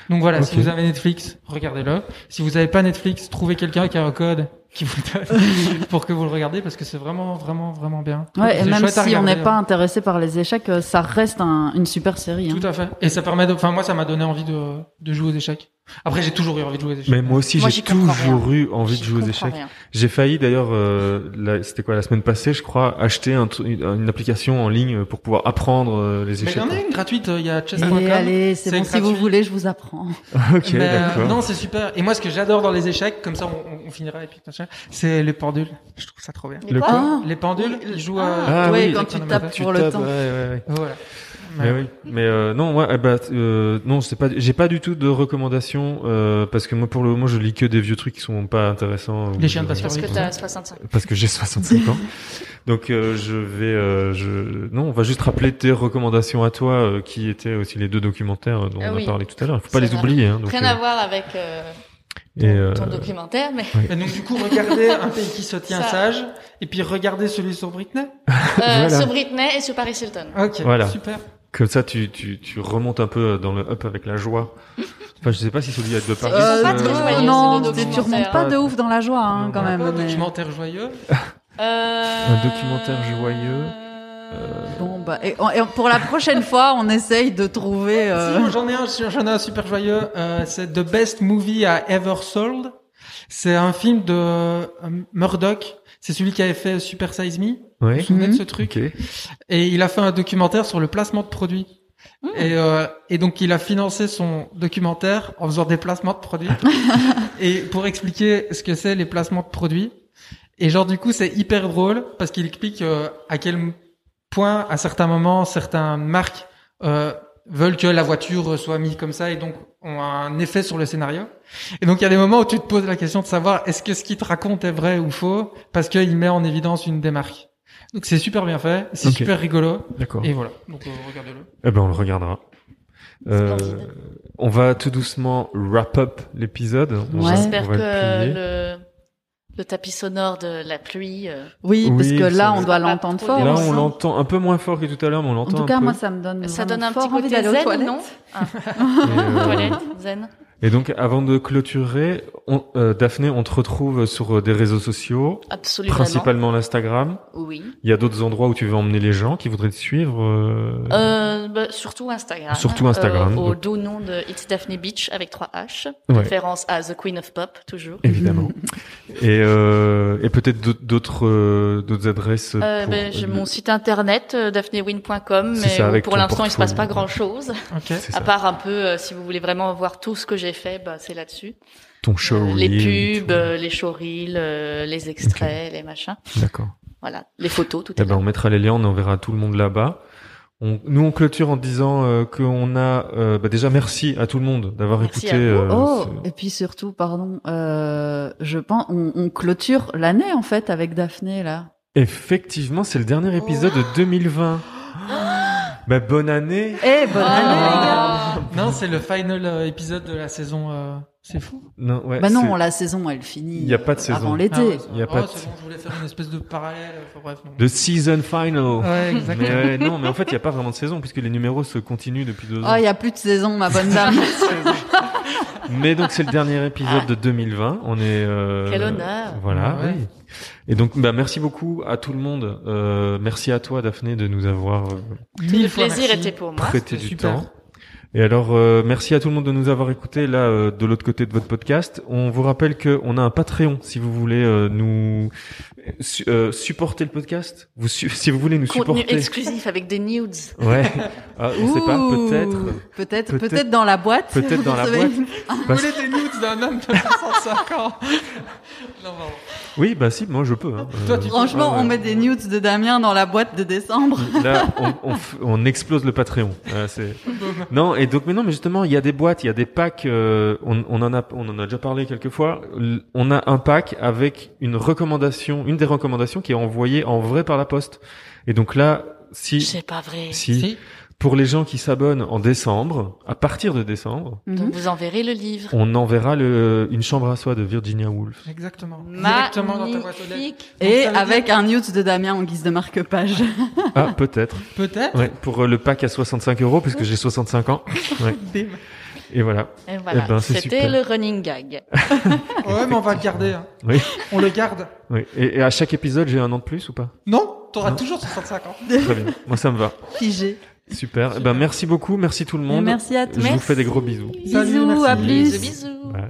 Donc voilà, si vous avez Netflix, regardez-le. Si vous n'avez pas Netflix, trouvez quelqu'un qui a un code, qui vous donne pour que vous le regardez parce que c'est vraiment, vraiment, vraiment bien. Ouais, et même si on n'est pas hein. intéressé par les échecs, euh, ça reste un- une super série. hein. Tout à fait. Et ça permet de, enfin, moi, ça m'a donné envie de, de jouer aux échecs. Après, j'ai toujours eu envie de jouer aux échecs. Mais moi aussi, j'ai toujours rien. eu envie de jouer aux échecs. J'ai failli d'ailleurs, euh, c'était quoi la semaine passée, je crois, acheter un une, application en ligne pour pouvoir apprendre euh, les Mais il y échecs. en a une gratuite, euh, il y a chess.com. Allez, allez, c'est bon, si vous voulez, je vous apprends. ok, euh, d'accord. non, c'est super. Et moi, ce que j'adore dans les échecs, comme ça, on, on finira et puis machin, c'est les pendules. Je trouve ça trop bien. Mais Le quoi quoi Les pendules, Oui, ils jouent ah, à... Ah ouais, oui, quand les tu tapes Tu pour le tapes, temps. ouais, ouais, ouais. Voilà. Mais oui, mais euh, non, ouais, eh ben, euh, non, c'est pas, j'ai pas du tout de recommandations euh, parce que moi, pour le moment, je lis que des vieux trucs qui sont pas intéressants. Les chiens de Parce que t'as 65. Parce que j'ai 65 ans. Donc euh, je vais, euh, je, non, on va juste rappeler tes recommandations à toi, euh, qui étaient aussi les deux documentaires dont Ah on oui. a parlé tout à l'heure. Il faut pas les oublier. Hein, donc, Rien euh, à voir avec euh, et, euh, ton documentaire, mais Et donc, du coup, regardez un pays qui se tient Ça. sage, et puis regardez celui sur Britney. euh, Voilà. sur Britney et sur Paris Hilton. Ok, Voilà. super. Comme ça, tu, tu, tu remontes un peu dans le up avec la joie. Enfin, je sais pas si celui de Paris. Euh, euh, pas très joyeux, non, tu- remontes pas de ouf dans la joie, hein, Non, quand même. Un mais- documentaire joyeux. Euh... Un documentaire joyeux. Euh... Bon, bah, et, et pour la prochaine fois, on essaye de trouver. euh, Si, moi, j'en ai un, j'en ai un super joyeux. Euh, c'est The Best Movie I Ever Sold. C'est un film de euh, Murdoch. C'est celui qui avait fait Super Size Me. Vous vous Ouais. souvenez de Mhm. ce truc Ok. Et il a fait un documentaire sur le placement de produits. Et, euh, et donc il a financé son documentaire en faisant des placements de produits. et pour expliquer ce que c'est les placements de produits. Et genre du coup c'est hyper drôle parce qu'il explique euh, à quel point à certains moments certaines marques euh, veulent que la voiture soit mise comme ça et donc ont un effet sur le scénario. Et donc il y a des moments où tu te poses la question de savoir est-ce que ce qu'il te raconte est vrai ou faux parce qu'il met en évidence une des marques. Donc c'est super bien fait, c'est super rigolo. D'accord. Et voilà, donc euh, regardez-le. Eh ben, on le regardera. Euh, on va tout doucement wrap up l'épisode. Ouais. J'espère que le, le tapis sonore de la pluie. euh, Oui, parce Oui, que là, on doit l'entendre fort. Là, on l'entend un peu moins fort que tout à l'heure, mais on En l'entend tout un cas, peu. moi, ça me donne. ça donne un fort petit envie côté zen, non? Ah, euh, Toilette, zen. Et donc, avant de clôturer, on, euh, Daphné, on te retrouve sur euh, des réseaux sociaux, Absolument. principalement l'Instagram. Oui. Il y a d'autres endroits où tu veux emmener les gens qui voudraient te suivre. euh, Euh, bah, surtout Instagram. Surtout Instagram, Euh, au doux nom de It's Daphne Beach avec trois H. Ouais. Référence à The Queen of Pop, toujours. Évidemment. et euh, et peut-être d'autres- adresses. Euh, pour- ben, j'ai mon site internet, daphnewin.com, C'est mais ça, pour l'instant, il se passe pas grand chose. À ça. part un peu, euh, si vous voulez vraiment voir tout ce que j'ai fait, bah, c'est là-dessus. Ton show. Euh, les pubs, euh, les showreels, euh, les extraits, les machins. D'accord. Voilà. Les photos, tout Eh est ben, là. on mettra les liens, on enverra tout le monde là-bas. On, nous, on clôture en disant euh, qu'on a euh, bah, déjà merci à tout le monde d'avoir écouté. euh, Oh, et puis surtout, pardon, euh, je pense, on, on clôture l'année en fait avec Daphné là. Effectivement, c'est le dernier épisode de 2020. Bah, bonne année. Eh, bonne année les gars. Ah. Non, c'est le final euh, épisode de la saison. euh, C'est fou. Non, ouais, Bah c'est- non, la saison elle finit. Il y a pas de euh, saison. avant l'été. Ah Il y a vrai. pas Oh, de- c'est bon, je voulais faire une espèce de parallèle. Enfin, bref, non. The season final. Ouais, Mais exactement. non, mais en fait, il n'y a pas vraiment de saison puisque les numéros se continuent depuis deux ans. Oh, il y a plus de saison, ma bonne dame. Mais donc c'est le dernier épisode de 2020. On est. euh, Quel honneur. Voilà. Ouais. oui. Et donc, bah, merci beaucoup à tout le monde. Euh, merci à toi, Daphné, de nous avoir euh, Mille Le fois plaisir merci. était pour moi. prêté c'était du super. temps. Et alors, euh, merci à tout le monde de nous avoir écoutés là euh, de l'autre côté de votre podcast. On vous rappelle que on a un Patreon si vous voulez euh, nous su- euh, supporter le podcast. Vous su- si vous voulez nous Contenu supporter. exclusif avec des nudes. Ouais. Ah, on sait pas. Ouh. Peut-être. Peut-être, Peut-être- dans la boîte. peut-être dans la boîte. Vous Parce- voulez des nudes d'un homme de 65 ans Non, vraiment. Oui, bah si, moi je peux. Hein. Toi, tu- Franchement, ouais. on met des nudes de Damien dans la boîte de décembre. Là, on, on, on explose le Patreon. Non, et donc, mais non, mais justement, il y a des boîtes, il y a des packs. euh, on, on en a, on en a déjà parlé quelques fois. L- On a un pack avec une recommandation, une des recommandations qui est envoyée en vrai par la poste. Et donc là, si, C'est pas vrai. si, Si. Pour les gens qui s'abonnent en décembre, à partir de décembre, Mhm. Donc vous enverrez le livre. on enverra le, une chambre à soie de Virginia Woolf. Exactement. Directement dans ta boîte aux lettres. Magnifique. Donc, Et ça veut avec dire- un nude de Damien en guise de marque-page. Ah, peut-être. Peut-être. Ouais, pour euh, le pack à 65 euros, puisque j'ai 65 ans. Ouais. Bim. Et voilà. Et voilà. Eh ben, c'est C'était super. le running gag. Ouais, mais on va le garder. hein. Oui. On le garde. Oui. Et, et à chaque épisode, j'ai un an de plus ou pas? Non, t'auras Non. toujours 65 ans. Très bien. Moi, ça me va. Figé. Super. Eh Ben, merci beaucoup. Merci tout le Et monde. merci à Je tous. vous fais des gros bisous. Bisous, à plus. Bisous, bisous. Ouais.